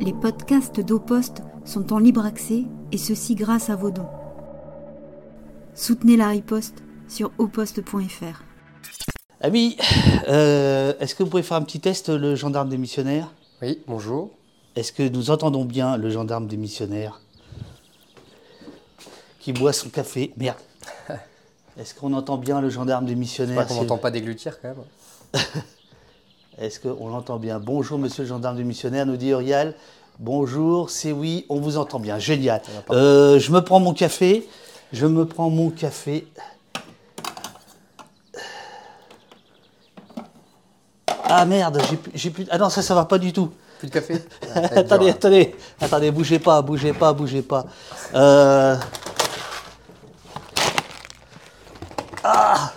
Les podcasts d'Oposte sont en libre accès et ceci grâce à vos dons. Soutenez la riposte sur oposte.fr. Ami, euh, est-ce que vous pouvez faire un petit test, le gendarme démissionnaire? Oui, bonjour. Est-ce que nous entendons bien le gendarme démissionnaire qui boit son café? Merde. Est-ce qu'on entend bien le gendarme Pas démissionnaire qu'on n'entend pas déglutir quand même. Est-ce qu'on l'entend bien? Bonjour, monsieur le gendarme démissionnaire, nous dit Uriel. Bonjour, c'est oui, on vous entend bien. Génial. Euh, je me prends mon café. Je me prends mon café. Ah merde, j'ai plus- j'ai plus. Ah non, ça, ça va pas du tout. Plus de café attendez, dur, hein. attendez, attendez, bougez pas, bougez pas, bougez pas. Euh... Ah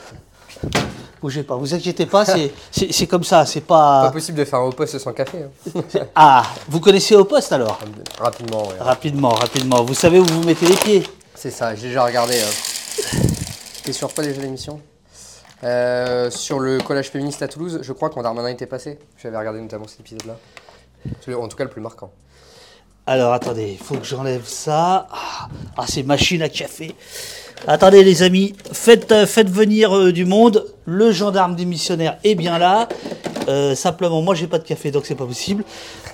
Bougez pas, vous inquiétez pas, c'est- comme ça, c'est Pas pas. possible de faire un haut poste sans café. hein. Ah, vous connaissez au poste alors? Rapidement, ouais. Rapidement, rapidement. Vous savez où vous mettez les pieds? C'est ça, j'ai déjà regardé. euh. C'était sur quoi déjà l'émission? Euh, Sur le collège féministe à Toulouse, je crois quand Darmanin était passé. J'avais regardé notamment cet épisode-là. En tout cas le plus marquant. Alors attendez, il faut que j'enlève ça. Ah, ah, c'est machine à café. Attendez les amis, faites, euh, faites venir euh, du monde. Le gendarme démissionnaire est bien là. Euh, simplement, moi j'ai pas de café donc c'est pas possible.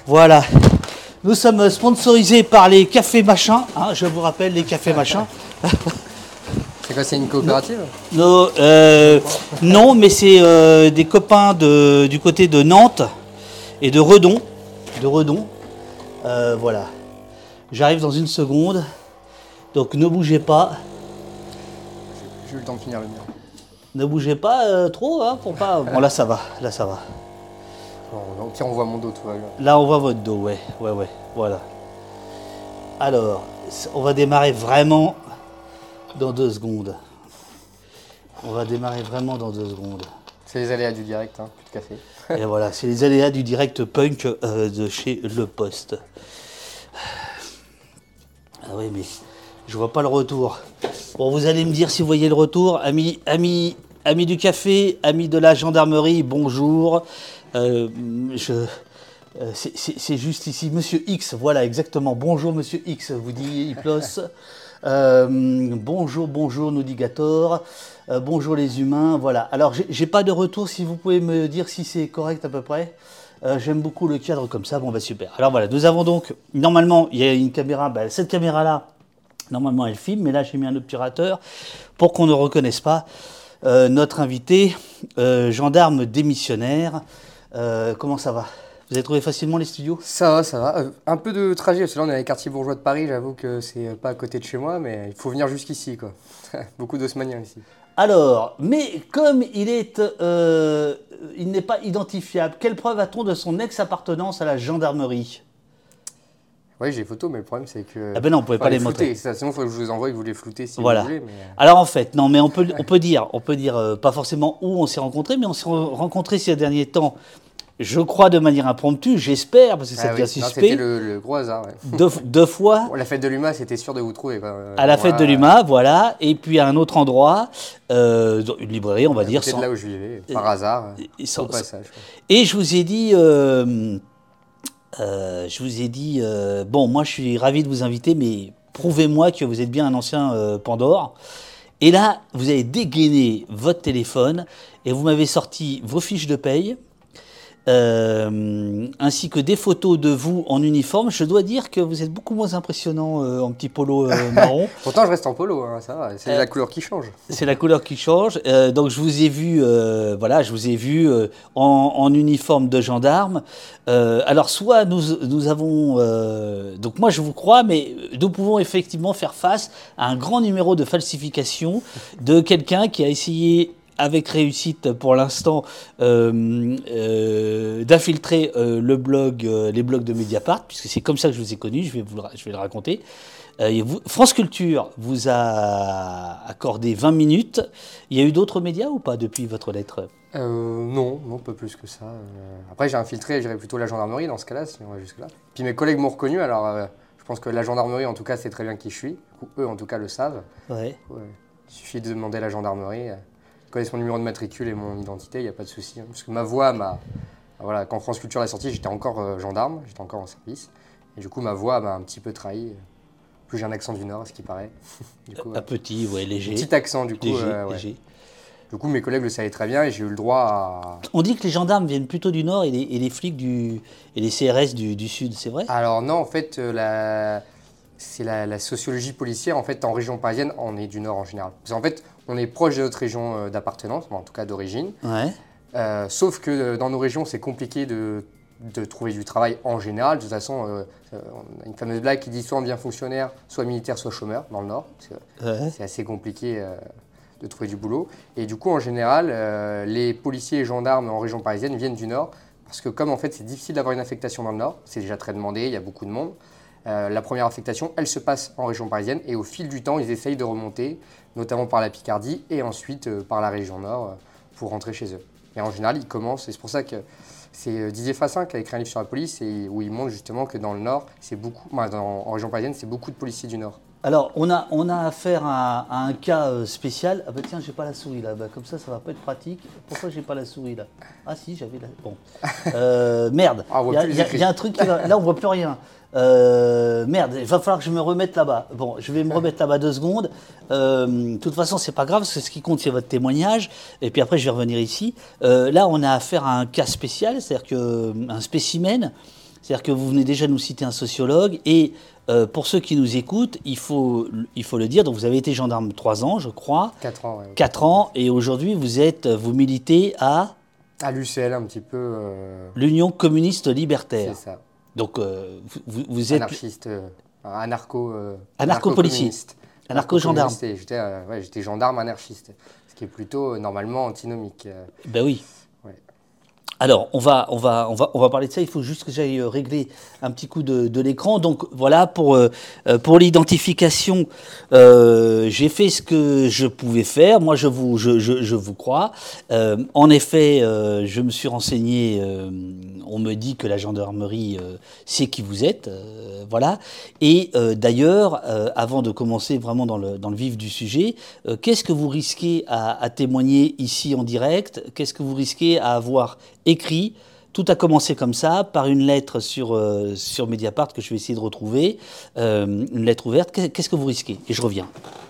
Voilà. Nous sommes sponsorisés par les cafés machins. hein, je vous rappelle les cafés machins. C'est quoi, c'est une coopérative? Non, euh, non, mais c'est euh, des copains de, du côté de Nantes et de Redon. De Redon. Euh, voilà. J'arrive dans une seconde. Donc ne bougez pas. J'ai eu le temps de finir le mien. Ne bougez pas euh, trop, hein, pour pas. Bon là ça va, là ça va. Bon, pire on voit mon dos, bien. Là on voit votre dos, ouais, ouais, ouais, voilà. Alors, on va démarrer vraiment dans deux secondes. On va démarrer vraiment dans deux secondes. C'est les aléas du direct, hein, plus de café. Et voilà, c'est les aléas du direct punk euh, de chez Le Poste. Ah oui, mais je vois pas le retour. Bon, vous allez me dire si vous voyez le retour. Amis, amis, amis du café, amis de la gendarmerie, bonjour. Euh, je, euh, c'est- c'est c'est juste ici, Monsieur X, voilà exactement. Bonjour Monsieur X, vous dit Hiplos. Euh, bonjour, bonjour, nous dit Gator. Euh, bonjour les humains, voilà. Alors j'ai j'ai pas de retour, si vous pouvez me dire si c'est correct à peu près. Euh, J'aime beaucoup le cadre comme ça, bon bah super. Alors voilà, nous avons donc, normalement, il y a une caméra, bah, cette caméra-là, normalement elle filme, mais là j'ai mis un obturateur pour qu'on ne reconnaisse pas euh, notre invité, euh, gendarme démissionnaire. Euh, comment ça va? Vous avez trouvé facilement les studios? Ça va, ça va. Un peu de trajet, parce que là on est dans les quartiers bourgeois de Paris, j'avoue que c'est pas à côté de chez moi, mais il faut venir jusqu'ici quoi. Beaucoup d'osmaniens ici. Alors, mais comme il est, il n'est pas identifiable, quelle preuve a-t-on de son ex-appartenance à la gendarmerie? Oui, j'ai les photos, mais le problème c'est que. Ah ben non, on pouvez Faut pas les flouter, montrer. ça, sinon, il faut que je vous envoie et que vous les floutez si Voilà. vous voulez. Mais... euh, Alors en fait, non, mais on peut, on peut dire, on peut dire euh, pas forcément où on s'est rencontrés, mais on s'est re- rencontrés ces derniers temps. Je crois de manière impromptue, j'espère, parce que c'est Ah bien oui, suspect. C'était le, le gros hasard. ouais. Deux, deux fois la fête de l'UMA, c'était sûr de vous trouver. Euh, à la fête de l'UMA, voilà, et puis à un autre endroit, euh, une librairie, on va dire. de sans- là où je vivais, par hasard, sans- au passage. quoi. Et je vous ai dit, euh, je vous ai dit, euh, bon, moi je suis ravi de vous inviter, mais prouvez-moi que vous êtes bien un ancien euh, Pandore. Et là, vous avez dégainé votre téléphone et vous m'avez sorti vos fiches de paye. Euh, ainsi que des photos de vous en uniforme, je dois dire que vous êtes beaucoup moins impressionnant euh, en petit polo euh, marron. Pourtant, je reste en polo, hein, ça va. C'est la couleur qui change. C'est la couleur qui change. Donc je vous ai vu, voilà, je vous ai vu en, en uniforme de gendarme. Alors soit nous, nous avons, donc moi je vous crois, mais nous pouvons effectivement faire face à un grand numéro de falsification de quelqu'un qui a essayé avec réussite pour l'instant euh, euh, d'infiltrer euh, le blog, les blogs de Mediapart, puisque c'est comme ça que je vous ai connu, je vais, vous le, ra- je vais le raconter. Vous- France Culture vous a accordé 20 minutes. Il y a eu d'autres médias ou pas depuis votre lettre? Euh, non, non, pas plus que ça. Euh, après, j'ai infiltré, j'irais plutôt la gendarmerie dans ce cas-là, si on va jusque-là. Puis mes collègues m'ont reconnu, alors euh, je pense que la gendarmerie, en tout cas, sait très bien qui je suis. Ou eux, en tout cas, le savent. Ouais. Ouais. Il suffit de demander à la gendarmerie. Connaissent mon numéro de matricule et mon identité, il n'y a pas de souci. hein. Parce que ma voix, ma... voilà, quand France Culture l'a sorti, j'étais encore euh, gendarme, j'étais encore en service. Et du coup, ma voix m'a un petit peu trahi. Plus j'ai un accent du Nord, à ce qui paraît. du coup, Un petit, ouais, léger. petit accent, du coup. léger, euh, ouais. léger. Du coup, mes collègues le savaient très bien et j'ai eu le droit à. On dit que les gendarmes viennent plutôt du Nord et les, et les flics du, et les CRS du, du Sud, c'est vrai? Alors non, en fait, euh, la... c'est la, la sociologie policière. En fait, en région parisienne, on est du Nord en général. Parce qu'en fait, on est proche de notre région euh, d'appartenance, en tout cas d'origine. Ouais. Euh, sauf que euh, dans nos régions, c'est compliqué de, de trouver du travail en général. De toute façon, euh, on a une fameuse blague qui dit soit on devient fonctionnaire, soit militaire, soit chômeur dans le Nord. Ouais. c'est assez compliqué euh, de trouver du boulot. Et du coup, en général, les policiers et gendarmes en région parisienne viennent du Nord. Parce que comme en fait, c'est difficile d'avoir une affectation dans le Nord, c'est déjà très demandé, il y a beaucoup de monde. euh, la première affectation, elle se passe en région parisienne. Et au fil du temps, ils essayent de remonter, notamment par la Picardie et ensuite euh, par la région Nord euh, pour rentrer chez eux. Et en général, ils commencent, et c'est pour ça que c'est euh, Didier Fassin qui a écrit un livre sur la police et où il montre justement que dans le Nord, c'est beaucoup, enfin, dans- en région parisienne, c'est beaucoup de policiers du Nord. Alors, on a, on a affaire à, à un cas spécial. Ah bah tiens, j'ai pas la souris là. Bah, comme ça, ça va pas être pratique. Pourquoi j'ai pas la souris là? Ah si, j'avais la. Bon. Euh, merde. Ah, Il y, a- y y un truc qui va. Là, on voit plus rien. Euh, merde, il va falloir que je me remette là-bas. Bon, je vais me remettre là-bas deux secondes. Euh, de toute façon, c'est pas grave, parce que ce qui compte, c'est votre témoignage. Et puis après, je vais revenir ici. Euh, là, on a affaire à un cas spécial, c'est-à-dire que un spécimen. C'est-à-dire que vous venez déjà nous citer un sociologue. Et pour ceux qui nous écoutent, il faut, il faut le dire. Donc, vous avez été gendarme trois ans, je crois. 4 ans, ouais. 4 ans. Et aujourd'hui, vous êtes, vous militez à À l'UCL, un petit peu. l'Union communiste libertaire. c'est ça. Donc, euh, vous, êtes Anarchiste, euh, anarcho. euh, Anarcho-policier. anarcho-gendarme. J'étais euh, ouais, j'étais gendarme anarchiste, ce qui est plutôt euh, normalement antinomique. Ben oui. Alors, on va, on, va, on, va, on va parler de ça. Il faut juste que j'aille euh, régler un petit coup de, l'écran. Donc, voilà, pour, euh, euh, pour l'identification, j'ai fait ce que je pouvais faire. Moi, je vous, je, je, vous crois. En effet, je me suis renseigné. on me dit que la gendarmerie sait qui vous êtes. voilà. Et d'ailleurs, avant de commencer vraiment dans le, dans le vif du sujet, qu'est-ce que vous risquez à témoigner ici en direct? Qu'est-ce que vous risquez à avoir écrit tout a commencé comme ça, par une lettre sur, euh, sur Mediapart que je vais essayer de retrouver, euh, une lettre ouverte. Qu'est- Qu'est-ce que vous risquez? Et je reviens.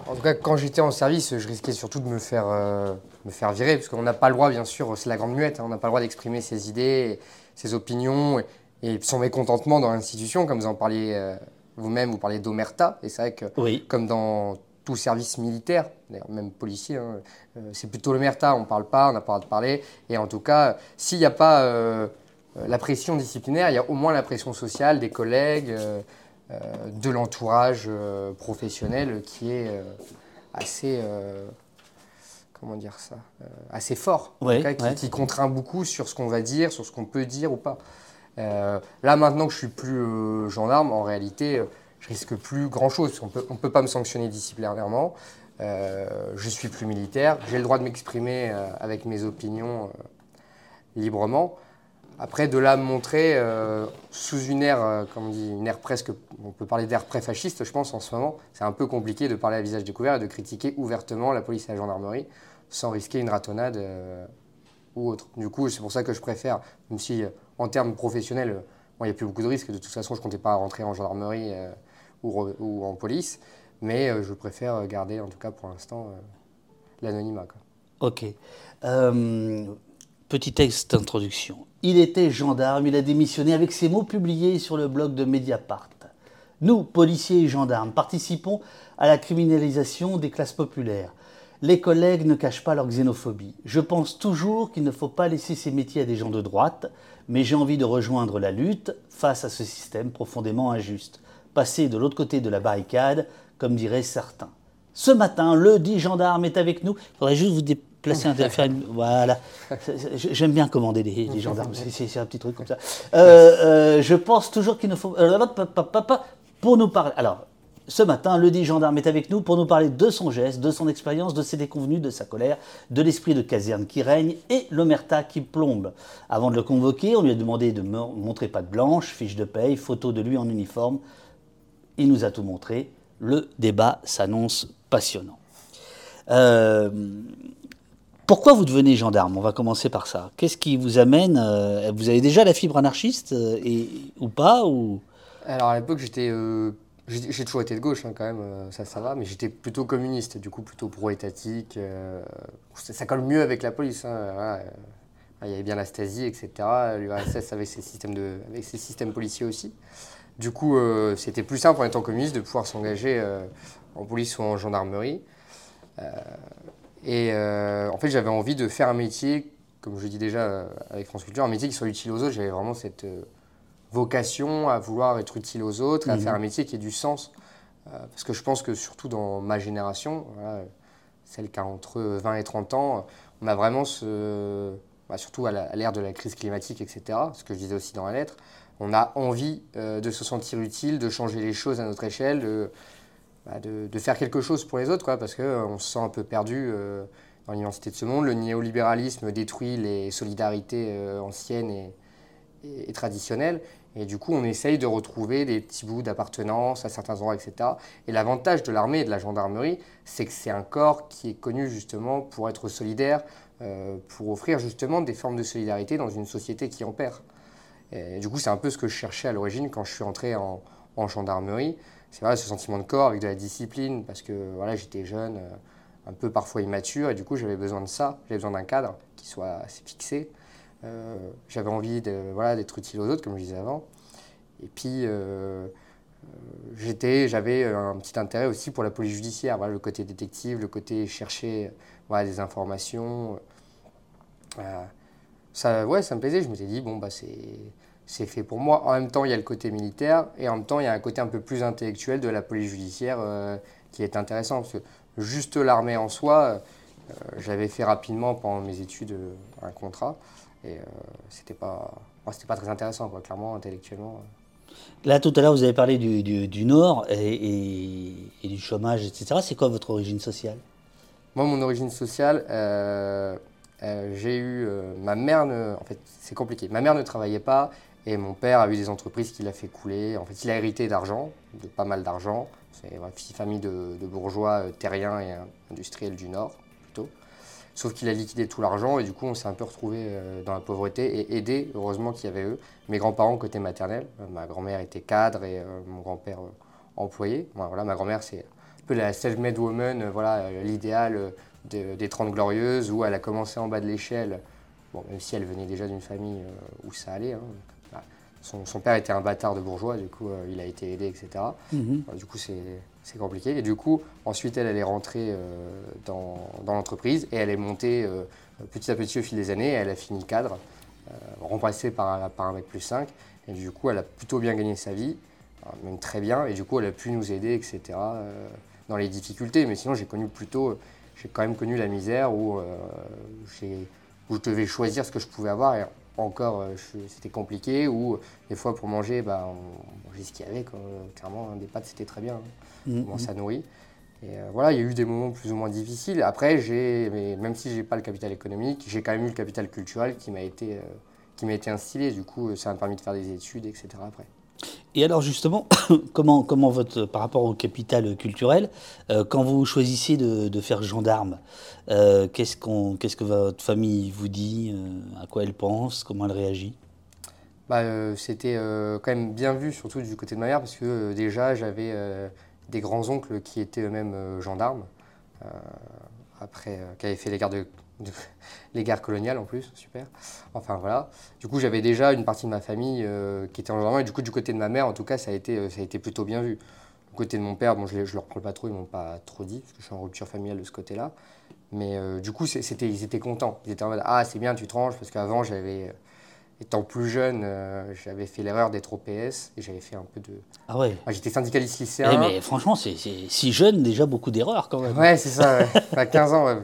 En tout cas, quand j'étais en service, je risquais surtout de me faire, euh, me faire virer, parce qu'on n'a pas le droit, bien sûr, c'est la grande muette, hein, on n'a pas le droit d'exprimer ses idées, ses opinions et, et son mécontentement dans l'institution, comme vous en parliez vous-même, vous parliez d'omerta, et c'est vrai que Oui. comme dans tout service militaire, d'ailleurs même policier, hein, euh, c'est plutôt l'omerta, on ne parle pas, on n'a pas le droit de parler. Et en tout cas, s'il n'y a pas euh, la pression disciplinaire, il y a au moins la pression sociale des collègues, euh, de l'entourage euh, professionnel qui est assez, comment dire ça, assez fort, Ouais, cas, qui, ouais. qui contraint beaucoup sur ce qu'on va dire, sur ce qu'on peut dire ou pas. Là, maintenant que je suis plus gendarme, en réalité, je risque plus grand-chose. qu'on peut, on peut pas me sanctionner disciplinairement. Euh, je suis plus militaire. J'ai le droit de m'exprimer euh, avec mes opinions euh, librement. Après, de là montrer euh, sous une ère, comme on dit, une ère presque, on peut parler d'ère pré-fasciste, je pense, en ce moment. C'est un peu compliqué de parler à visage découvert et de critiquer ouvertement la police et la gendarmerie sans risquer une ratonnade ou autre. Du coup, c'est pour ça que je préfère, même si en termes professionnels, euh, bon, il n'y a plus beaucoup de risques. De toute façon, je ne comptais pas rentrer en gendarmerie ou, ou en police. Mais euh, je préfère garder, en tout cas pour l'instant, euh, l'anonymat. Ok. Euh, petit texte d'introduction. Il était gendarme, il a démissionné avec ces mots publiés sur le blog de Mediapart. Nous, policiers et gendarmes, participons à la criminalisation des classes populaires. Les collègues ne cachent pas leur xénophobie. Je pense toujours qu'il ne faut pas laisser ces métiers à des gens de droite, mais j'ai envie de rejoindre la lutte face à ce système profondément injuste. Passer de l'autre côté de la barricade, comme diraient certains. Ce matin, le dit gendarme est avec nous. Il faudrait juste vous déplacer un une- Voilà. J'aime bien commander les, les gendarmes. C'est- un petit truc comme ça. Euh, euh, je pense toujours qu'il ne faut. euh, Pour nous parler. Alors, ce matin, le dit gendarme est avec nous pour nous parler de son geste, de son expérience, de ses déconvenus, de sa colère, de l'esprit de caserne qui règne et l'omerta qui plombe. Avant de le convoquer, on lui a demandé de me montrer patte blanche, fiche de paye, photo de lui en uniforme. Il nous a tout montré. Le débat s'annonce passionnant. Euh, pourquoi vous devenez gendarme? On va commencer par ça. Qu'est-ce qui vous amène euh, Vous avez déjà la fibre anarchiste euh, et, ou pas ou... Alors à l'époque, j'étais. j'ai toujours été de gauche hein, quand même, ça, ça va, mais j'étais plutôt communiste, du coup plutôt pro-étatique. ça, colle mieux avec la police. hein, il y avait bien la Stasi, etc. L'URSS avec ses systèmes, de, avec ses systèmes policiers aussi. Du coup, euh, c'était plus simple en étant communiste de pouvoir s'engager euh, en police ou en gendarmerie. Euh, et en fait, j'avais envie de faire un métier, comme je dis déjà avec France Culture, un métier qui soit utile aux autres. J'avais vraiment cette vocation à vouloir être utile aux autres, et à Mhm. faire un métier qui ait du sens. Parce que je pense que surtout dans ma génération, voilà, celle qui a entre 20 et 30 ans, on a vraiment ce, bah, surtout à l'ère de la crise climatique, etc., ce que je disais aussi dans la lettre, on a envie euh, de se sentir utile, de changer les choses à notre échelle, de, bah, faire quelque chose pour les autres, parce qu'on se sent un peu perdu euh, dans l'immensité de ce monde. Le néolibéralisme détruit les solidarités euh, anciennes et, et- traditionnelles. Et du coup, on essaye de retrouver des petits bouts d'appartenance à certains endroits, etc. Et l'avantage de l'armée et de la gendarmerie, c'est que c'est un corps qui est connu justement pour être solidaire, euh, pour offrir justement des formes de solidarité dans une société qui en perd. Du coup, c'est un peu ce que je cherchais à l'origine quand je suis entré en, en gendarmerie. C'est vrai, ce sentiment de corps avec de la discipline, parce que voilà, j'étais jeune, euh, un peu parfois immature, et du coup, j'avais besoin de ça. J'avais besoin d'un cadre qui soit assez fixé. Euh, j'avais envie de, voilà, d'être utile aux autres, comme je disais avant. Et puis, euh, j'étais, j'avais un petit intérêt aussi pour la police judiciaire, voilà, le côté détective, le côté chercher voilà, des informations. Ça, ouais, ça me plaisait. Je m'étais dit, bon, bah, c'est, c'est fait pour moi. En même temps, il y a le côté militaire et en même temps, il y a un côté un peu plus intellectuel de la police judiciaire euh, qui est intéressant. Parce que juste l'armée en soi, euh, j'avais fait rapidement pendant mes études euh, un contrat et c'était pas, c'était pas très intéressant, quoi, clairement, intellectuellement. Là, tout à l'heure, vous avez parlé du, du- du Nord et, et- et du chômage, etc. C'est quoi votre origine sociale? Moi, mon origine sociale, euh, euh, j'ai eu. euh, ma mère ne. En fait, c'est compliqué. Ma mère ne travaillait pas et mon père a eu des entreprises qui l'a fait couler. En fait, il a hérité d'argent, de pas mal d'argent. C'est une famille de, bourgeois euh, terriens et industriels du Nord, plutôt. Sauf qu'il a liquidé tout l'argent et du coup, on s'est un peu retrouvé dans la pauvreté et aidé, heureusement qu'il y avait eux. Mes grands-parents, côté maternel, ma grand-mère était cadre et mon grand-père employé. Voilà, ma grand-mère, c'est un peu la self-made woman, voilà, l'idéal de- des 30 glorieuses, où elle a commencé en bas de l'échelle, bon, même si elle venait déjà d'une famille euh, où ça allait. hein. Bah, son, son père était un bâtard de bourgeois, du coup, euh, il a été aidé, etc. Mhm. Du coup, c'est compliqué. Et du coup, ensuite, elle, elle est rentrée euh, dans, dans l'entreprise et elle est montée petit à petit au fil des années. Et elle a fini cadre, remplacée par, un- par un mec plus 5. Et du coup, elle a plutôt bien gagné sa vie, même très bien. Et du coup, elle a pu nous aider, etc., dans les difficultés. Mais sinon, j'ai connu plutôt, j'ai quand même connu la misère où, euh, où je devais choisir ce que je pouvais avoir. Et encore, euh, c'était compliqué. Ou des fois, pour manger, bah, on mangeait ce qu'il y avait. quoi. Clairement, des pâtes, c'était très bien. hein Mhm. comment ça nourrit. Et euh, voilà, il y a eu des moments plus ou moins difficiles. Après, même si j'ai pas le capital économique, j'ai quand même eu le capital culturel qui m'a été, euh, qui m'a été instillé. Du coup, euh, ça m'a permis de faire des études, etc. Après. Et alors justement, comment, comment votre, par rapport au capital culturel, euh, quand vous choisissez de, faire gendarme, euh, qu'est-ce, qu'on, qu'est-ce que votre famille vous dit, euh, à quoi elle pense, comment elle réagit? Bah, c'était quand même bien vu, surtout du côté de ma mère, parce que déjà, j'avais des grands-oncles qui étaient eux-mêmes gendarmes, après, qui avaient fait les de- les guerres coloniales en plus, super. Enfin voilà. Du coup, j'avais déjà une partie de ma famille euh, qui était en et du coup, du côté de ma mère, en tout cas, ça a été, euh, ça a été plutôt bien vu. Du côté de mon père, bon, je, je leur parle pas trop, ils m'ont pas trop dit, parce que je suis en rupture familiale de ce côté-là. Mais euh, du coup, c'était, ils étaient contents. Ils étaient en mode Ah, c'est bien, tu te ranges, parce qu'avant, j'avais. Étant plus jeune, euh, j'avais fait l'erreur d'être au PS et j'avais fait un peu de. Ah ouais Ah, J'étais syndicaliste Eh, lycéen. Mais franchement, c'est, si jeune, déjà beaucoup d'erreurs quand même. Ouais, c'est ça, ouais. à 15 ans, ouais.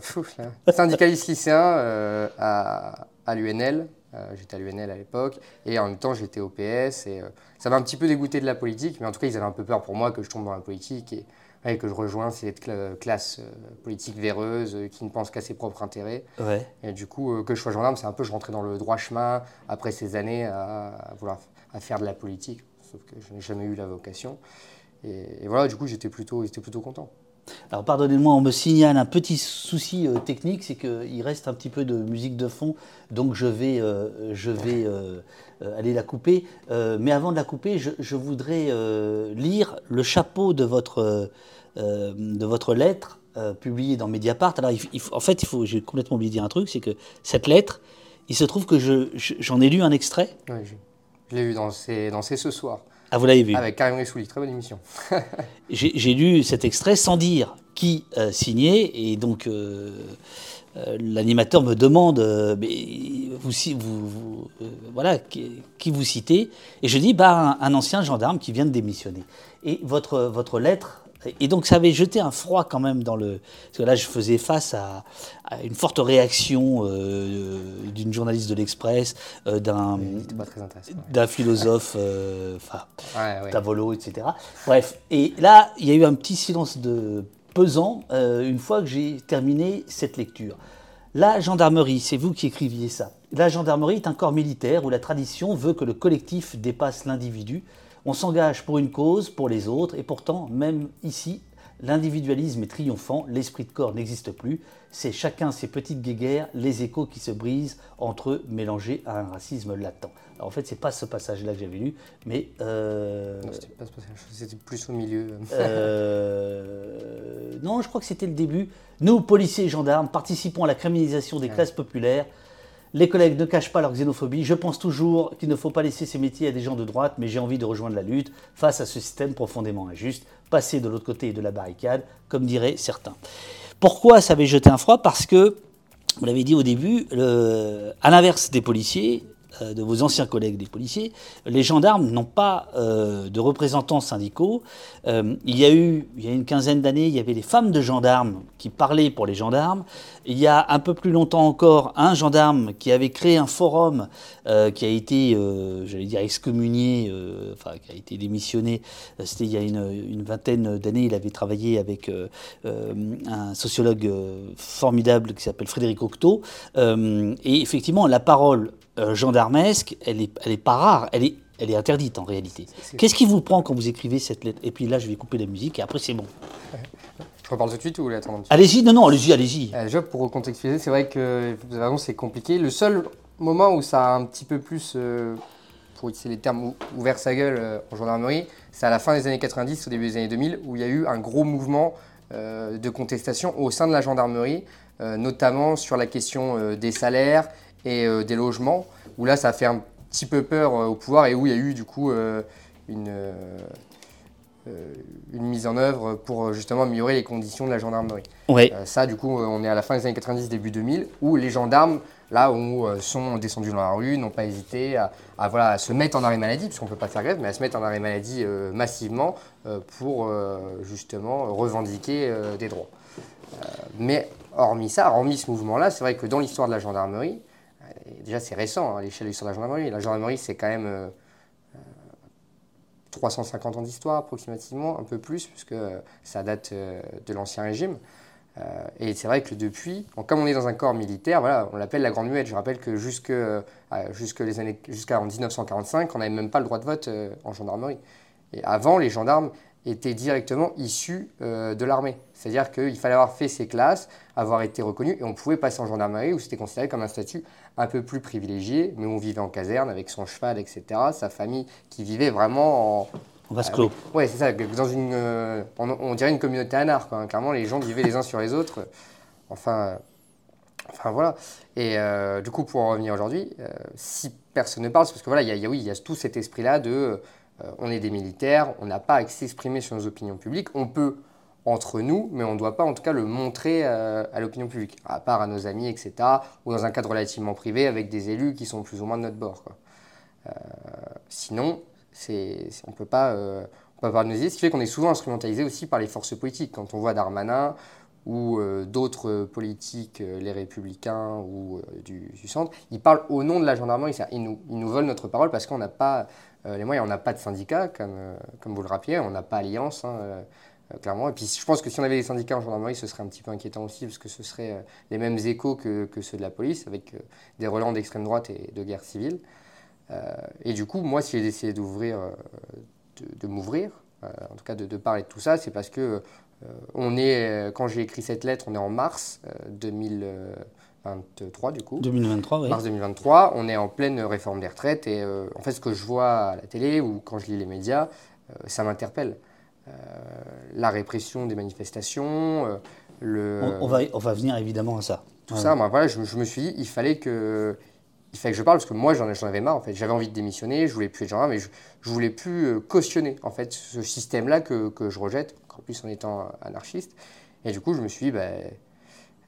Là. Syndicaliste lycéen euh, à, à l'UNL. Euh, j'étais à l'UNL à l'époque. Et en même temps, j'étais au PS. Et, ça m'a un petit peu dégoûté de la politique. Mais en tout cas, ils avaient un peu peur pour moi que je tombe dans la politique et ouais, que je rejoigne cette cla- classe euh, politique véreuse euh, qui ne pense qu'à ses propres intérêts. Ouais. Et du coup, euh, que je sois gendarme, c'est un peu, je rentrais dans le droit chemin après ces années à, à vouloir à faire de la politique. Sauf que je n'ai jamais eu la vocation. Et, et voilà, du coup, j'étais plutôt, j'étais plutôt content. Alors pardonnez-moi, on me signale un petit souci euh, technique, c'est qu'il reste un petit peu de musique de fond, donc je vais, euh, je vais euh, aller la couper. Euh, mais avant de la couper, je, je voudrais euh, lire le chapeau de votre, euh, de votre lettre euh, publiée dans Mediapart. Alors il il en fait, il faut, j'ai complètement oublié de dire un truc, c'est que cette lettre, il se trouve que je- je- j'en ai lu un extrait. Oui, je, je l'ai vu dans C'est dans ce soir, Ah, vous l'avez vu avec Karim Rissouli, très bonne émission. J'ai lu cet extrait sans dire qui euh, signait, et donc euh, euh, l'animateur me demande euh, mais vous, ci- vous, vous, euh, voilà, qui, qui vous citez Et je dis bah, un, un ancien gendarme qui vient de démissionner. Et votre, votre lettre. Et donc ça avait jeté un froid quand même dans le... Parce que là je faisais face à, à une forte réaction euh, d'une journaliste de l'Express, euh, d'un d'un philosophe, euh, enfin, Ouais, ouais. Tavolo, etc. Bref, et là, il y a eu un petit silence de pesant euh, une fois que j'ai terminé cette lecture. La gendarmerie, c'est vous qui écriviez ça. La gendarmerie est un corps militaire où la tradition veut que le collectif dépasse l'individu. On s'engage pour une cause, pour les autres, et pourtant, même ici, l'individualisme est triomphant, l'esprit de corps n'existe plus. C'est chacun ses petites guéguerres, les échos qui se brisent entre eux, mélangés à un racisme latent. Alors en fait, c'est pas ce passage-là que j'avais lu, mais euh, Non, c'était pas ce passage, c'était plus au milieu. euh, non, je crois que c'était le début. Nous, policiers et gendarmes, participons à la criminalisation des classes populaires. Les collègues ne cachent pas leur xénophobie. Je pense toujours qu'il ne faut pas laisser ces métiers à des gens de droite, mais j'ai envie de rejoindre la lutte face à ce système profondément injuste, passer de l'autre côté de la barricade, comme diraient certains. Pourquoi ça avait jeté un froid? Parce que, vous l'avez dit au début, à l'inverse des policiers, de vos anciens collègues des policiers, les gendarmes n'ont pas euh, de représentants syndicaux. Euh, il y a eu, il y a une quinzaine d'années, il y avait les femmes de gendarmes qui parlaient pour les gendarmes. Il y a un peu plus longtemps encore, un gendarme qui avait créé un forum euh, qui a été, euh, j'allais dire, excommunié, euh, enfin, qui a été démissionné. Euh, C'était il y a une, une vingtaine d'années. Il avait travaillé avec euh, euh, un sociologue euh, formidable qui s'appelle Frédéric. Euh, et effectivement, la parole euh, gendarmesque, elle est, elle est pas rare, elle est, elle est interdite en réalité. Qu'est-ce qui vous prend quand vous écrivez cette lettre? Et puis là, je vais couper la musique et après c'est bon. Je reparle tout de suite ou vous voulez attendre Allez-y, non, non, allez-y, allez-y. Euh, pour recontextualiser, c'est vrai que vous avez raison, c'est compliqué. Le seul moment où ça a un petit peu plus, euh, pour utiliser les termes, ou- ouvert sa gueule euh, en gendarmerie, c'est à la fin des années 90, au début des années 2000, où il y a eu un gros mouvement euh, de contestation au sein de la gendarmerie, notamment sur la question des salaires et euh, des logements, où là, ça a fait un petit peu peur euh, au pouvoir et où il y a eu du coup euh, une, une mise en œuvre pour justement améliorer les conditions de la gendarmerie. Ouais. Ça, du coup, on est à la fin des années 90, début 2000, où les gendarmes, là, où, sont descendus dans la rue, n'ont pas hésité à, à, voilà, à se mettre en arrêt maladie, puisqu'on ne peut pas faire grève, mais à se mettre en arrêt maladie euh, massivement euh, pour euh, justement revendiquer des droits. Mais hormis ça, hormis ce mouvement-là, c'est vrai que dans l'histoire de la gendarmerie, déjà c'est récent hein, à l'échelle de la gendarmerie, la gendarmerie c'est quand même euh, 350 ans d'histoire approximativement, un peu plus, puisque euh, ça date euh, de l'Ancien Régime. Euh, et c'est vrai que depuis, comme on est dans un corps militaire, voilà, on l'appelle la Grande Muette. Je rappelle que jusque, euh, jusque jusqu'en 1945, on n'avait même pas le droit de vote euh, en gendarmerie. Et avant, les gendarmes étaient directement issus euh, de l'armée. C'est-à-dire qu'il fallait avoir fait ses classes, avoir été reconnu, et on pouvait passer en gendarmerie où c'était considéré comme un statut un peu plus privilégié, mais on vivait en caserne avec son cheval, etc., sa famille qui vivait vraiment en, On va se clos. Ouais, c'est ça. Dans une, euh, on, on dirait une communauté anarque. quoi, hein. Clairement, les gens vivaient les uns sur les autres. Enfin, euh, enfin voilà. Et euh, du coup, pour en revenir aujourd'hui, euh, si personne ne parle, c'est parce que voilà, il y a, il y a- oui, il y a tout cet esprit-là de, euh, on est des militaires, on n'a pas à s'exprimer sur nos opinions publiques. On peut entre nous, mais on ne doit pas en tout cas le montrer euh, à l'opinion publique, à part à nos amis, etc., ou dans un cadre relativement privé avec des élus qui sont plus ou moins de notre bord. Euh, sinon, on ne peut pas, aider, ce qui fait qu'on est souvent instrumentalisé aussi par les forces politiques. Quand on voit Darmanin ou d'autres politiques, les républicains ou du, centre, ils parlent au nom de la gendarmerie. Ils nous, ils nous volent notre parole parce qu'on n'a pas les moyens, on n'a pas de syndicat, comme, euh, comme vous le rappeliez, on n'a pas alliance. hein, euh, euh, clairement. Et puis je pense que si on avait des syndicats en gendarmerie, ce serait un petit peu inquiétant aussi, parce que ce serait euh, les mêmes échos que, que ceux de la police, avec euh, des relents d'extrême droite et de guerre civile. Euh, et du coup, moi, si j'ai décidé d'ouvrir, euh, de, m'ouvrir, euh, en tout cas de, parler de tout ça, c'est parce que on est, quand j'ai écrit cette lettre, on est en mars 2023 du coup. 2023, oui. Mars 2023, on est en pleine réforme des retraites et en fait ce que je vois à la télé ou quand je lis les médias, ça m'interpelle. la répression des manifestations, le... On, va, on va venir évidemment à ça. Tout ça, moi, voilà, je, je, me suis dit, il fallait que il fallait que je parle parce que moi j'en avais marre en fait. J'avais envie de démissionner, je voulais plus être gendarme, mais je, je voulais plus euh, cautionner en fait ce système-là que, que, je rejette, en plus en étant anarchiste. Et du coup je me suis dit, bah,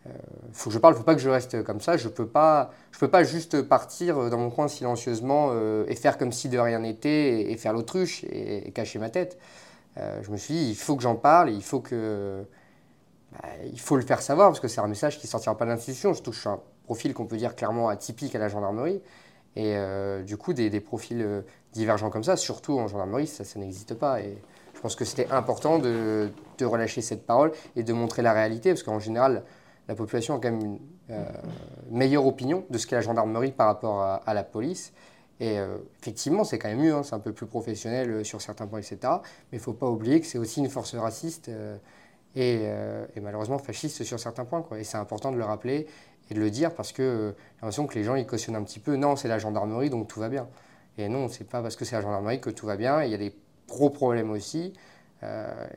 euh, faut que je parle, faut pas que je reste comme ça. Je peux pas, je peux pas juste partir dans mon coin silencieusement euh, et faire comme si de rien n'était et, faire l'autruche et, cacher ma tête. Euh, je me suis dit, il faut que j'en parle, il faut que, bah, il faut le faire savoir parce que c'est un message qui sortira pas de l'institution. Je touche un profil qu'on peut dire clairement atypique à la gendarmerie. Et euh, du coup, des, profils divergents comme ça, surtout en gendarmerie, ça, n'existe pas. Et je pense que c'était important de, relâcher cette parole et de montrer la réalité, parce qu'en général, la population a quand même une euh, meilleure opinion de ce qu'est la gendarmerie par rapport à, la police. Et effectivement, c'est quand même mieux, hein, c'est un peu plus professionnel sur certains points, etc. Mais il ne faut pas oublier que c'est aussi une force raciste et, et, malheureusement fasciste sur certains points. Et c'est important de le rappeler et de le dire parce que euh, j'ai l'impression que les gens ils cautionnent un petit peu. Non, c'est la gendarmerie donc tout va bien. Et non, c'est pas parce que c'est la gendarmerie que tout va bien. Il y a des gros problèmes aussi. Euh,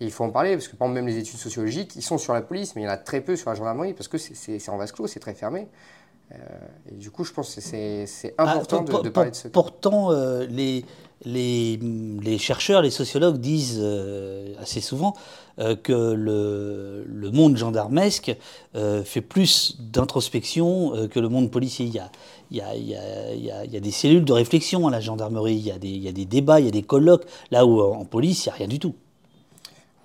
et, il faut en parler parce que par exemple, même les études sociologiques, ils sont sur la police, mais il y en a très peu sur la gendarmerie parce que c'est en vase clos, c'est très fermé. Euh, et du coup, je pense que c'est ah, important de, parler de ce Pourtant, les, les, les, chercheurs, les sociologues disent assez souvent euh, que le, le, monde gendarmesque euh, fait plus d'introspection euh, que le monde policier. Il y, a, il, y a, il, y a, il y a, des cellules de réflexion à la gendarmerie, il y, a des, il y a des débats, il y a des colloques, là où en police, il n'y a rien du tout.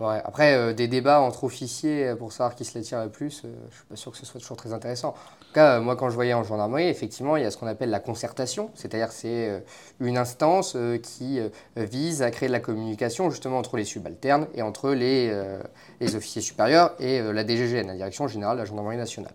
Après, des débats entre officiers pour savoir qui se les tire le plus, je ne suis pas sûr que ce soit toujours très intéressant. En tout cas, moi, quand je voyais en gendarmerie, effectivement, il y a ce qu'on appelle la concertation, c'est-à-dire c'est une instance qui vise à créer de la communication justement entre les subalternes et entre les, les officiers supérieurs et la DGGN, la Direction Générale de la Gendarmerie Nationale.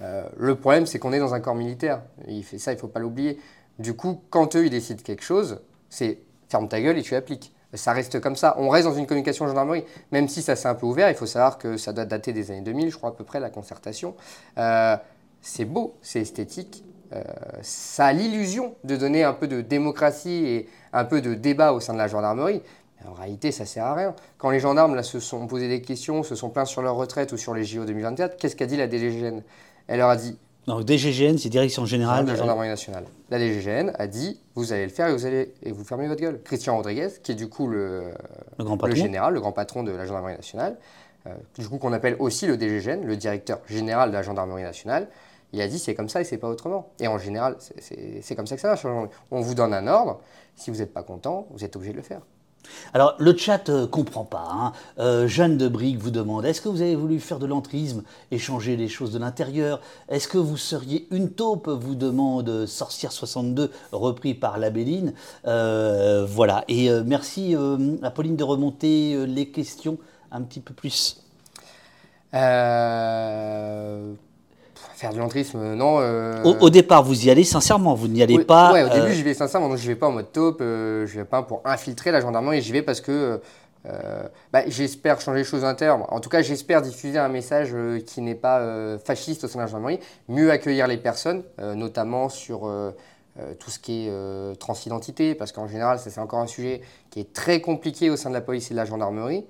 le problème, c'est qu'on est dans un corps militaire. Il fait ça, il ne faut pas l'oublier. Du coup, quand eux, ils décident quelque chose, c'est ferme ta gueule et tu appliques ça reste comme ça. On reste dans une communication gendarmerie, même si ça s'est un peu ouvert. Il faut savoir que ça doit dater des années 2000, je crois à peu près, la concertation. Euh, c'est beau, c'est esthétique. Euh, ça a l'illusion de donner un peu de démocratie et un peu de débat au sein de la gendarmerie. en réalité, ça sert à rien. Quand les gendarmes là, se sont posés des questions, se sont plaints sur leur retraite ou sur les JO 2024, qu'est-ce qu'a dit la DGGN Elle leur a dit donc DGGN, c'est Direction Générale de la Gendarmerie Nationale. La DGGN a dit vous allez le faire et vous allez et vous fermez votre gueule. Christian Rodriguez, qui est du coup le, le, grand le général, le grand patron de la Gendarmerie Nationale, euh, du coup qu'on appelle aussi le DGGN, le directeur général de la Gendarmerie Nationale, il a dit c'est comme ça et c'est pas autrement. Et en général, c'est comme ça que ça marche. On vous donne un ordre, si vous n'êtes pas content, vous êtes obligé de le faire. Alors, le chat euh, comprend pas. Hein. Euh, Jeanne de Brigue vous demande est-ce que vous avez voulu faire de l'entrisme et changer les choses de l'intérieur? Est-ce que vous seriez une taupe? Vous demande Sorcière 62, repris par la Béline. Euh, voilà. Et merci, Apolline, de remonter les questions un petit peu plus. Faire de l'entrisme, non. Euh, au, départ, vous y allez sincèrement, vous n'y allez pas. Ouais, au début, euh, j'y vais sincèrement, donc je vais pas en mode taupe, je je vais pas pour infiltrer la gendarmerie, j'y vais parce que euh, bah, j'espère changer les choses internes. En tout cas, j'espère diffuser un message qui n'est pas fasciste au sein de la gendarmerie, mieux accueillir les personnes, notamment sur tout ce qui est transidentité, parce qu'en général, ça c'est encore un sujet qui est très compliqué au sein de la police et de la gendarmerie.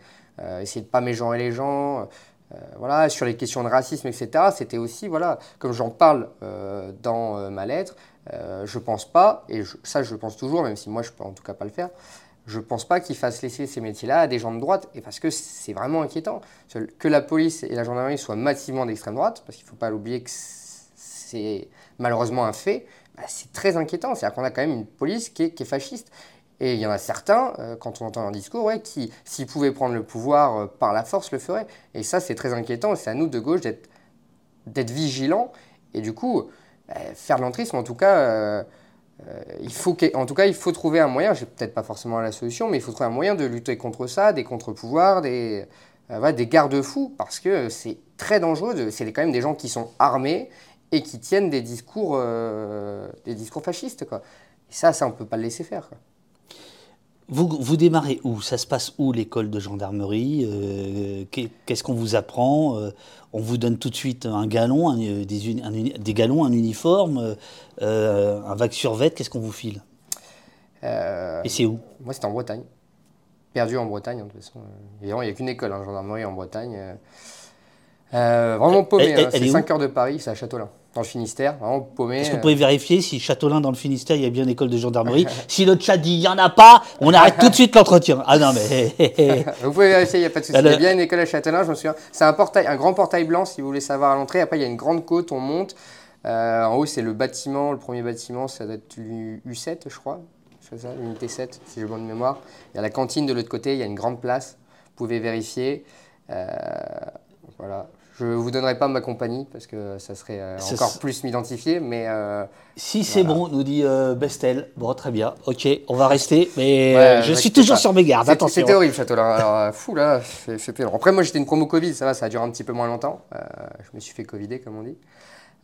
essayer de pas mégenrer les gens. Euh, voilà, sur les questions de racisme, etc., c'était aussi, voilà, comme j'en parle euh, dans euh, ma lettre, je pense pas, et ça je pense toujours, même si moi je peux en tout cas pas le faire, je pense pas qu'ils fassent laisser ces métiers-là à des gens de droite, et parce que c'est vraiment inquiétant. Que la police et la gendarmerie soient massivement d'extrême droite, parce qu'il ne faut pas l'oublier que c'est malheureusement un fait, bah, c'est très inquiétant. C'est-à-dire qu'on a quand même une police qui est, qui est fasciste. Et il y en a certains, euh, quand on entend un discours, ouais, qui, s'ils pouvaient prendre le pouvoir euh, par la force, le feraient. Et ça, c'est très inquiétant. C'est à nous, de gauche, d'être, d'être vigilants. Et du coup, euh, faire de l'entrisme, en tout cas, il faut en tout cas, il faut trouver un moyen, j'ai peut-être pas forcément la solution, mais il faut trouver un moyen de lutter contre ça, des contre-pouvoirs, des, des garde-fous, parce que c'est très dangereux. c'est quand même des gens qui sont armés et qui tiennent des discours, des discours fascistes. Et ça, ça, on peut pas le laisser faire. Vous, vous démarrez où? Ça se passe où l'école de gendarmerie? Euh, qu'est- Qu'est-ce qu'on vous apprend? Euh, On vous donne tout de suite un galon, un, euh, des, un galons, un uniforme, euh, un vague survêt. Qu'est-ce qu'on vous file? Et c'est où? Moi, c'était en Bretagne. Perdu en Bretagne, de toute façon. Évidemment, il n'y a qu'une école, hein, gendarmerie en Bretagne. Vraiment paumé, hein, c'est est où? 5 heures de Paris, c'est à Châteaulin, dans le Finistère. Vraiment paumé. Est-ce que vous euh, pouvez vérifier si Châteaulin dans le Finistère, il y a bien une école de gendarmerie Si le chat dit il n'y en a pas, on arrête tout de suite l'entretien. Ah non, mais. Vous pouvez vérifier, il n'y a pas de souci. Il y a bien une école à Châtelain, je me souviens. C'est un portail, un grand portail blanc, si vous voulez savoir à l'entrée. Après, il y a une grande côte, on monte. Euh, en haut, c'est le bâtiment, le premier bâtiment, ça doit être l'U7, je crois. C'est ça, l'unité 7, si j'ai bonne mémoire. Il y a la cantine de l'autre côté, il y a une grande place. Vous pouvez vérifier. Euh, voilà. Je ne vous donnerai pas ma compagnie parce que ça serait euh, Ça encore plus m'identifier, mais euh, Si c'est bon, nous dit euh, Bestel. Bon, très bien. Ok, on va rester. Mais Ouais, je suis toujours pas. sur mes gardes. Attention. C'était horrible, Châteaulin. Alors, euh, fou, là, c'est pénible. Après, moi, j'étais une promo Covid, ça va, ça a duré un petit peu moins longtemps. Je me suis fait Covider, comme on dit.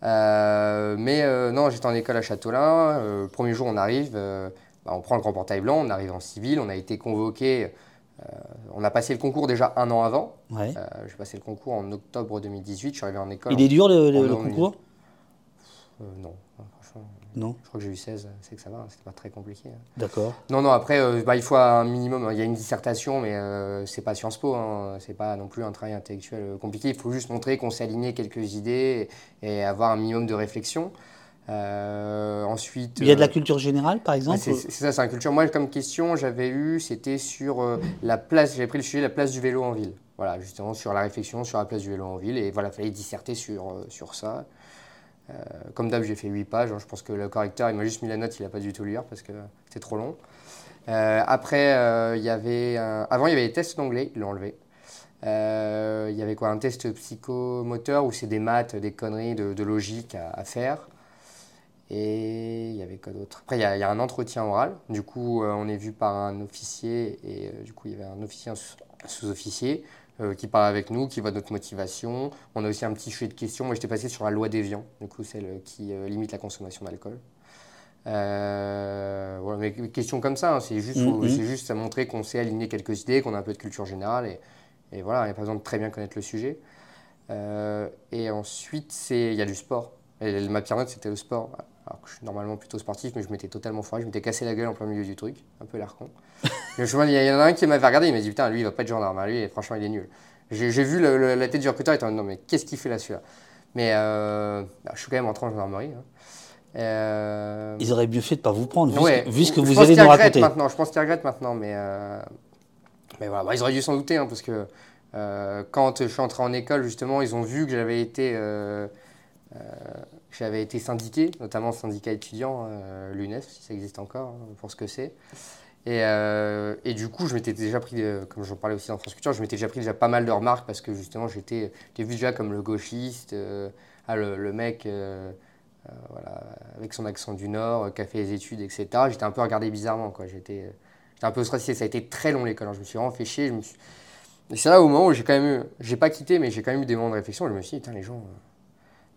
Mais non, j'étais en école à Châteaulin. Premier jour, on arrive, bah, on prend le grand portail blanc, on arrive en civil, on a été convoqué. Euh, on a passé le concours déjà un an avant. Ouais. Euh, J'ai passé le concours en octobre 2018, je suis arrivé en école. Il est dur le, concours? Euh, non, franchement, Non. je crois que j'ai eu 16, c'est que ça va, hein, c'était pas très compliqué. hein. D'accord. Non, non, après, euh, bah, il faut un minimum. Il y a une dissertation, mais euh, c'est pas Sciences Po. Hein, c'est pas non plus un travail intellectuel compliqué. Il faut juste montrer qu'on s'est aligné quelques idées et, et avoir un minimum de réflexion. Euh, ensuite. Il y a de la euh, culture générale, par exemple c'est ça, c'est un culture. Moi, comme question, j'avais eu, c'était sur euh, la place, j'avais pris le sujet, la place du vélo en ville. Voilà, justement, sur la réflexion sur la place du vélo en ville. Et voilà, il fallait disserter sur, euh, sur ça. Comme d'hab, j'ai fait 8 pages. hein. Je pense que le correcteur, il m'a juste mis la note, il n'a pas dû tout lire parce que c'était trop long. Après, il y avait un- avant, il y avait les tests d'anglais, ils l'ont enlevé. Il y avait quoi Un test psychomoteur où c'est des maths, des conneries de, de logique à, à faire. Et il y avait quoi d'autre? Après, il y, a, il y a un entretien oral. Du coup, euh, on est vu par un officier et euh, du coup, il y avait un officier, un sous- un sous-officier euh, qui parle avec nous, qui voit notre motivation. On a aussi un petit sujet de questions. Moi, j'étais passé sur la loi d'Evian, du coup, celle qui limite la consommation d'alcool. Voilà, mais questions comme ça, hein, c'est juste, Mhm. c'est juste à montrer qu'on sait aligner quelques idées, qu'on a un peu de culture générale et, et voilà, il n'y a pas besoin de très bien connaître le sujet. Et ensuite, il y a du sport. Et ma pire note, c'était le sport. Alors que je suis normalement plutôt sportif, mais je m'étais totalement foiré. Je m'étais cassé la gueule en plein milieu du truc. Un peu l'air con. Mais je vois, il y, en a un qui m'avait regardé, il m'a dit Putain, lui, il va pas être gendarme. Lui, et franchement, il est nul. J'ai vu le- le- la tête du recruteur, il était Non, mais qu'est-ce qu'il fait là, celui-là? Mais euh, bah, je suis quand même entré en gendarmerie. hein. Euh, Ils auraient mieux fait de ne pas vous prendre, vu, Ouais, ce, vu ce que je vous qu'ils nous regrettent raconter. Maintenant, je pense qu'ils regrettent maintenant, mais, euh, mais voilà, bah, ils auraient dû s'en douter, hein, parce que euh, quand je suis entré en école, justement, ils ont vu que j'avais été, j'avais été syndiqué, notamment syndicat étudiant, euh, l'UNEF, si ça existe encore, hein, pour ce que c'est. Et, euh, et du coup, je m'étais déjà pris, euh, comme j'en parlais aussi dans France Culture, je m'étais déjà pris déjà pas mal de remarques parce que justement, j'étais vu déjà comme le gauchiste, ah, le, mec voilà, avec son accent du Nord, qui a fait les études, etc. J'étais un peu regardé bizarrement, quoi. J'étais un peu stressé. Ça a été très long l'école. hein. Je me suis vraiment fait chier. Et c'est là au moment où j'ai quand même eu, j'ai pas quitté, mais j'ai quand même eu des moments de réflexion. Je me suis dit, les gens.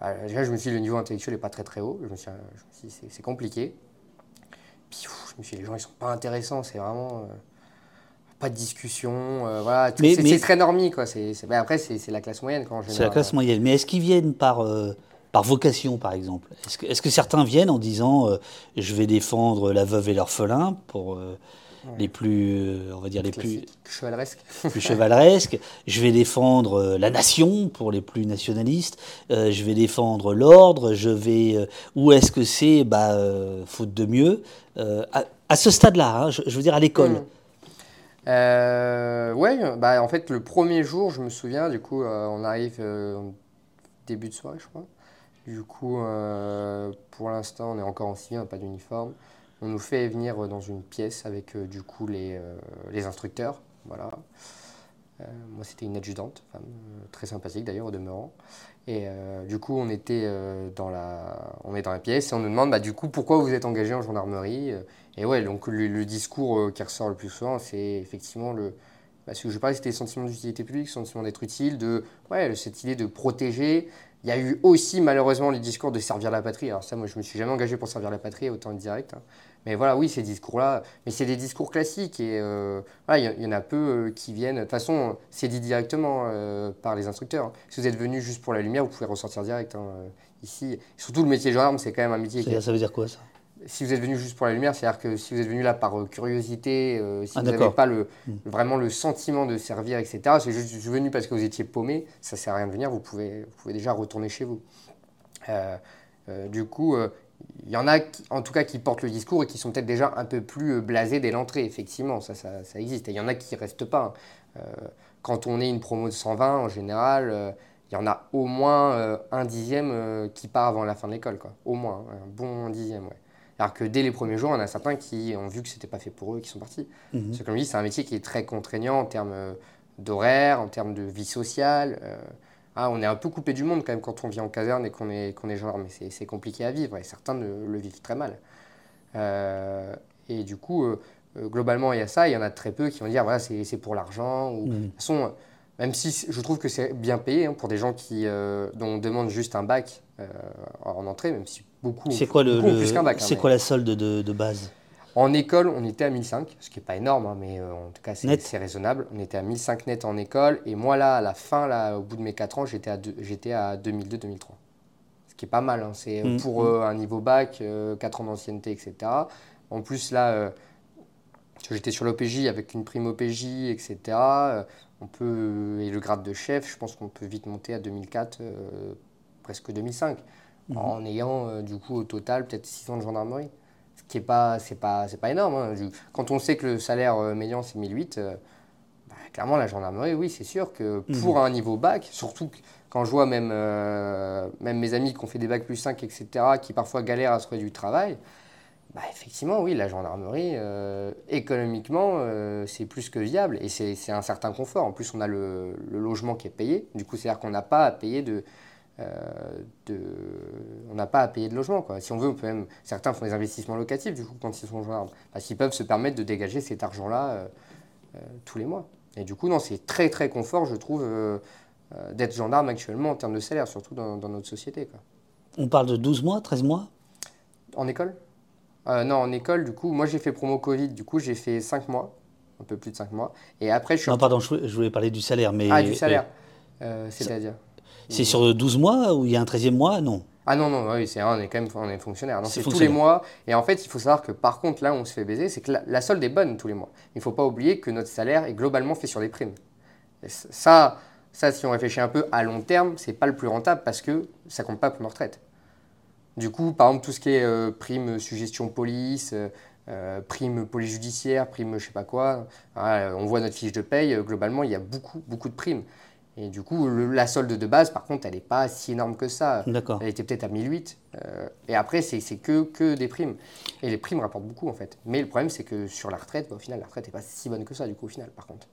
Euh, bah, déjà, je me suis dit, le niveau intellectuel n'est pas très très haut. Je me suis, je me suis dit, c'est- compliqué. Puis je me suis dit, les gens, ils sont pas intéressants. C'est vraiment. euh, pas de discussion. euh, voilà, c'est très normie, quoi. C'est, c'est- bah, après, c'est c'est la classe moyenne, C'est la classe moyenne. Mais est-ce qu'ils viennent par, euh, par vocation, par exemple? Est-ce que, est-ce que certains viennent en disant euh, je vais défendre la veuve et l'orphelin pour euh, les plus, euh, on va dire les plus, Classique, chevaleresque. plus chevaleresques Je vais défendre euh, la nation pour les plus nationalistes. euh, je vais défendre l'ordre. Je vais. euh, où est-ce que c'est? Bah, euh, faute de mieux à, à ce stade-là, hein, je, je veux dire à l'école. Mm. Euh, ouais, bah en fait le premier jour, je me souviens, du coup, euh, on arrive euh, début de soirée, je crois. Du coup, pour l'instant, on est encore en civil, on n'a pas d'uniforme. On nous fait venir dans une pièce avec euh, du coup les, euh, les instructeurs, voilà. Euh, moi, c'était une adjudante, euh, très sympathique d'ailleurs au demeurant. Et euh, du coup, on était euh, dans la, on est dans la pièce et on nous demande, bah, du coup, pourquoi vous êtes engagé en gendarmerie Euh, Et ouais, donc le, discours euh, qui ressort le plus souvent, c'est effectivement le, bah, ce que je parlais, c'était le sentiment d'utilité publique, le sentiment d'être utile, de, ouais, cette idée de protéger, Il y a eu aussi malheureusement les discours de servir la patrie. Alors ça, moi, je me suis jamais engagé pour servir la patrie, autant être direct. hein. Mais voilà, oui, ces discours-là, mais c'est des discours classiques et euh, voilà, il y, y en a peu euh, qui viennent. De toute façon, c'est dit directement euh, par les instructeurs. hein. Si vous êtes venu juste pour la lumière, vous pouvez ressortir direct. hein, Ici, surtout le métier de gendarme, c'est quand même un métier qui Ça veut dire quoi ça? Si vous êtes venu juste pour la lumière, c'est-à-dire que si vous êtes venu là par curiosité, si Ah, vous n'avez pas le, Mm. vraiment le sentiment de servir, etc., c'est juste je suis venu parce que vous étiez paumé, ça sert à rien de venir, vous pouvez, vous pouvez déjà retourner chez vous. Du coup, il y en a, qui- en tout cas, qui portent le discours et qui sont peut-être déjà un peu plus euh, blasés dès l'entrée, effectivement, ça, ça, ça existe. Et il y en a qui ne restent pas. hein. Euh, quand on est une promo de 120, en général, euh, il y en a au moins euh, un dixième euh, qui part avant la fin de l'école, quoi. Au moins, hein, un bon dixième, ouais. Alors que dès les premiers jours, il y en a certains qui ont vu que c'était pas fait pour eux et qui sont partis. Mhm. Parce que comme je dis, c'est un métier qui est très contraignant en termes euh, d'horaire, en termes de vie sociale. Ah, on est un peu coupé du monde quand même quand on vit en caserne et qu'on est, qu'on est gendarme. Mais c'est- compliqué à vivre et certains ne- le vivent très mal. Euh, et du coup, euh, euh, globalement, il y a ça. Il y en a très peu qui vont dire voilà, c'est c'est pour l'argent. Ou... De Mhm. toute façon, même si je trouve que c'est bien payé hein, pour des gens qui, euh, dont on demande juste un bac en entrée, même si beaucoup, C'est quoi le, le- plus qu'un bac. hein, c'est mais- quoi la solde de, de base? En école, on était à 1005, ce qui n'est pas énorme, hein, mais euh, en tout cas, c'est raisonnable. On était à 1005 net en école. Et moi, là, à la fin, là, au bout de mes 4 ans, j'étais à, j'étais à 2002-2003. Ce qui est pas mal. hein. C'est euh, Mm, pour mm. euh, un niveau bac, 4 ans d'ancienneté, etc. En plus, là, j'étais sur l'OPJ avec une prime OPJ, etc. on peut, et le grade de chef, je pense qu'on peut vite monter à 2004, euh, presque 2005, Mhm. en ayant du coup au total peut-être 6 ans de gendarmerie. Ce qui est pas, c'est pas, c'est pas énorme. hein. Quand on sait que le salaire euh, médian c'est 1008, euh, bah, clairement la gendarmerie, oui, c'est sûr que pour un niveau bac, surtout quand je vois même, euh, même mes amis qui ont fait des bacs plus 5, etc., qui parfois galèrent à se trouver du travail, bah, effectivement, oui, la gendarmerie, euh, économiquement, euh, c'est plus que viable et c'est un certain confort. En plus, on a le, le logement qui est payé. Du coup, c'est-à-dire qu'on n'a pas à payer de, de, on n'a pas à payer de logement. Quoi. Si on veut, on peut même, certains font des investissements locatifs du coup quand ils sont gendarmes, parce qu'ils peuvent se permettre de dégager cet argent-là euh, euh, tous les mois. Et du coup, non, c'est très très confort, je trouve, euh, euh, d'être gendarme actuellement en termes de salaire, surtout dans, dans notre société. Quoi. On parle de 12 mois, 13 mois? En école? Euh, Non, en école, du coup, moi j'ai fait promo Covid, du coup j'ai fait 5 mois, un peu plus de 5 mois. Et après, je suis. Non, pardon, je voulais, parler du salaire. Mais, ah, du salaire. Euh, C'est-à-dire? C'est sur 12 mois ou il y a un 13e mois? Non. Ah non, non, oui, c'est, on est quand même on est fonctionnaire. Non, C'est tous les mois. Et en fait, il faut savoir que par contre, là où on se fait baiser, c'est que la, la solde est bonne tous les mois. Il ne faut pas oublier que notre salaire est globalement fait sur des primes. Et ça, ça, si on réfléchit un peu à long terme, c'est pas le plus rentable parce que ça compte pas pour nos retraites. Du coup, par exemple, tout ce qui est euh, prime suggestion police, euh, euh, prime police judiciaire, prime je sais pas quoi, voilà, on voit notre fiche de paye, euh, globalement, il y a beaucoup, beaucoup de primes. Et du coup, le- la solde de base, par contre, elle n'est pas si énorme que ça. D'accord. Elle était peut-être à 1008. euh, et après, c'est que, que des primes. Et les primes rapportent beaucoup, en fait. Mais le problème, c'est que sur la retraite, bah, au final, la retraite n'est pas si bonne que ça, du coup, au final, par contre.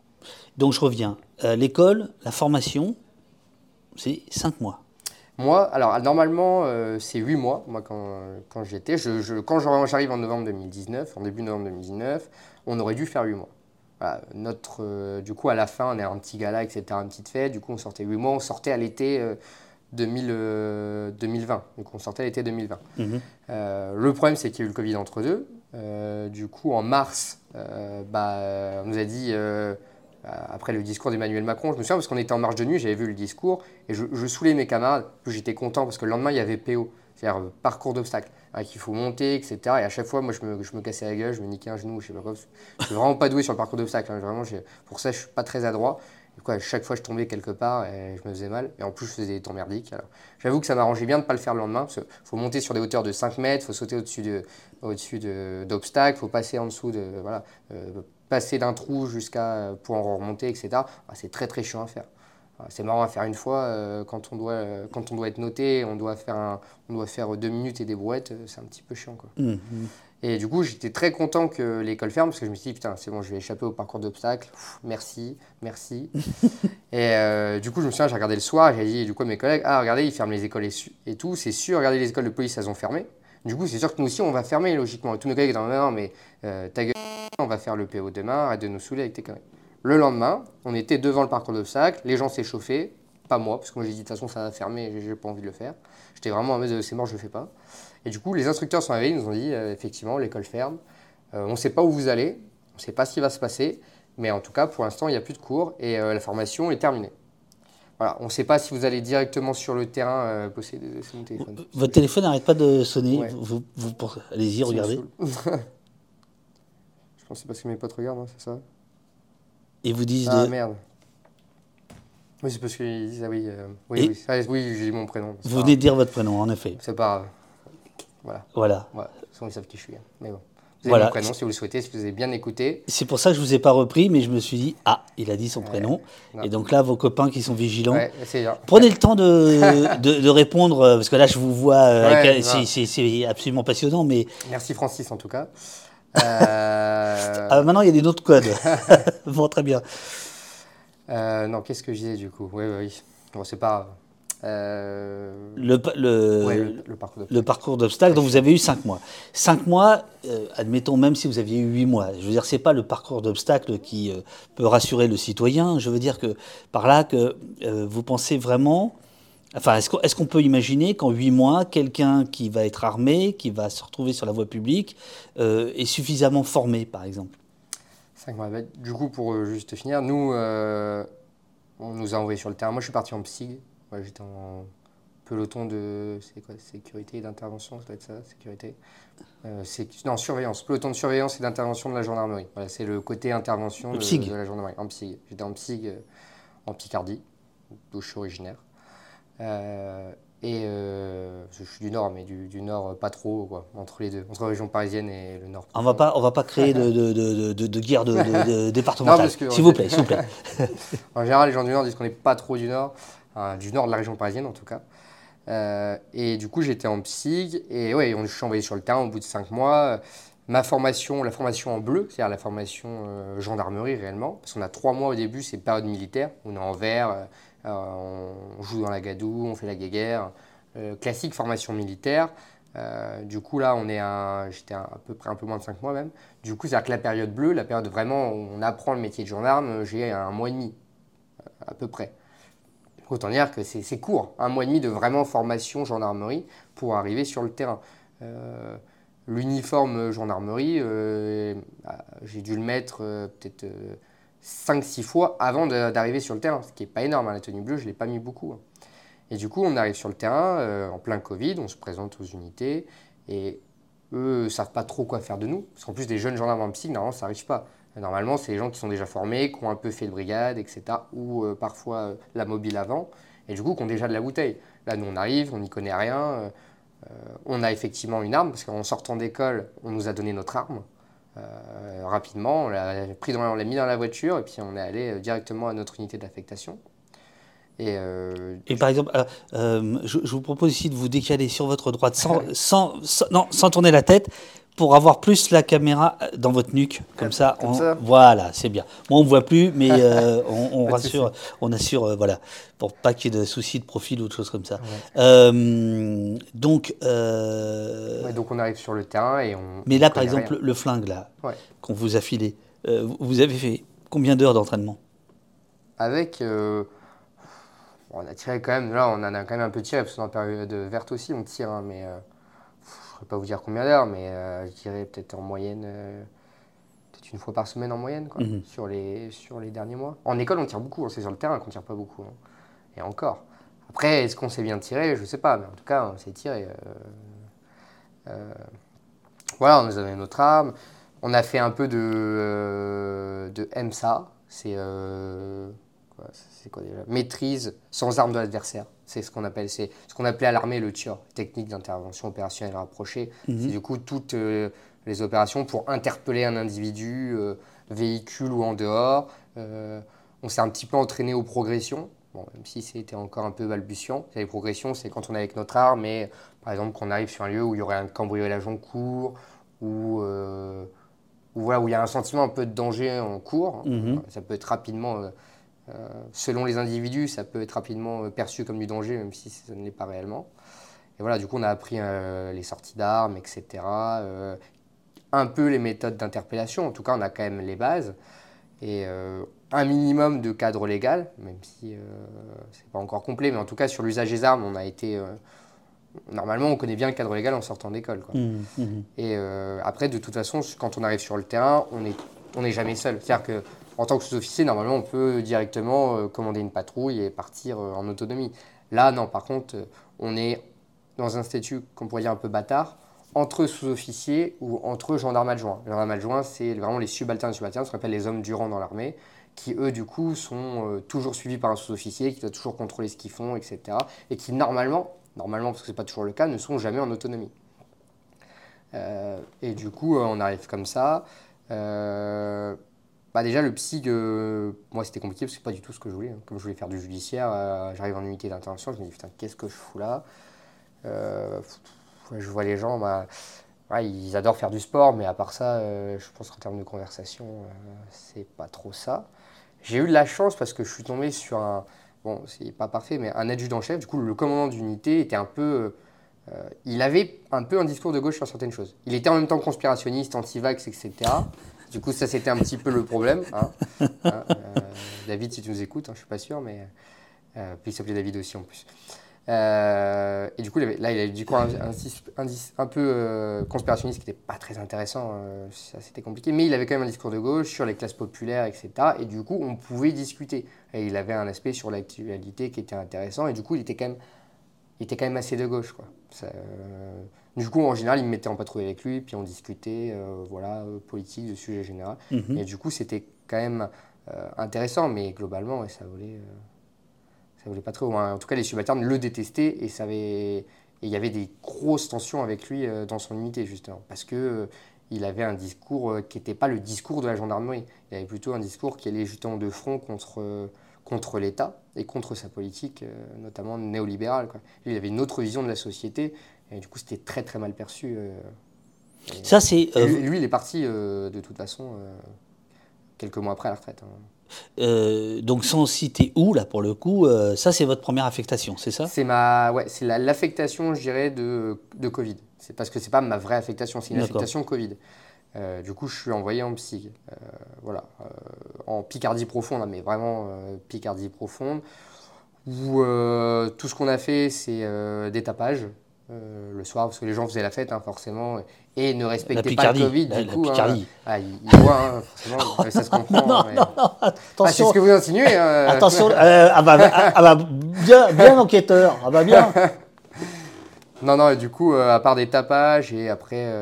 Donc je reviens. Euh, L'école, la formation, c'est 5 mois. Moi, alors, normalement, euh, c'est 8 mois, moi, quand, quand j'y étais. Je, je- quand j'arrive en novembre 2019, en début novembre 2019, on aurait dû faire 8 mois. Voilà, notre, euh, du coup, à la fin, on est un petit gala, etc., une petite fête. Du coup, on sortait 8 mois. On sortait à l'été euh, 2000, euh, 2020. Donc, on sortait à l'été 2020. Mhm. Euh, le problème, c'est qu'il y a eu le Covid entre deux. Euh, du coup, en mars, bah, on nous a dit, euh, après le discours d'Emmanuel Macron, je me souviens parce qu'on était en marche de nuit, j'avais vu le discours, et je, je saoulais mes camarades. J'étais content parce que le lendemain, il y avait PO, c'est-à-dire parcours d'obstacles, hein, qu'il faut monter, etc. Et à chaque fois, moi, je me, cassais la gueule, je me niquais un genou, je sais pas quoi. Je suis vraiment pas doué sur le parcours d'obstacles. hein, pour ça, je suis pas très adroit. Chaque fois, je tombais quelque part et je me faisais mal. Et en plus, je faisais des temps merdiques. J'avoue que ça m'arrangeait bien de pas le faire le lendemain. Faut monter sur des hauteurs de 5 mètres, il faut sauter au-dessus de, de- d'obstacles, il faut passer en dessous de. Voilà, euh, passer d'un trou jusqu'à. pour en remonter, etc. Ah, c'est très très chiant à faire. C'est marrant à faire une fois euh, quand, on doit, euh, quand on doit être noté, on doit faire, un- on doit faire deux minutes et des brouettes, euh, c'est un petit peu chiant. Quoi. Mhm. Et du coup, j'étais très content que l'école ferme parce que je me suis dit, putain, c'est bon, je vais échapper au parcours d'obstacles. Merci, merci. et du coup, je me souviens, j'ai regardé le soir, j'ai dit du coup à mes collègues, ah, regardez, ils ferment les écoles et, tout, c'est sûr, regardez, les écoles de police, elles ont fermé. Du coup, c'est sûr que nous aussi, on va fermer, logiquement. Et tous mes collègues étaient dans non, mais ta gueule, on va faire le PO demain, arrête de nous saouler avec tes conneries. Le lendemain, on était devant le parcours d'obstacles, les gens s'échauffaient, pas moi, parce que moi j'ai dit de toute façon ça va fermer, j'ai- pas envie de le faire. J'étais vraiment en mode euh, c'est mort, je le fais pas. Et du coup, les instructeurs sont arrivés, ils nous ont dit euh, effectivement, l'école ferme, Euh, on ne sait pas où vous allez, on ne sait pas ce qui va se passer, mais en tout cas, pour l'instant, il n'y a plus de cours et euh, la formation est terminée. Voilà, on ne sait pas si vous allez directement sur le terrain bosser. C'est mon téléphone. Votre téléphone n'arrête pas de sonner. Ouais. Vous, Allez-y, regardez. Je pense que c'est parce que mes potes regardent, hein, c'est ça? Et vous disent Ah de- merde. Oui, c'est parce qu'ils disent ah oui, euh, oui, Ah, oui, j'ai dit mon prénom. Vous venez de dire votre prénom, en effet. C'est pas grave. Voilà, Voilà. ils savent qui je suis. hein. Mais bon. Vous avez Voilà. mon prénom si vous le souhaitez, si vous avez bien écouté. C'est pour ça que je vous ai pas repris, mais je me suis dit, ah, il a dit son prénom. Non. Et donc là, vos copains qui sont vigilants, Ouais, prenez le temps de, de, de répondre, euh, parce que là, je vous vois, euh, c'est absolument passionnant, mais Merci Francis en tout cas. Euh, ah, maintenant, il y a des autres codes. bon, très bien. euh, non, qu'est-ce que je disais du coup? Oui, oui, oui. Bon, c'est pas grave. Euh, Le, pa- le, ouais, le, le parcours d'obstacles dont vous avez eu 5 mois. 5 mois, euh, admettons même si vous aviez eu 8 mois. Je veux dire, c'est pas le parcours d'obstacles qui euh, peut rassurer le citoyen. Je veux dire que par là que vous pensez vraiment. Enfin, est-ce qu'on peut imaginer qu'en 8 mois, quelqu'un qui va être armé, qui va se retrouver sur la voie publique, euh, est suffisamment formé, par exemple? Cinq mois. Bah, Du coup, pour euh, juste finir, nous, euh, on nous a envoyés sur le terrain. Moi, je suis parti en. Ouais, J'étais en peloton de quoi, sécurité et d'intervention, ça doit être ça, sécurité. Euh, non, surveillance, peloton de surveillance et d'intervention de la gendarmerie. Voilà, c'est le côté intervention de, PSIG. de la gendarmerie. En psy. J'étais en euh, en Picardie, d'où je suis originaire. Euh, et euh, je suis du nord, mais du, du nord euh, pas trop, quoi, entre les deux, entre la région parisienne et le nord. On va pas, on va pas créer de, de, de, de- guerre départementale. S'il vous plaît, s'il vous plaît. En général, les gens du Nord disent qu'on n'est pas trop du Nord, hein, du Nord de la région parisienne en tout cas. Euh, et du coup, j'étais en psy, et ouais, on, je suis envoyé sur le terrain au bout de cinq mois. Ma formation, la formation en bleu, c'est-à-dire la formation euh, gendarmerie réellement, parce qu'on a trois mois au début, c'est période militaire, on est en vert, on joue dans la gadoue, on fait la guéguerre, Euh, classique formation militaire. Euh, du coup, là, on est j'étais à, peu près un peu moins de cinq mois même. Du coup, c'est-à-dire que la période bleue, la période vraiment où on apprend le métier de gendarme, j'ai un mois et demi à peu près. Autant dire que c'est court, un mois et demi de vraiment formation gendarmerie pour arriver sur le terrain. Euh, L'uniforme gendarmerie, euh, bah, j'ai dû le mettre euh, peut-être 5-6 fois avant d'arriver sur le terrain, ce qui n'est pas énorme. hein, la tenue bleue, je ne l'ai pas mis beaucoup. hein. Et du coup, on arrive sur le terrain euh, en plein Covid, on se présente aux unités et eux ne savent pas trop quoi faire de nous. Parce qu'en plus, des jeunes gendarmes en psy, normalement, ça n'arrive pas. Normalement, c'est les gens qui sont déjà formés, qui ont un peu fait de brigade, etc. Ou euh, parfois euh, la mobile avant. Et du coup, qui ont déjà de la bouteille. Là, nous, on arrive, on n'y connaît rien. euh, euh, on a effectivement une arme, parce qu'en sortant d'école, on nous a donné notre arme. Euh, rapidement, on l'a mis dans la voiture et puis on est allé euh, directement à notre unité d'affectation. Et euh, Et par exemple, euh, euh, je, je vous propose ici de vous décaler sur votre droite sans, sans, sans- non, sans tourner la tête pour avoir plus la caméra dans votre nuque. Comme ça, Comme on- ça voilà, c'est bien. Moi, on ne voit plus, mais on, rassure, on assure, voilà, pour pas qu'il y ait de soucis de profil ou de choses comme ça. Donc, ouais, donc on arrive sur le terrain et on. mais là, par exemple, rien. le flingue là Ouais. qu'on vous a filé, vous avez fait combien d'heures d'entraînement? Avec. On a tiré quand même, là on en a quand même un peu tiré, parce que dans la période verte aussi on tire, hein, mais euh, je ne saurais pas vous dire combien d'heures, mais euh, je dirais peut-être en moyenne, euh, peut-être une fois par semaine en moyenne, quoi, Mhm. sur, les, sur les derniers mois. En école on tire beaucoup, hein, c'est sur le terrain qu'on tire pas beaucoup, hein. et encore. Après, est-ce qu'on s'est bien tiré Je sais pas, mais en tout cas on s'est tiré. euh, voilà, on nous a donné notre arme. On a fait un peu de, de MSA, c'est c'est quoi déjà? Maîtrise sans arme de l'adversaire. C'est ce qu'on appelle, c'est ce qu'on appelait à l'armée le TIOR, technique d'intervention opérationnelle rapprochée. Mhm. C'est du coup toutes euh, les opérations pour interpeller un individu, euh, véhicule ou en dehors. Euh, on s'est un petit peu entraîné aux progressions, bon, même si c'était encore un peu balbutiant. Les progressions, c'est quand on est avec notre arme et par exemple qu'on arrive sur un lieu où il y aurait un cambriolage en cours ou voilà, où il y a un sentiment un peu de danger en cours. Mhm. Ça peut être rapidement, selon les individus, ça peut être rapidement euh, perçu comme du danger, même si ça ne l'est pas réellement. Et voilà, du coup, on a appris euh, les sorties d'armes, etc. euh, un peu les méthodes d'interpellation. En tout cas, on a quand même les bases. et euh, un minimum de cadre légal, même si euh, c'est pas encore complet, mais en tout cas sur l'usage des armes, on a été. euh, normalement, on connaît bien le cadre légal en sortant d'école. quoi. Mhm, mhm. Et euh, après, de toute façon, quand on arrive sur le terrain, on n'est on n'est jamais seul. C'est-à-dire que en tant que sous-officier, normalement, on peut directement euh, commander une patrouille et partir euh, en autonomie. Là, non, par contre, euh, on est dans un statut qu'on pourrait dire un peu bâtard, entre sous-officiers ou entre gendarmes adjoints. Les gendarmes adjoints, c'est vraiment les subalternes subalternes, ce qu'on appelle les hommes du rang dans l'armée, qui eux, du coup, sont toujours suivis par un sous-officier, qui doit toujours contrôler ce qu'ils font, etc. Et qui, normalement, normalement, parce que ce n'est pas toujours le cas, ne sont jamais en autonomie. Et du coup, on arrive comme ça. Bah déjà, le psy, euh, moi, c'était compliqué parce que c'est pas du tout ce que je voulais. hein. Comme je voulais faire du judiciaire, euh, j'arrive en unité d'intervention, je me dis, putain, qu'est-ce que je fous là? Euh, Je vois les gens, bah, ils adorent faire du sport, mais à part ça, je pense qu'en termes de conversation, c'est pas trop ça. J'ai eu de la chance parce que je suis tombé sur un, bon, c'est pas parfait, mais un adjudant-chef. Du coup, le commandant d'unité était un peu. il avait un peu un discours de gauche sur certaines choses. Il était en même temps conspirationniste, anti-vax, etc. Du coup, ça, c'était un petit peu le problème. hein. Hein, euh, David, si tu nous écoutes, hein, je suis pas sûr, mais. Euh, puis il s'appelait David aussi en plus. Euh, et du coup, là, il avait du coup un, un, peu conspirationniste qui n'était pas très intéressant, ça c'était compliqué, mais il avait quand même un discours de gauche sur les classes populaires, etc. Et du coup, on pouvait discuter. Et il avait un aspect sur l'actualité qui était intéressant, et du coup, il était quand même, il était quand même assez de gauche. Quoi. Du coup, en général, il me mettait en patrouille avec lui, puis on discutait, euh, voilà, euh, politique, de sujets généraux. Mhm. Et du coup, c'était quand même euh, intéressant, mais globalement, ouais, ça volait, euh, ça volait pas trop. En tout cas, les subalternes le détestaient et ça avait, et il y avait des grosses tensions avec lui dans son unité justement, parce que il avait un discours qui n'était pas le discours de la gendarmerie. Il avait plutôt un discours qui allait justement de front contre contre l'État et contre sa politique, notamment néolibérale. Quoi. Il avait une autre vision de la société et du coup, c'était très très mal perçu. euh, Ça, c'est. euh, lui, lui, il est parti euh, de toute façon quelques mois après la retraite. hein. euh, donc, sans citer où, là, pour le coup, euh, ça, c'est votre première affectation, c'est ça? C'est ma, ouais, c'est la- l'affectation, je dirais, de, de Covid. C'est parce que c'est pas ma vraie affectation, c'est une affectation Covid. Euh, du coup, je suis envoyé en psy, voilà, en Picardie profonde, hein, mais vraiment Picardie profonde, où tout ce qu'on a fait, c'est des tapages euh, le soir, parce que les gens faisaient la fête, hein, forcément, et ne respectaient pas le Covid. la, du la coup, hein. Ah, ils, ils voient, hein, forcément, ça se comprend. non, mais- non, non, Ah, c'est attention. ce que vous insinuez. Attention, euh, ah bah, ah, ah bah, bien, bien enquêteur, ah bah bien. Non, non, et du coup, euh, à part des tapages et après.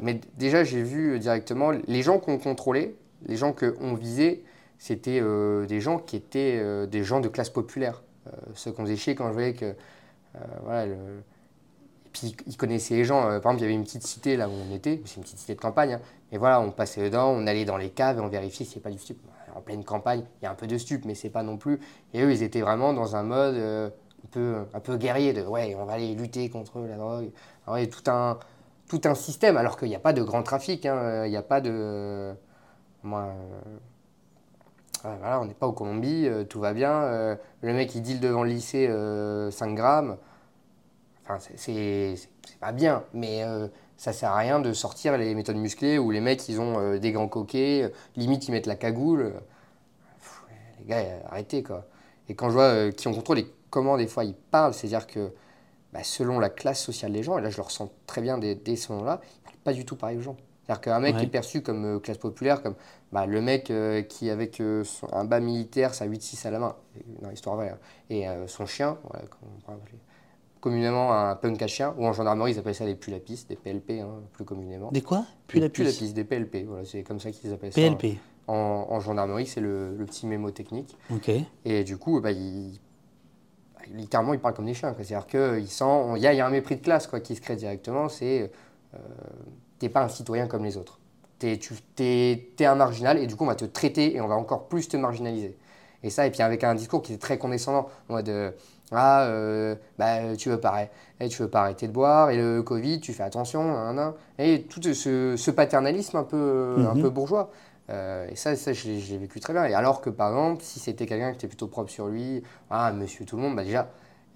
mais déjà, j'ai vu directement les gens qu'on contrôlait, les gens qu'on visait, c'était des gens qui étaient des gens de classe populaire. Ceux qu'on faisait chier quand je voyais que. voilà, le- puis, ils connaissaient les gens. Euh, par exemple, il y avait une petite cité là où on était, c'est une petite cité de campagne. hein. Et voilà, on passait dedans, on allait dans les caves et on vérifiait s'il n'y a pas du stup. En pleine campagne, il y a un peu de stup, mais c'est pas non plus. Et eux, ils étaient vraiment dans un mode. euh, un peu, un peu guerrier de ouais, on va aller lutter contre la drogue. Alors, il y a tout un, tout un système, alors qu'il n'y a pas de grand trafic, hein, euh, il n'y a pas de. Moi, voilà, on n'est pas au Colombie, tout va bien. le mec, il deal devant le lycée euh, 5 grammes. Enfin, c'est- pas bien, mais euh, ça sert à rien de sortir les méthodes musclées où les mecs, ils ont euh, des grands coquets, euh, limite, ils mettent la cagoule. Pff, les gars, arrêtez, quoi. Et quand je vois qui on contrôle et comment des fois ils parlent, c'est-à-dire que bah, selon la classe sociale des gens, et là je le ressens très bien dès, dès ce moment-là, ils parlent pas du tout pareil aux gens. C'est-à-dire qu'un mec Ouais. est perçu comme classe populaire, comme bah, le mec qui avec son- un bas militaire, sa 8-6 à la main, dans l'histoire vraie, hein, et son chien, voilà, comme on parle, communément un punk à chien, ou en gendarmerie ils appellent ça des pulapistes, des PLP hein, plus communément. Des quoi? Puce. pulapistes, des PLP, voilà, c'est comme ça qu'ils appellent ça. PLP. En, en gendarmerie, c'est le, le petit mémo technique. Ok. Et du coup, bah, il- bah, littéralement, ils parlent comme des chiens. C'est-à-dire qu'il il y, y a un mépris de classe quoi, qui se crée directement. C'est, euh, t'es pas un citoyen comme les autres. T'es, t'es un marginal et du coup, on va te traiter et on va encore plus te marginaliser. Et ça, et puis avec un discours qui est très condescendant, en mode euh, ah, euh, bah, tu veux pas, arrêter- eh, tu veux pas arrêter de boire et le Covid, tu fais attention, nan, nan. et tout ce, ce paternalisme un peu, un Mhm. peu bourgeois. Euh, et ça, ça je l'ai vécu très bien. Et alors que par exemple, si c'était quelqu'un qui était plutôt propre sur lui, ah, monsieur tout le monde, bah déjà,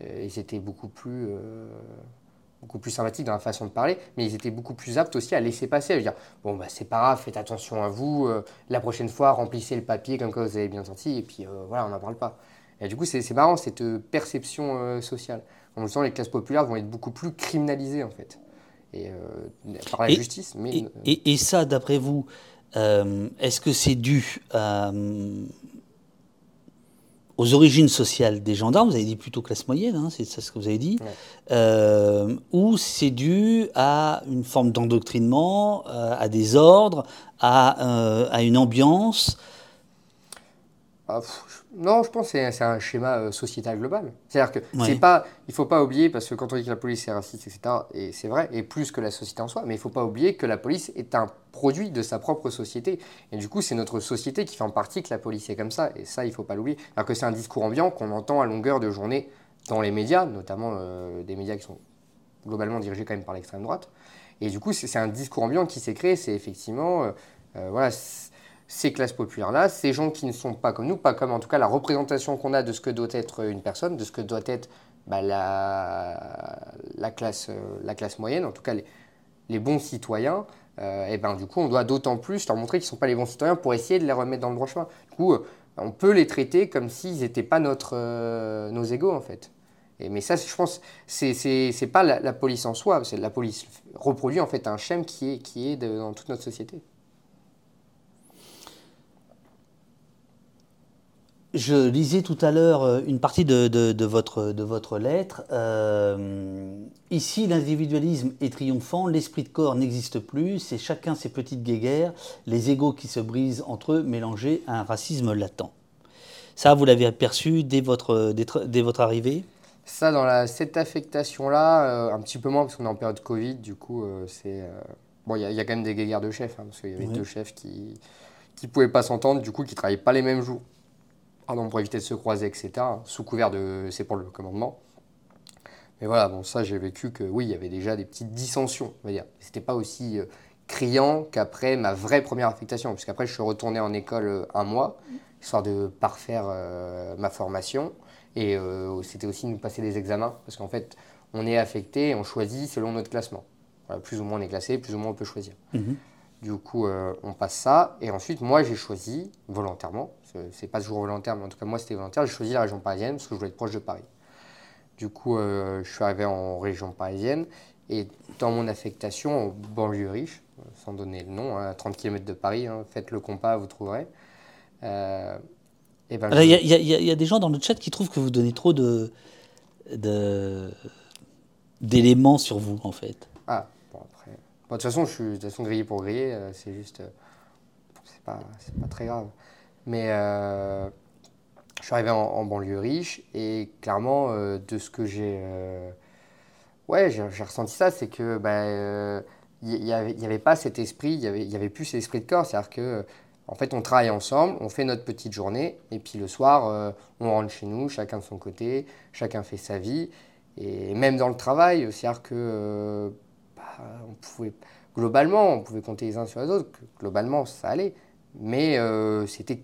euh, ils étaient beaucoup plus. euh, beaucoup plus sympathiques dans la façon de parler, mais ils étaient beaucoup plus aptes aussi à laisser passer, à dire bon bah c'est pas grave, faites attention à vous, euh, la prochaine fois remplissez le papier comme quoi vous avez bien senti, et puis euh, voilà, on n'en parle pas. Et du coup c'est marrant cette perception euh, sociale. En même temps, les classes populaires vont être beaucoup plus criminalisées en fait, et par la justice. Mais, et, et ça, d'après vous, est-ce que c'est dû à aux origines sociales des gendarmes, vous avez dit plutôt classe moyenne, hein, c'est ça ce que vous avez dit, euh, ou c'est dû à une forme d'endoctrinement, euh, à des ordres, à, euh, à une ambiance? Ah, non, je pense que c'est un schéma euh, sociétal global. C'est-à-dire que c'est pas, il faut pas oublier, parce que quand on dit que la police est raciste, etc., et c'est vrai, et plus que la société en soi, mais il faut pas oublier que la police est un produit de sa propre société. Et du coup, c'est notre société qui fait en partie que la police est comme ça, et ça, il faut pas l'oublier. Alors que c'est un discours ambiant qu'on entend à longueur de journée dans les médias, notamment euh, des médias qui sont globalement dirigés quand même par l'extrême droite. Et du coup, c'est un discours ambiant qui s'est créé, c'est effectivement, euh, voilà, ces classes populaires-là, ces gens qui ne sont pas comme nous, pas comme en tout cas la représentation qu'on a de ce que doit être une personne, de ce que doit être bah, la, classe, euh, la classe moyenne, en tout cas les, bons citoyens, euh, et ben du coup on doit d'autant plus leur montrer qu'ils ne sont pas les bons citoyens pour essayer de les remettre dans le droit chemin. Du coup, euh, on peut les traiter comme s'ils n'étaient pas notre, nos égaux en fait. Et, mais ça, je pense, c'est pas la, police en soi, c'est la police reproduit en fait un schéma qui est, qui est dans toute notre société. Je lisais tout à l'heure euh, une partie de, votre, de votre lettre. Euh, ici, l'individualisme est triomphant, l'esprit de corps n'existe plus, c'est chacun ses petites guéguerres, les égaux qui se brisent entre eux mélangés à un racisme latent. Ça, vous l'avez aperçu dès votre, dès, votre arrivée? Ça, dans la, cette affectation-là, euh, un petit peu moins, parce qu'on est en période Covid, du coup, c'est... bon, il y, a quand même des guéguerres de chefs, hein, parce qu'il y avait deux chefs qui ne pouvaient pas s'entendre, du coup, qui ne travaillaient pas les mêmes jours pardon, pour éviter de se croiser, etc., sous couvert de c'est pour le commandement. Mais voilà, bon, ça, j'ai vécu que oui, il y avait déjà des petites dissensions, on va dire. C'était pas aussi euh, criant qu'après ma vraie première affectation, puisqu'après, je suis retourné en école euh, un mois, histoire de parfaire euh, ma formation. Et c'était aussi nous passer des examens, parce qu'en fait, on est affecté et on choisit selon notre classement. plus ou moins on est classé, plus ou moins on peut choisir. Mhm. Du coup, on passe ça. Et ensuite, moi, j'ai choisi volontairement, c'est pas toujours volontaire, mais en tout cas moi c'était volontaire, j'ai choisi la région parisienne parce que je voulais être proche de Paris. Du coup, euh, je suis arrivé en région parisienne et dans mon affectation en banlieue riche, sans donner le nom, hein, à 30 km de Paris, hein, faites le compas, vous trouverez. Euh, il y, y, a des gens dans le chat qui trouvent que vous donnez trop de d'éléments sur vous en fait. Ah, bon après. de toute façon, je suis de toute façon grillé pour griller, euh, c'est juste. c'est pas, pas très grave. Mais euh, je suis arrivé en, banlieue riche et clairement, euh, de ce que j'ai. Euh, ouais, j'ai ressenti ça, c'est que. Bah, il n'y avait, pas cet esprit, il n'y avait, y avait plus cet esprit de corps. C'est-à-dire que, en fait, on travaille ensemble, on fait notre petite journée, et puis le soir, on rentre chez nous, chacun de son côté, chacun fait sa vie. Et même dans le travail, c'est-à-dire que, bah, globalement, on pouvait compter les uns sur les autres, globalement, ça allait. Mais c'était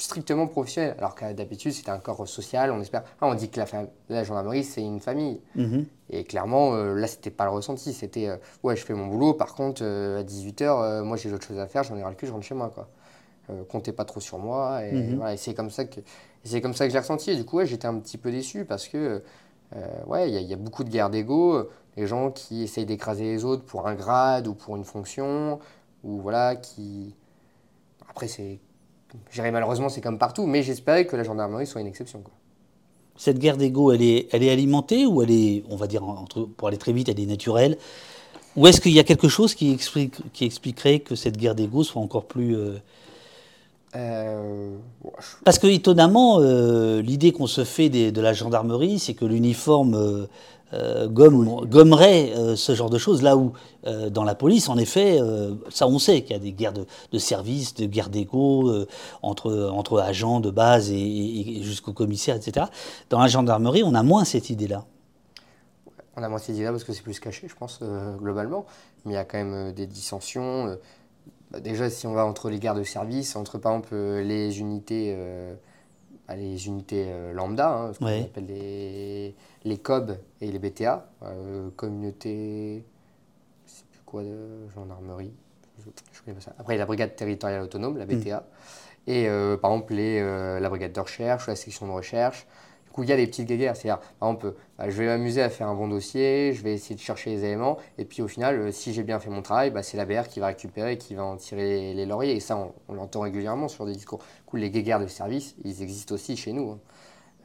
strictement professionnel. Alors que d'habitude, c'était un corps social, on espère. Ah, on dit que la, la gendarmerie, c'est une famille. Mhm. Et clairement, euh, là, c'était pas le ressenti. C'était, euh, ouais, je fais mon boulot, par contre, euh, à 18h, moi, j'ai d'autres choses à faire, j'en ai ras le cul, je rentre chez moi. Quoi. comptez pas trop sur moi. Et, mhm. voilà, c'est comme ça que, c'est comme ça que j'ai ressenti. Et du coup, ouais, j'étais un petit peu déçu parce que, ouais, il y, y, a beaucoup de guerre d'ego. Les gens qui essayent d'écraser les autres pour un grade ou pour une fonction, ou voilà, qui. Après, c'est J'irai malheureusement, c'est comme partout, mais j'espérais que la gendarmerie soit une exception. Quoi. Cette guerre d'ego, elle est, elle est alimentée ou elle est, on va dire, entre, pour aller très vite, elle est naturelle? Ou est-ce qu'il y a quelque chose qui, explique, qui expliquerait que cette guerre d'ego soit encore plus. Euh, euh, Parce que étonnamment, euh, l'idée qu'on se fait de la gendarmerie, c'est que l'uniforme euh, gomme, gommerait euh, ce genre de choses, là où euh, dans la police, en effet, ça on sait qu'il y a des guerres de, services, de guerres d'égo entre, entre agents de base et, jusqu'au commissaire, etc. Dans la gendarmerie, on a moins cette idée-là. On a moins cette idée-là parce que c'est plus caché, je pense, globalement. Mais il y a quand même des dissensions. Bah, déjà, si on va entre les guerres de service, entre par exemple les unités à les unités euh, lambda, hein, ce qu'on Ouais. appelle les, les COB et les BTA, euh, communauté, je sais plus quoi, de gendarmerie, je, connais pas ça. Après, la brigade territoriale autonome, la BTA, et euh, par exemple les, la brigade de recherche, la section de recherche. Du coup, il y a des petites guéguerres, c'est-à-dire, par exemple, bah, je vais m'amuser à faire un bon dossier, je vais essayer de chercher les éléments, et puis au final, euh, si j'ai bien fait mon travail, bah, c'est la BR qui va récupérer, qui va en tirer les, lauriers, et ça, on, l'entend régulièrement sur des discours. Du coup, les guéguerres de service, ils existent aussi chez nous. hein.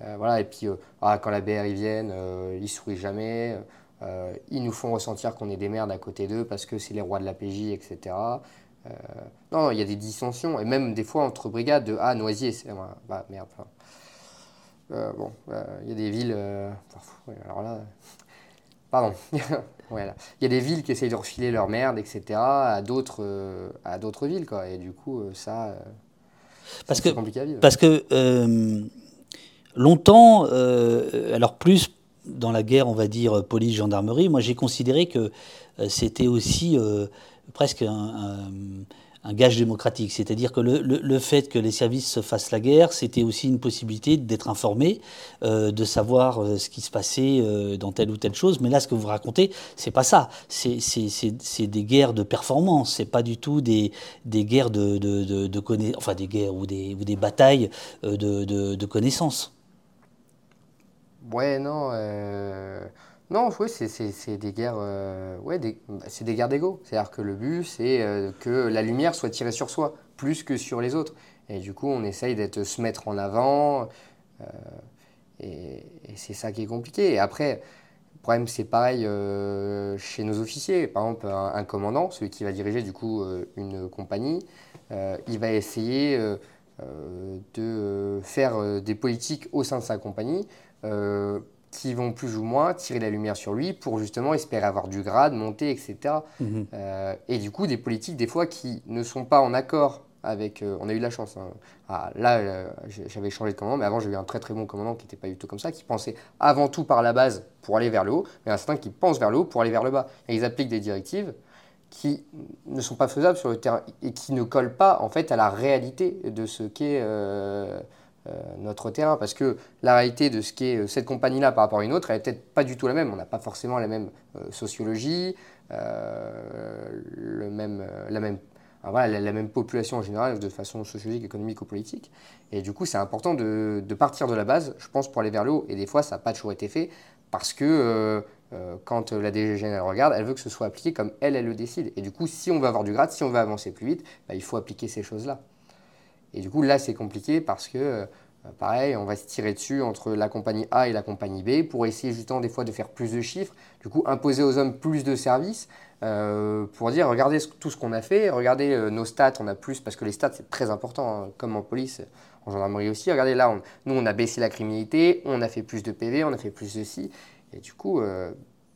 Euh, voilà, et puis euh, ah, quand la BR ils viennent, euh, ils sourient jamais, euh, ils nous font ressentir qu'on est des merdes à côté d'eux parce que c'est les rois de la PJ, etc. Non, il y a des dissensions, et même des fois entre brigades de Ah, Noisier, c'est. bah merde. enfin. Euh, bon, euh, il y a des villes. euh, alors là. Pardon. voilà. Il y a des villes qui essayent de refiler leur merde, etc. à d'autres à d'autres villes, quoi. Et du coup, ça. Parce que- c'est compliqué à vivre. Parce que longtemps, alors plus dans la guerre, on va dire police-gendarmerie, moi j'ai considéré que c'était aussi euh, presque un, un- un gage démocratique. C'est-à-dire que le, le- fait que les services se fassent la guerre, c'était aussi une possibilité d'être informé, euh, de savoir euh, ce qui se passait euh, dans telle ou telle chose. Mais là, ce que vous racontez, c'est pas ça. C'est des guerres de performance. C'est pas du tout des, des guerres de, de, de, enfin des guerres ou des, ou des batailles de connaissances. Ouais, non. Non, ouais, c'est des guerres. euh, Ouais, c'est des guerres d'ego. C'est-à-dire que le but, c'est euh, que la lumière soit tirée sur soi, plus que sur les autres. Et du coup, on essaye d'être se mettre en avant. euh, Et, c'est ça qui est compliqué. Et après, le problème, c'est pareil chez nos officiers. Par exemple, un, un commandant, celui qui va diriger du coup une compagnie, il va essayer de faire des politiques au sein de sa compagnie qui vont plus ou moins tirer la lumière sur lui pour justement espérer avoir du grade, monter, etc. Mhm. Euh, et du coup, des politiques, des fois, qui ne sont pas en accord avec. euh, on a eu de la chance. hein. Ah, là, euh, j'avais changé de commandant, mais avant, j'ai eu un très très bon commandant qui n'était pas du tout comme ça, qui pensait avant tout par la base pour aller vers le haut, mais un certain qui pense vers le haut pour aller vers le bas. Et ils appliquent des directives qui ne sont pas faisables sur le terrain et qui ne collent pas en fait à la réalité de ce qu'est notre terrain. Parce que la réalité de ce qu'est euh, cette compagnie-là par rapport à une autre, elle est peut-être pas du tout la même. On n'a pas forcément la même euh, sociologie, euh, le même, euh, la, même, voilà, la, même population en général de façon sociologique, économique ou politique. Et du coup, c'est important de, partir de la base, je pense, pour aller vers le haut. Et des fois, ça n'a pas toujours été fait parce que euh, euh, quand la DGGN elle regarde, elle veut que ce soit appliqué comme elle, elle le décide. Et du coup, si on veut avoir du grade, si on veut avancer plus vite, bah, il faut appliquer ces choses-là. Et du coup, là, c'est compliqué parce que, euh, pareil, on va se tirer dessus entre la compagnie A et la compagnie B pour essayer justement des fois de faire plus de chiffres, du coup, imposer aux hommes plus de services euh, pour dire, regardez tout ce qu'on a fait, regardez euh, nos stats, on a plus, parce que les stats, c'est très important, hein, comme en police, en gendarmerie aussi. Regardez là, on- nous, on a baissé la criminalité, on a fait plus de PV, on a fait plus de ci. Et du coup,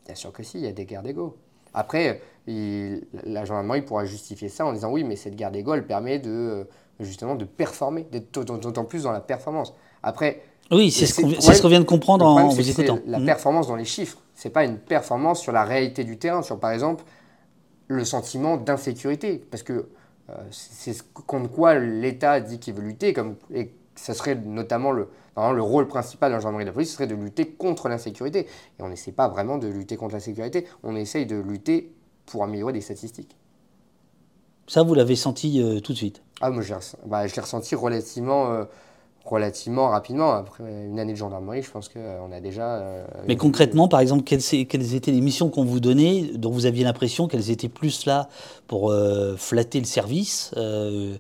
bien sûr que si, il y a des guerres d'ego. Après, la gendarmerie pourra justifier ça en disant oui, mais cette guerre d'ego, elle permet de justement de performer, d'être d'autant- plus dans la performance. Après, Oui, c'est ce qu'on ce vient de comprendre en vous écoutant. La Mhm. performance dans les chiffres, c'est pas une performance sur la réalité du terrain, sur par exemple le sentiment d'insécurité, parce que euh, c'est ce contre quoi l'État dit qu'il veut lutter, comme et ça serait notamment le le rôle principal de la gendarmerie de la police, ce serait de lutter contre l'insécurité. Et on n'essaie pas vraiment de lutter contre l'insécurité, on essaye de lutter pour améliorer des statistiques. Ça, vous l'avez senti euh, tout de suite. Ah, moi, je l'ai bah, ressenti relativement, euh, relativement rapidement. Après une année de gendarmerie, je pense qu'on a déjà. euh, Mais concrètement, par exemple, quelles, étaient les missions qu'on vous donnait, dont vous aviez l'impression qu'elles étaient plus là pour euh, flatter le service, euh,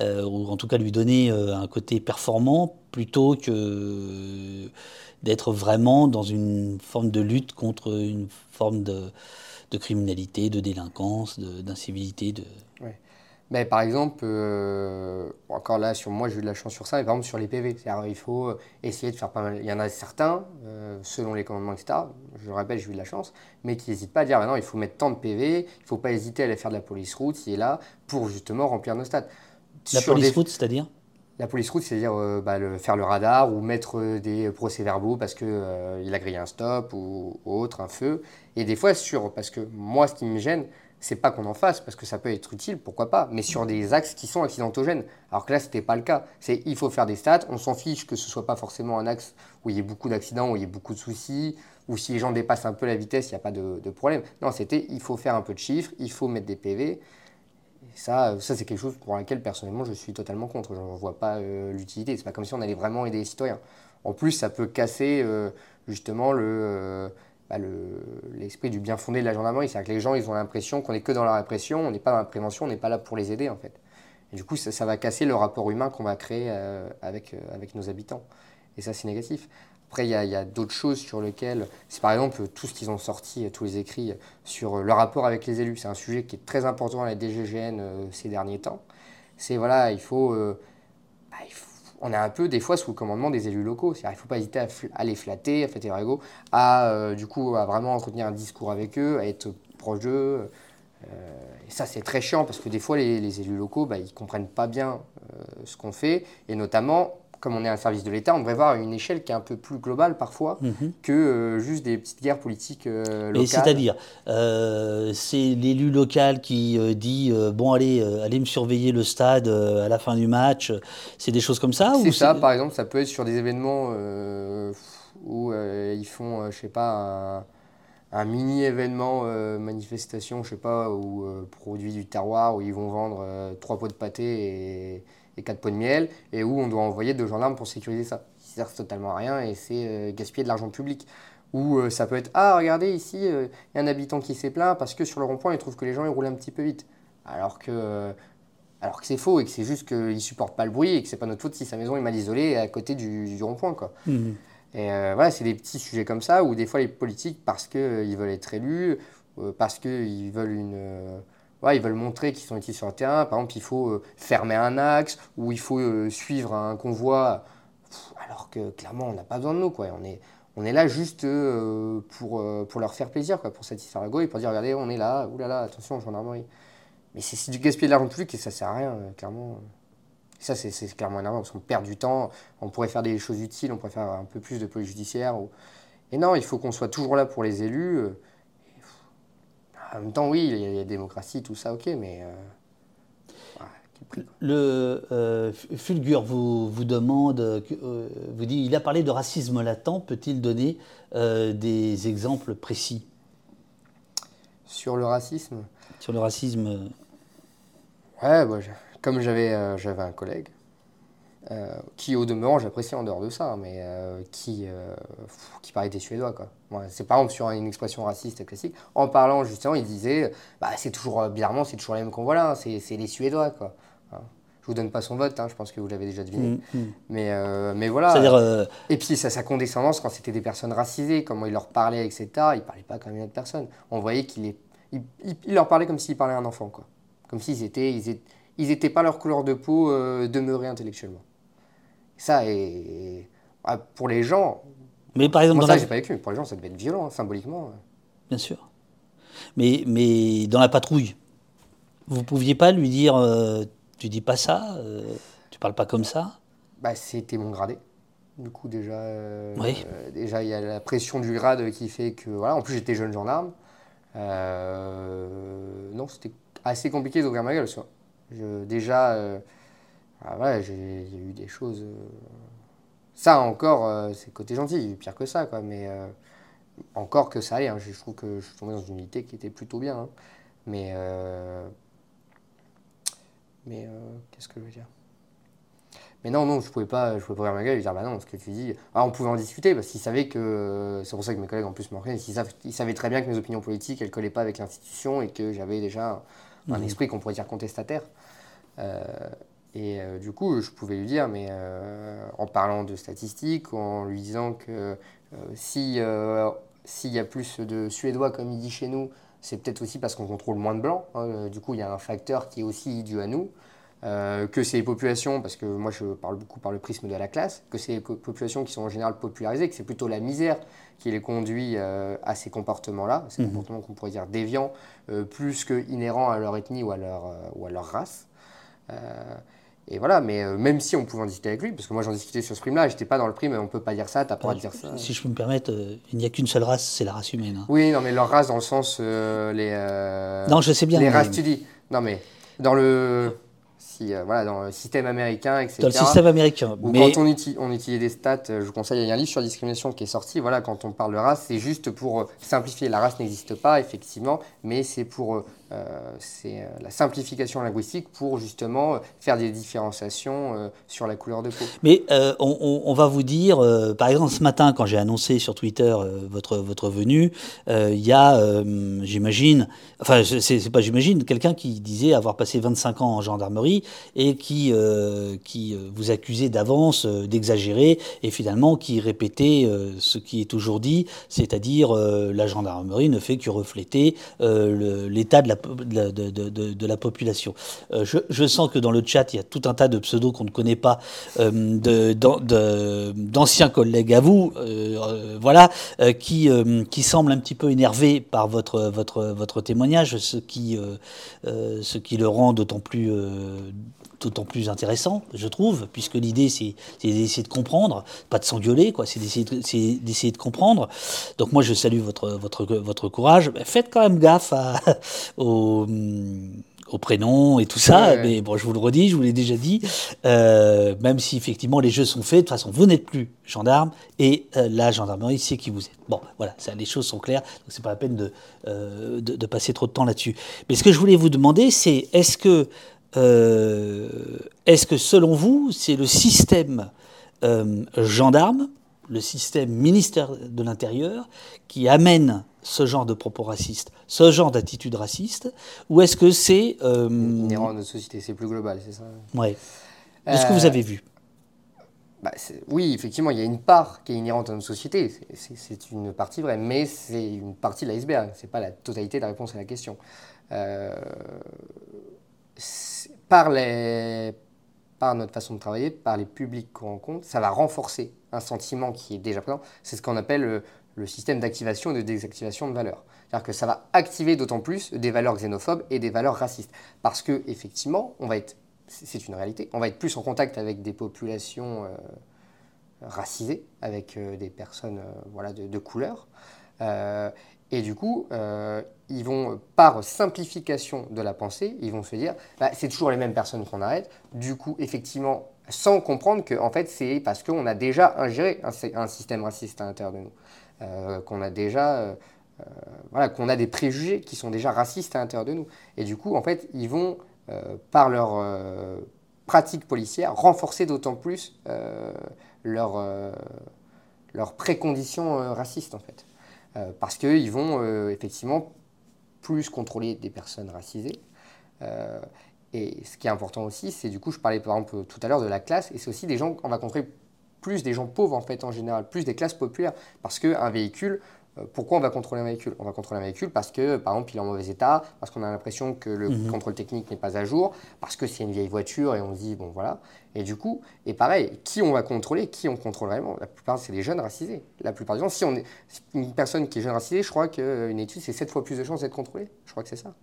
euh, ou en tout cas lui donner euh, un côté performant, plutôt que d'être vraiment dans une forme de lutte contre une forme de, de criminalité, de délinquance, d'incivilité. De... Mais par exemple, euh, encore là, sur moi, j'ai eu de la chance sur ça, mais par exemple sur les PV. C'est-à-dire, il faut essayer de faire pas mal. Il y en a certains, euh, selon les commandements, etc. Je le répète, j'ai eu de la chance, mais qui n'hésitent pas à dire, bah non, il faut mettre tant de PV, il ne faut pas hésiter à aller faire de la police route, qui est là, pour justement remplir nos stats. La Sur police des- route, c'est-à-dire? La police route, c'est-à-dire euh, bah, faire le radar ou mettre euh, des procès-verbaux parce qu'il il a grillé un stop ou, ou autre, un feu. Et des fois, sur, parce que moi, ce qui me gêne, c'est pas qu'on en fasse, parce que ça peut être utile, pourquoi pas, mais sur des axes qui sont accidentogènes. Alors que là, c'était pas le cas. C'est il faut faire des stats, on s'en fiche que ce soit pas forcément un axe où il y ait beaucoup d'accidents, où il y ait beaucoup de soucis, ou si les gens dépassent un peu la vitesse, il n'y a pas de, problème. Non, c'était il faut faire un peu de chiffres, il faut mettre des PV. Ça, ça c'est quelque chose pour lequel personnellement je suis totalement contre. Je ne vois pas euh, l'utilité. C'est pas comme si on allait vraiment aider les citoyens. En plus, ça peut casser euh, justement le. Euh, bah, l'esprit du bien fondé de la gendarmerie. C'est-à-dire que les gens, ils ont l'impression qu'on n'est que dans la répression, on n'est pas dans la prévention, on n'est pas là pour les aider en fait. Et du coup, ça, va casser le rapport humain qu'on va créer avec, avec nos habitants. Et ça, c'est négatif. Après, il y a, d'autres choses sur lesquelles, c'est par exemple tout ce qu'ils ont sorti, tous les écrits sur le rapport avec les élus. C'est un sujet qui est très important à la DGGN euh, ces derniers temps. C'est voilà, il faut, euh, bah, on est un peu des fois sous le commandement des élus locaux. Il ne faut pas hésiter à, les flatter, à flatter leur à euh, du coup à vraiment entretenir un discours avec eux, à être proche d'eux. et ça, c'est très chiant parce que des fois, les, élus locaux, bah, ils ne comprennent pas bien ce qu'on fait. Et notamment, comme on est un service de l'État, on devrait voir une échelle qui est un peu plus globale parfois mhm. que euh, juste des petites guerres politiques euh, locales. c'est-à-dire, euh, c'est l'élu local qui dit bon allez, allez me surveiller le stade à la fin du match. C'est des choses comme ça C'est ça, par exemple, ça peut être sur des événements où ils font, je sais pas, un, mini événement manifestation, je sais pas, ou produit du terroir où ils vont vendre trois pots de pâté et et 4 pots de miel, et où on doit envoyer deux gendarmes pour sécuriser ça. Ça sert totalement à rien et c'est euh, gaspiller de l'argent public. Ou euh, ça peut être Ah, regardez ici, euh, il y a un habitant qui s'est plaint parce que sur le rond-point, il trouve que les gens ils roulent un petit peu vite. Alors que, alors que c'est faux et que c'est juste qu'il ne supporte pas le bruit et que c'est pas notre faute si sa maison est mal isolée à côté du, rond-point. Quoi. Mmh. Et voilà, c'est des petits sujets comme ça où des fois les politiques, parce qu'ils veulent être élus, parce qu'ils veulent une ils veulent montrer qu'ils sont utiles sur le terrain. Par exemple, il faut euh, fermer un axe ou il faut euh, suivre un convoi, alors que clairement, on n'a pas besoin de nous. Quoi. On, est, on est là juste euh, pour, pour leur faire plaisir, quoi, pour satisfaire la go et pour dire regardez, on est là, oulala, attention, gendarmerie. Mais c'est du gaspillage de l'argent public et ça sert à rien, clairement. ça, c'est clairement énervant parce qu'on perd du temps. On pourrait faire des choses utiles, on pourrait faire un peu plus de police judiciaire. Et non, il faut qu'on soit toujours là pour les élus. En même temps, oui, il y a la démocratie, tout ça, ok, mais. Euh, le euh, Fulgur vous, vous demande, euh, vous dit, il a parlé de racisme latent, peut-il donner des exemples précis? Sur le racisme? Sur le racisme. Ouais, comme j'avais j'avais un collègue euh, qui au demeurant j'apprécie en dehors de ça, mais euh, qui, euh, qui parlait des Suédois. Quoi. c'est par exemple sur une expression raciste classique, en parlant justement, il disait bah, c'est toujours, bizarrement, c'est toujours les mêmes qu'on voit là, c'est, les Suédois. Quoi. Hein. Je vous donne pas son vote, hein, je pense que vous l'avez déjà deviné. Mm, mm. Mais, mais voilà. Et puis ça, sa condescendance quand c'était des personnes racisées, comment il leur parlait, etc. Il parlait pas comme une autre personne. On voyait qu'il est, il, leur parlait comme s'il parlait à un enfant, quoi. Comme s'ils étaient, ils ils n'étaient pas leur couleur de peau demeurés intellectuellement. Ça, est, ah, pour les gens. Mais par exemple, moi, ça, j'ai pas vécu. Pour les gens, ça devait être violent, hein, symboliquement. Bien sûr. Mais, mais dans la patrouille, vous pouviez pas lui dire euh, Tu dis pas ça euh, Tu parles pas comme ça? Bah, C'était mon gradé. Du coup, déjà, euh, déjà, il y a la pression du grade qui fait que. Voilà, en plus, j'étais jeune gendarme. non, c'était assez compliqué d'ouvrir ma gueule. Je, déjà ah ouais, j'ai eu des choses. Euh, ça encore, euh, c'est côté gentil, il y a eu pire que ça, quoi. Mais euh, encore que ça allait, hein. je trouve que je suis tombé dans une unité qui était plutôt bien. Hein. Mais. Mais qu'est-ce que je veux dire? Mais non, non, je pouvais pas, je pouvais pas ouvrir ma gueule et dire bah non, ce que tu dis. Ah, on pouvait en discuter parce qu'ils savaient que. C'est pour ça que mes collègues en plus m'ont ils, ils savaient très bien que mes opinions politiques, elles collaient pas avec l'institution et que j'avais déjà un, mmh. esprit qu'on pourrait dire contestataire. Et euh, du coup, je pouvais lui dire, mais euh, en parlant de statistiques, en lui disant que euh, si s'il y a plus de Suédois, comme il dit chez nous, c'est peut-être aussi parce qu'on contrôle moins de blancs. Hein. du coup, il y a un facteur qui est aussi dû à nous. que c'est les populations, parce que moi je parle beaucoup par le prisme de la classe, que c'est les populations qui sont en général popularisées, que c'est plutôt la misère qui les conduit à ces comportements-là, ces mmh comportements qu'on pourrait dire déviants, plus que inhérents à leur ethnie ou à leur, ou à leur race. Et voilà, mais euh, même si on pouvait en discuter avec lui, parce que moi j'en discutais sur ce prime-là, j'étais pas dans le prime, on peut pas dire ça, t'as pas le droit de dire ça. Si je peux me permettre, euh, il n'y a qu'une seule race, c'est la race humaine. hein. Oui, non, mais leur race dans le sens euh, les. euh, Non, je sais bien. Les mais- races, tu dis. Non, mais dans le. Si, euh, voilà, dans le système américain, etc. Dans le système américain. Ou Mais quand on, uti- on utilise des stats, euh, je vous conseille, il y a un livre sur la discrimination qui est sorti. Voilà, quand on parle de race, c'est juste pour euh, simplifier. La race n'existe pas, effectivement, mais c'est pour euh, euh, c'est euh, la simplification linguistique pour justement euh, faire des différenciations sur la couleur de peau. Mais on, va vous dire, par exemple, ce matin, quand j'ai annoncé sur Twitter votre, votre venue, il y a, j'imagine, enfin, c'est pas j'imagine, quelqu'un qui disait avoir passé 25 ans en gendarmerie et qui, qui vous accusait d'avance d'exagérer et finalement qui répétait ce qui est toujours dit, c'est-à-dire la gendarmerie ne fait que refléter l'état de la, de, la- population. Euh, je, sens que dans le chat, il y a tout un tas de pseudos qu'on ne connaît pas, euh, d'anciens collègues à vous, euh, voilà, qui, qui semblent un petit peu énervés par votre, votre, votre témoignage, ce qui, ce qui le rend d'autant plus, d'autant plus intéressant, je trouve, puisque l'idée c'est d'essayer de comprendre, pas de s'engueuler, quoi, c'est d'essayer de, c'est d'essayer de comprendre. Donc moi je salue votre, votre, votre courage. Mais Faites quand même gaffe à, au, au prénom et tout ça, Ouais. mais bon, je vous le redis, je vous l'ai déjà dit, euh, même si effectivement les jeux sont faits, de toute façon vous n'êtes plus gendarme et euh, la gendarmerie sait qui vous êtes. Bon, voilà, ça, les choses sont claires, donc c'est pas la peine de, euh, de, de passer trop de temps là-dessus. Mais ce que je voulais vous demander, c'est est-ce que est-ce que selon vous, c'est le système euh, gendarme, le système ministère de l'Intérieur, qui amène ce genre de propos racistes, ce genre d'attitude raciste, ou est-ce que c'est... euh, Inhérent à notre société, c'est plus global, c'est ça ouais. De ce que Euh, vous avez vu. Bah, oui, effectivement, il y a une part qui est inhérente à notre société. C'est- une partie vraie, mais c'est une partie de l'iceberg. C'est pas la totalité de la réponse à la question. Euh, par, les, par notre façon de travailler, par les publics qu'on rencontre, ça va renforcer un sentiment qui est déjà présent. C'est ce qu'on appelle le, le système d'activation et de désactivation de valeurs. C'est-à-dire que ça va activer d'autant plus des valeurs xénophobes et des valeurs racistes. Parce que effectivement, on va être, c'est une réalité, on va être plus en contact avec des populations euh, racisées, avec euh, des personnes euh, voilà, de, de couleur. Euh, et du coup, euh, ils vont, par simplification de la pensée, ils vont se dire, bah, c'est toujours les mêmes personnes qu'on arrête. Du coup, effectivement, sans comprendre que en fait, c'est parce qu'on a déjà ingéré un, sy- un système raciste à l'intérieur de nous, Euh, qu'on a déjà, euh, euh, voilà, qu'on a des préjugés qui sont déjà racistes à l'intérieur de nous. Et du coup, en fait, ils vont, euh, par leur euh, pratique policière, renforcer d'autant plus euh, leur, euh, leurs préconditions euh, racistes, en fait. Euh, parce qu'ils vont euh, effectivement plus contrôler des personnes racisées. Euh, et ce qui est important aussi, c'est du coup, je parlais par exemple tout à l'heure de la classe, et c'est aussi des gens, on va rencontrer plus des gens pauvres en fait en général, plus des classes populaires. Parce qu'un véhicule, pourquoi on va contrôler un véhicule? On va contrôler un véhicule parce que par exemple il est en mauvais état, parce qu'on a l'impression que le Mhm. contrôle technique n'est pas à jour, parce que c'est une vieille voiture et on se dit bon voilà. Et du coup, et pareil, qui on va contrôler Qui on contrôle vraiment? La plupart c'est les jeunes racisés. La plupart du temps, si on est une personne qui est jeune racisée, je crois qu'une étude c'est 7 fois plus de chances d'être contrôlée. Je crois que c'est ça.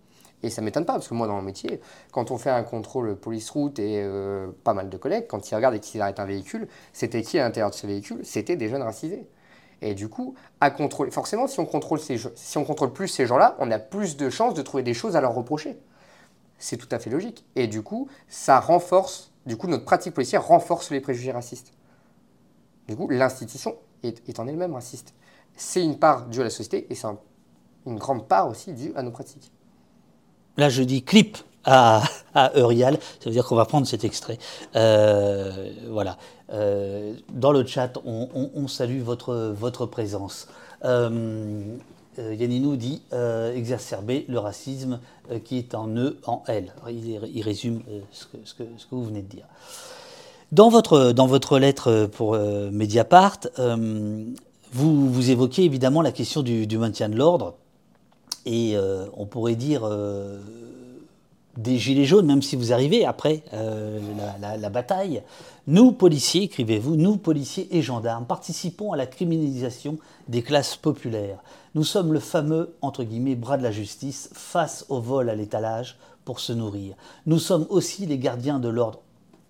Et ça m'étonne pas, parce que moi, dans mon métier, quand on fait un contrôle police route et euh, pas mal de collègues, quand ils regardent et qu'ils arrêtent un véhicule, c'était qui à l'intérieur de ce véhicule? C'était des jeunes racisés. Et du coup, à contrôler, forcément, si on contrôle, ces, si on contrôle plus ces gens-là, on a plus de chances de trouver des choses à leur reprocher. C'est tout à fait logique. Et du coup, ça renforce, du coup, notre pratique policière renforce les préjugés racistes. Du coup, l'institution est, en elle-même raciste. C'est une part due à la société et c'est un- une grande part aussi due à nos pratiques. Là, je dis clip à, à Eurial, ça veut dire qu'on va prendre cet extrait. Euh, voilà. Euh, dans le chat, on, salue votre, votre présence. Euh, euh, dit exacerber le racisme qui est en eux, en elle. Il, résume ce, que, vous venez de dire. Dans votre, dans votre lettre pour Mediapart, vous, évoquez évidemment la question du, maintien de l'ordre. Et on pourrait dire des gilets jaunes, même si vous arrivez après euh, la, bataille. Nous, policiers, écrivez-vous, nous, policiers et gendarmes, participons à la criminalisation des classes populaires. Nous sommes le fameux, entre guillemets, bras de la justice face au vol à l'étalage pour se nourrir. Nous sommes aussi les gardiens de l'ordre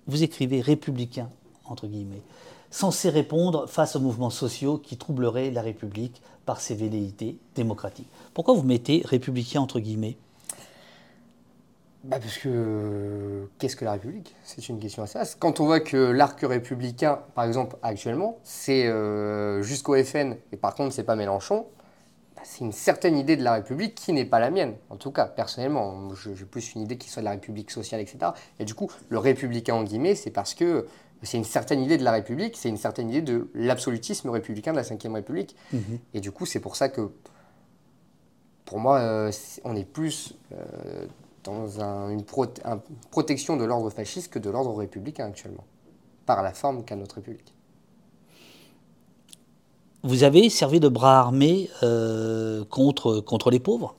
vous écrivez républicain, entre guillemets, censé répondre face aux mouvements sociaux qui troubleraient la République par ses velléités démocratiques. Pourquoi vous mettez républicain, entre guillemets bah parce que qu'est-ce que la République? C'est une question assez vaste. Quand on voit que l'arc républicain, par exemple, actuellement, c'est euh, jusqu'au FN, et par contre, c'est pas Mélenchon, bah, c'est une certaine idée de la République qui n'est pas la mienne. En tout cas, personnellement, j'ai plus une idée qui soit de la République sociale, etc. Et du coup, le républicain, en guillemets, c'est parce que c'est une certaine idée de la République, c'est une certaine idée de l'absolutisme républicain de la Ve République. Mhm. Et du coup, c'est pour ça que, pour moi, euh, on est plus dans une protection de l'ordre fasciste que de l'ordre républicain actuellement, par la forme qu'a notre République. Vous avez servi de bras armé euh, contre, contre les pauvres?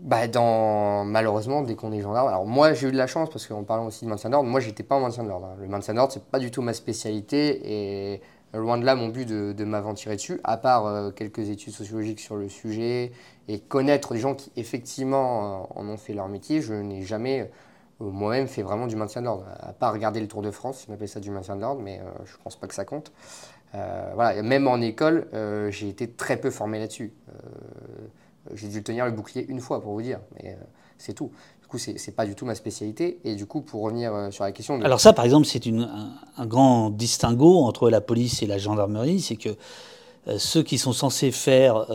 Bah dans, malheureusement, dès qu'on est gendarme. Alors, moi, j'ai eu de la chance parce qu'en parlant aussi de maintien d'ordre, moi, j'étais pas en maintien de l'ordre. Hein. Le maintien d'ordre, c'est pas du tout ma spécialité et loin de là mon but de, de m'aventurer dessus, à part euh, quelques études sociologiques sur le sujet et connaître des gens qui, effectivement, euh, en ont fait leur métier. Je n'ai jamais, euh, moi-même, fait vraiment du maintien de l'ordre. À part regarder le Tour de France, ils m'appellent ça du maintien de l'ordre, mais je pense pas que ça compte. voilà, même en école, j'ai été très peu formé là-dessus. J'ai dû tenir le bouclier une fois pour vous dire, mais euh, c'est tout. Du coup, c'est pas du tout ma spécialité. Et du coup, pour revenir euh, sur la question. Alors, ça, par exemple, c'est un, un, grand distinguo entre la police et la gendarmerie. C'est que euh, ceux qui sont censés faire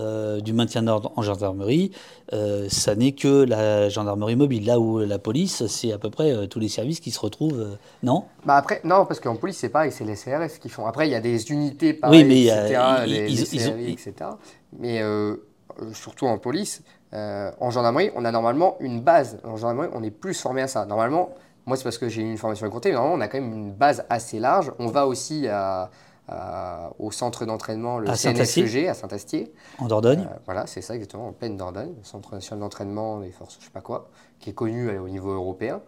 du maintien d'ordre en gendarmerie, ça n'est que la gendarmerie mobile. Là où la police, c'est à peu près tous les services qui se retrouvent. non? Bah après, Non, parce qu'en police, c'est pareil, c'est les CRS qui font. Après, il y a des unités, pareil, oui, mais etc., les, les etc. Mais euh, surtout en police, euh, en gendarmerie, on a normalement une base. En gendarmerie, on est plus formé à ça. Normalement, moi, c'est parce que j'ai une formation à côté, mais normalement, on a quand même une base assez large. On va aussi au centre d'entraînement, le CNSEG, à Saint-Astier. En Dordogne euh, Voilà, c'est ça exactement, en pleine Dordogne, le Centre national d'entraînement des forces, je sais pas quoi, qui est connu au niveau européen.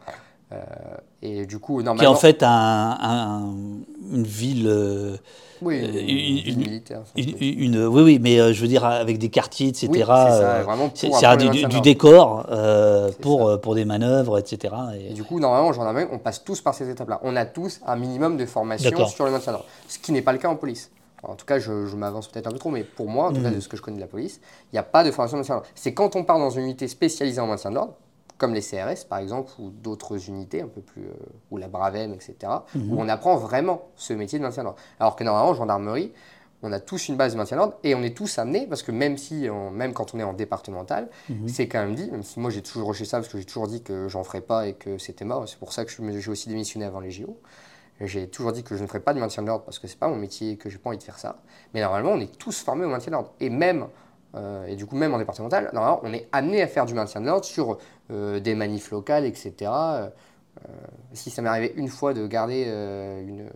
Et du coup, normalement. Qui est en fait une ville oui, euh, une, militaire. Une, oui, oui, mais euh, je veux dire avec des quartiers, etc. c'est ça, pour du, du, décor euh, pour, pour des manœuvres, etc. Et, du coup, normalement, en gendarmerie, on passe tous par ces étapes-là. On a tous un minimum de formation sur le maintien d'ordre, ce qui n'est pas le cas en police. En tout cas, je, m'avance peut-être un peu trop, mais pour moi, en tout cas, mm. de ce que je connais de la police, il n'y a pas de formation de maintien d'ordre. C'est quand on part dans une unité spécialisée en maintien de l'ordre, comme les CRS par exemple, ou d'autres unités un peu plus, euh, ou la Bravem, etc., mhm. où on apprend vraiment ce métier de maintien d'ordre. Alors que normalement, en gendarmerie, on a tous une base de maintien d'ordre et on est tous amenés, parce que même, si même quand on est en départemental, mhm. c'est quand même dit, même si moi j'ai toujours rejeté ça, parce que j'ai toujours dit que j'en ferais pas et que c'était mort, c'est pour ça que j'ai aussi démissionné avant les JO. J'ai toujours dit que je ne ferais pas de maintien de l'ordre parce que c'est pas mon métier, que j'ai pas envie de faire ça. Mais normalement, on est tous formés au maintien de l'ordre. Et même euh, et du coup, même en départemental, on est amené à faire du maintien de l'ordre sur euh, des manifs locales, etc. Euh, si ça m'est arrivé une fois de garder une,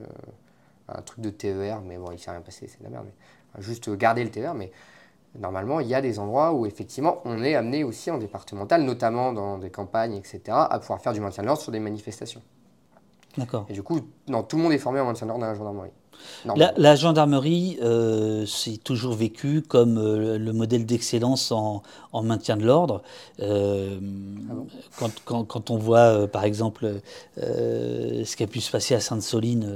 un truc de TER, mais bon, il s'est rien passé, c'est de la merde. Mais, juste garder le TER, mais normalement, il y a des endroits où effectivement, on est amené aussi en départemental, notamment dans des campagnes, etc., à pouvoir faire du maintien de l'ordre sur des manifestations. D'accord. Et du coup, non, tout le monde est formé en maintien de l'ordre dans la gendarmerie. La, gendarmerie, euh, c'est toujours vécu comme euh, le modèle d'excellence en, maintien de l'ordre. Euh, ah quand, on voit, par exemple, ce qui a pu se passer à Sainte-Soline,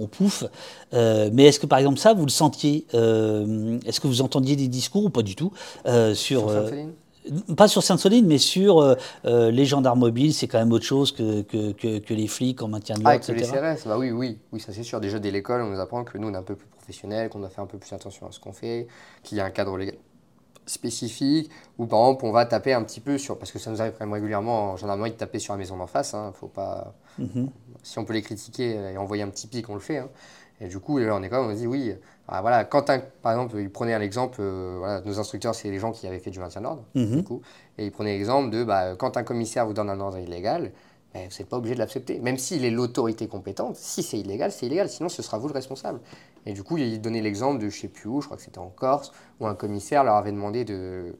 on, pouffe. mais est-ce que, par exemple, ça, vous le sentiez Est-ce que vous entendiez des discours ou pas du tout sur, pas sur Sainte-Soline, mais sur euh, euh, les gendarmes mobiles, c'est quand même autre chose que, que, que, les flics en maintien de l'ordre, ah, les CRS, bah oui, oui, oui, ça c'est sûr. Déjà dès l'école, on nous apprend que nous, on est un peu plus professionnels, qu'on doit faire un peu plus attention à ce qu'on fait, qu'il y a un cadre légal spécifique, ou par exemple, on va taper un petit peu sur, parce que ça nous arrive quand même régulièrement en gendarmerie de taper sur la maison d'en face, hein, faut pas... Mhm. Si on peut les critiquer et envoyer un petit pic, on le fait. Hein. Et du coup, en école, on dit oui, ah, voilà, quand par exemple, il prenait un exemple, euh, voilà, nos instructeurs, c'est les gens qui avaient fait du maintien de l'ordre, mhm. du coup, et il prenait l'exemple de bah, quand un commissaire vous donne un ordre illégal, bah, vous n'êtes pas obligé de l'accepter. Même s'il est l'autorité compétente, si c'est illégal, c'est illégal, sinon ce sera vous le responsable. Et du coup, il donnait l'exemple de je ne sais plus où, je crois que c'était en Corse, où un commissaire leur avait demandé de,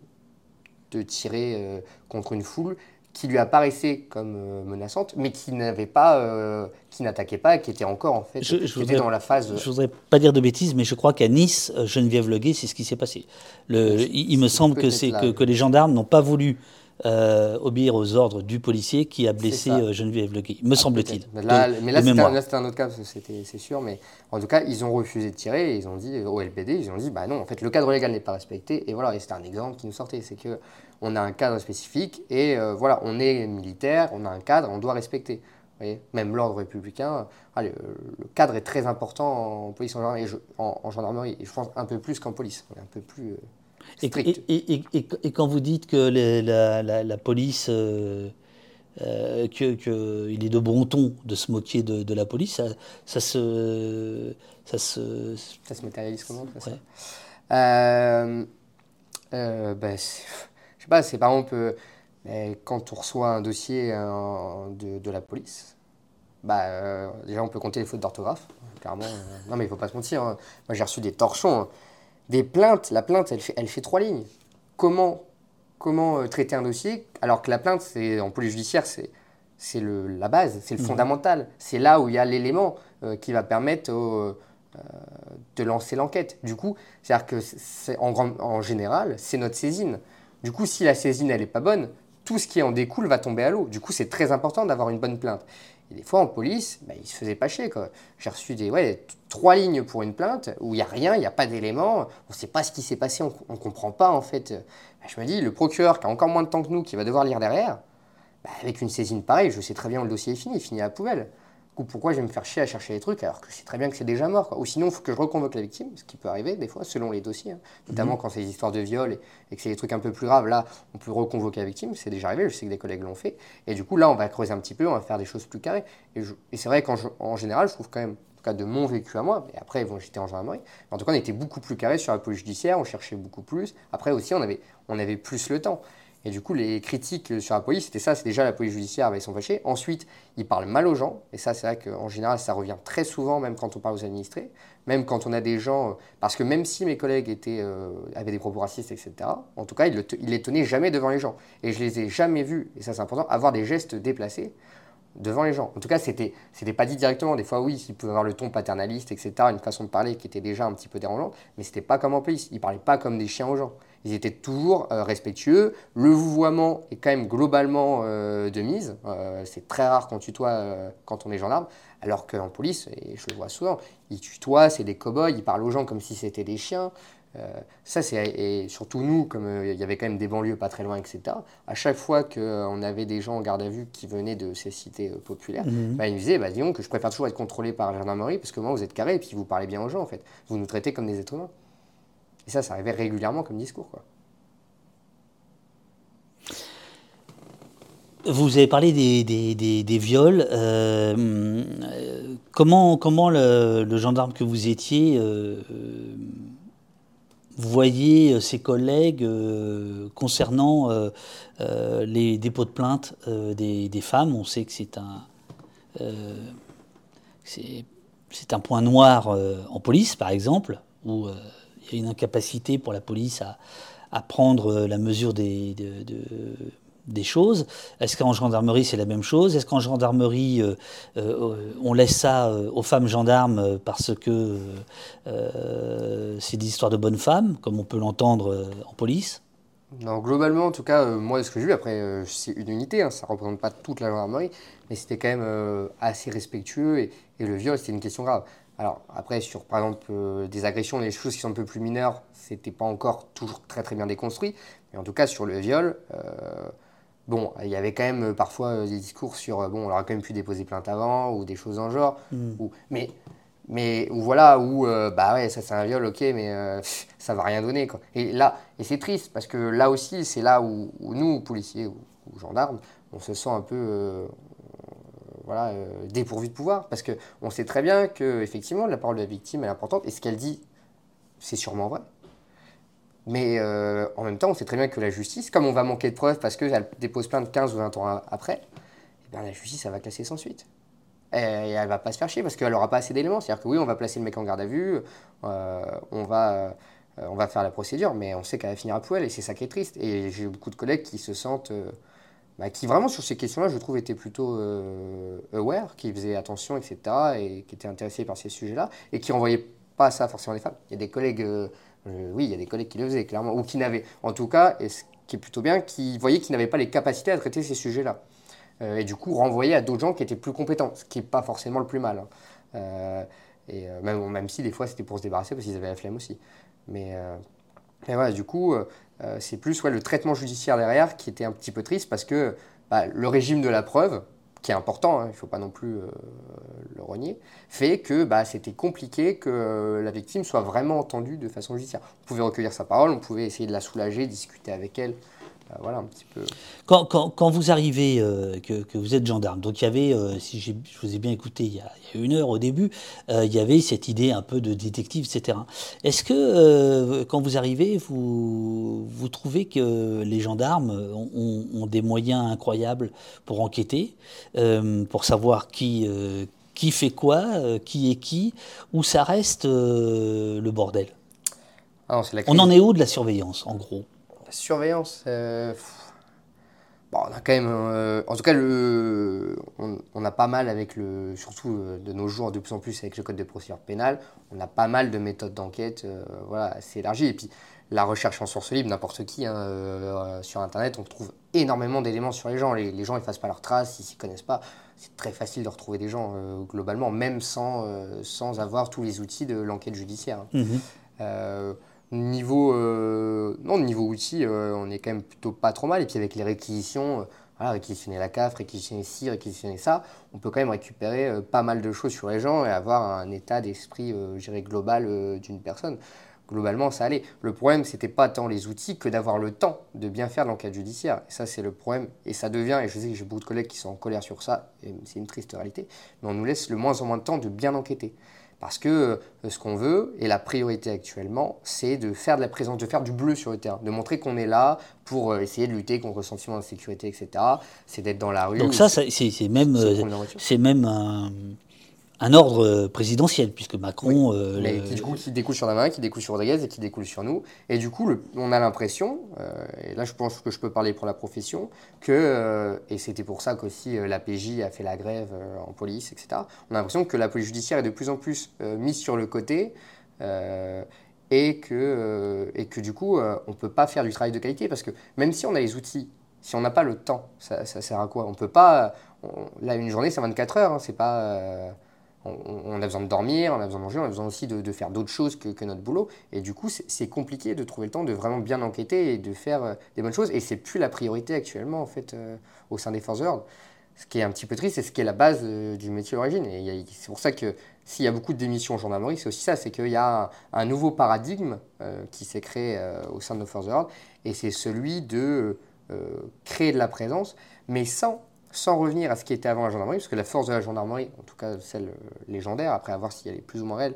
de tirer euh, contre une foule qui lui apparaissait comme euh, menaçante, mais qui n'avait pas, euh, qui n'attaquait pas, qui était encore en fait, je, était dans la phase. Je voudrais pas dire de bêtises, mais je crois qu'à Nice, euh, Geneviève Leguet, c'est ce qui s'est passé. Le, il, me semble que c'est que, que, les gendarmes n'ont pas voulu euh, obéir aux ordres du policier qui a blessé Geneviève Leguy, me Ah, semble-t-il. Là, mais là, c'était un, autre cas, c'est sûr. Mais en tout cas, ils ont refusé de tirer et ils ont dit, au LPD, ils ont dit, bah non, en fait, le cadre légal n'est pas respecté. Et voilà, et c'était un exemple qui nous sortait. C'est que on a un cadre spécifique et euh, voilà, on est militaire, on a un cadre, on doit respecter. Vous voyez Même l'ordre républicain, ah, le, le cadre est très important en police en gendarmerie, et je, en, en gendarmerie, et je pense un peu plus qu'en police. On est un peu plus euh, strict. et- et- et- et quand vous dites que les- la, la- la police, euh, euh, que, que il est de bon ton de se moquer de, de la police, ça, ça se, ça se, Ça se matérialise comment ça, ça Ouais. Euh, euh, bah, c'est- Je sais pas, c'est par exemple quand on reçoit un dossier euh, de, de la police, bah, euh, déjà on peut compter les fautes d'orthographe, clairement. euh, non mais il faut pas se mentir, hein. moi j'ai reçu des torchons, hein. des plaintes, la plainte elle fait, elle fait trois lignes. Comment, comment euh, traiter un dossier alors que la plainte c'est en police judiciaire c'est c'est la base, c'est le fondamental, c'est là où il y a l'élément qui va permettre au, de lancer l'enquête. Du coup, c'est-à-dire que en, grand- en général, c'est notre saisine. Du coup, si la saisine, elle n'est pas bonne, tout ce qui en découle va tomber à l'eau. Du coup, c'est très important d'avoir une bonne plainte. Et des fois, en police, bah, ils se faisaient pas chier. J'ai reçu des, ouais, trois lignes pour une plainte où il n'y a rien, il n'y a pas d'éléments, on ne sait pas ce qui s'est passé, on ne comprend pas en fait. Bah, je me dis, le procureur qui a encore moins de temps que nous, qui va devoir lire derrière, bah, avec une saisine pareille, je sais très bien où le dossier est fini, il finit à la poubelle. Coup, pourquoi je vais me faire chier à chercher les trucs alors que c'est très bien que c'est déjà mort quoi. Ou sinon, il faut que je reconvoque la victime, ce qui peut arriver des fois, selon les dossiers. hein. Notamment quand c'est des histoires de viol et, et que c'est des trucs un peu plus graves. Là, on peut reconvoquer la victime, c'est déjà arrivé, je sais que des collègues l'ont fait. Et du coup, là, on va creuser un petit peu, on va faire des choses plus carrées. Et, je- et c'est vrai qu'en en général, je trouve quand même, en tout cas de mon vécu à moi, et après, bon, j'étais en gendarmerie, mais en tout cas, on était beaucoup plus carré sur la police judiciaire, on cherchait beaucoup plus. Après aussi, on avait, on avait plus le temps. Et du coup, les critiques sur la police, c'était ça, c'est déjà la police judiciaire, ils sont fâchés. Ensuite, ils parlent mal aux gens, et ça, c'est vrai qu'en général, ça revient très souvent, même quand on parle aux administrés, même quand on a des gens, euh, parce que même si mes collègues euh, avaient des propos racistes, etc., en tout cas, ils, le les tenaient jamais devant les gens. Et je les ai jamais vus, et ça c'est important, avoir des gestes déplacés devant les gens. En tout cas, c'était c'était pas dit directement. Des fois, oui, ils pouvaient avoir le ton paternaliste, etc., une façon de parler qui était déjà un petit peu dérangeante, mais c'était pas comme en police. Ils parlaient pas comme des chiens aux gens. Ils étaient toujours euh, respectueux. Le vouvoiement est quand même globalement euh, de mise. Euh, c'est très rare qu'on tutoie quand on est gendarme, alors qu'en police, et je le vois souvent, ils tutoient, c'est des cow-boys, ils parlent aux gens comme si c'était des chiens. Euh, ça, c'est et surtout nous, comme euh, il y avait quand même des banlieues pas très loin, etc. À chaque fois qu'on avait des gens en garde à vue qui venaient de ces cités populaires, bah, ils nous disaient, bah, disons que je préfère toujours être contrôlé par la gendarmerie parce que moi, vous êtes carré et puis vous parlez bien aux gens, en fait. Vous nous traitez comme des êtres humains. Et ça, ça arrivait régulièrement comme discours. Vous avez parlé des, viols. euh, euh, comment comment le, gendarme que vous étiez euh, euh, voyait ses collègues euh, concernant euh, euh, les dépôts de plainte euh, des, femmes? On sait que c'est un euh, c'est un point noir euh, en police, par exemple, où euh, y a une incapacité pour la police à, prendre euh, la mesure des, de- de- des choses. Est-ce qu'en gendarmerie, c'est la même chose? Est-ce qu'en gendarmerie, euh, euh, on laisse ça aux femmes gendarmes parce que c'est des histoires de bonnes femmes, comme on peut l'entendre en police? Non, globalement, en tout cas, moi, ce que j'ai vu, après, c'est une unité, hein, ça ne représente pas toute la gendarmerie, mais c'était quand même assez respectueux et le viol, c'était une question grave. Alors, après, sur par exemple euh, des agressions, des choses qui sont un peu plus mineures, c'était pas encore toujours très très bien déconstruit, mais en tout cas, sur le viol, euh, bon, il y avait quand même euh, parfois des discours sur, bon, on aurait quand même pu déposer plainte avant, ou des choses en genre, ou, mais mais où voilà, où euh, bah ouais, ça c'est un viol, ok, mais euh, ça va rien donner quoi. Et là, et c'est triste parce que là aussi, c'est là où, où nous, policiers ou, ou gendarmes, on se sent un peu euh, voilà, euh, dépourvu de pouvoir parce que on sait très bien que effectivement la parole de la victime est importante et ce qu'elle dit, c'est sûrement vrai. Mais euh, en même temps, on sait très bien que la justice, comme on va manquer de preuves parce qu'elle dépose plainte 15 ou 20 ans après, eh ben, la justice, elle va classer sans suite. Et elle va pas se faire chier parce qu'elle aura pas assez d'éléments. C'est-à-dire que oui, on va placer le mec en garde à vue, euh, on, va, euh, on va faire la procédure, mais on sait qu'elle va finir à poêle et c'est ça qui est triste. Et j'ai beaucoup de collègues qui se sentent. Bah, qui vraiment sur ces questions-là, je trouve, étaient plutôt euh, aware, qui faisaient attention, etc., et qui étaient intéressés par ces sujets-là, et qui renvoyaient pas ça forcément des femmes. Il y a des collègues, euh, euh, oui, il y a des collègues qui le faisaient, clairement, ou qui n'avaient, en tout cas, et ce qui est plutôt bien, qui voyait qu'ils n'avaient pas les capacités à traiter ces sujets-là. Et du coup, renvoyer à d'autres gens qui étaient plus compétents, ce qui n'est pas forcément le plus mal. hein. Et même, même si des fois c'était pour se débarrasser parce qu'ils avaient la flemme aussi. Mais, mais voilà, du coup, euh, c'est plus ouais, le traitement judiciaire derrière qui était un petit peu triste parce que bah, le régime de la preuve, qui est important, hein, il ne faut pas non plus euh, le renier, fait que bah, c'était compliqué que euh, la victime soit vraiment entendue de façon judiciaire. On pouvait recueillir sa parole, on pouvait essayer de la soulager, discuter avec elle. Euh, voilà un petit peu. Quand, quand- quand vous arrivez, euh, que, que vous êtes gendarme, donc il y avait, euh, si je vous ai bien écouté il y a, il y a une heure au début, euh, il y avait cette idée un peu de détective, etc. Est-ce que quand vous arrivez, vous, vous trouvez que les gendarmes ont, des moyens incroyables pour enquêter, pour savoir qui, qui fait quoi, qui est qui, ou ça reste le bordel? Ah non, c'est la On en est où de la surveillance, en gros? Surveillance, euh, bon, on a quand même, euh, en tout cas, le, on, on a pas mal avec le, surtout euh, de nos jours, de plus en plus avec le code de procédure pénale, on a pas mal de méthodes d'enquête, euh, voilà, assez élargies. Et puis la recherche en source libre, n'importe qui, hein, euh, sur Internet, on trouve énormément d'éléments sur les gens. Les, les gens, ils fassent pas leurs traces, ils s'y connaissent pas. C'est très facile de retrouver des gens globalement, même sans, sans avoir tous les outils de l'enquête judiciaire. hein. Mhm. Niveau, euh, non, niveau outils, euh, on est quand même plutôt pas trop mal. Et puis avec les réquisitions, euh, réquisitionner la CAF, réquisitionner ci, réquisitionner ça, on peut quand même récupérer euh, pas mal de choses sur les gens et avoir un état d'esprit, global d'une personne. Globalement, ça allait. Le problème, c'était pas tant les outils que d'avoir le temps de bien faire l'enquête judiciaire. Et ça, c'est le problème. Et ça devient, et je sais que j'ai beaucoup de collègues qui sont en colère sur ça, et c'est une triste réalité, mais on nous laisse le moins en moins de temps de bien enquêter. Parce que euh, ce qu'on veut, et la priorité actuellement, c'est de faire de la présence, de faire du bleu sur le terrain, de montrer qu'on est là pour euh, essayer de lutter contre le sentiment d'insécurité, etc. C'est d'être dans la rue. Donc ça, c'est même, c'est euh, c'est même un, un ordre euh, présidentiel, puisque Macron... euh, mais le- qui du coup qui découle sur la main, qui découle sur Rodriguez et qui découle sur nous. Et du coup, le- on a l'impression, euh, et là je pense que je peux parler pour la profession, que, euh, et c'était pour ça qu'aussi la PJ a fait la grève en police, etc. On a l'impression que la police judiciaire est de plus en plus mise sur le côté. et que, et que du coup, on ne peut pas faire du travail de qualité parce que même si on a les outils, si on n'a pas le temps, ça, ça sert à quoi? On peut pas. on- là, une journée, c'est 24 heures, hein, c'est pas. On, a besoin de dormir, on a besoin de manger, on a besoin aussi de, faire d'autres choses que, que notre boulot. Et du coup, c'est compliqué de trouver le temps de vraiment bien enquêter et de faire euh, des bonnes choses. Et c'est plus la priorité actuellement, en fait, euh, au sein des forces de l'ordre. Ce qui est un petit peu triste, c'est ce qui est la base euh, du métier d'origine. Et c'est pour ça que s'il y a beaucoup de démissions en gendarmerie, c'est aussi ça, c'est qu'il y a un, nouveau paradigme qui s'est créé au sein de nos forces de l'ordre. Et c'est celui de créer de la présence, mais sans sans revenir à ce qui était avant la gendarmerie, parce que la force de la gendarmerie, en tout cas celle euh, légendaire, après à voir si elle est plus ou moins réelle,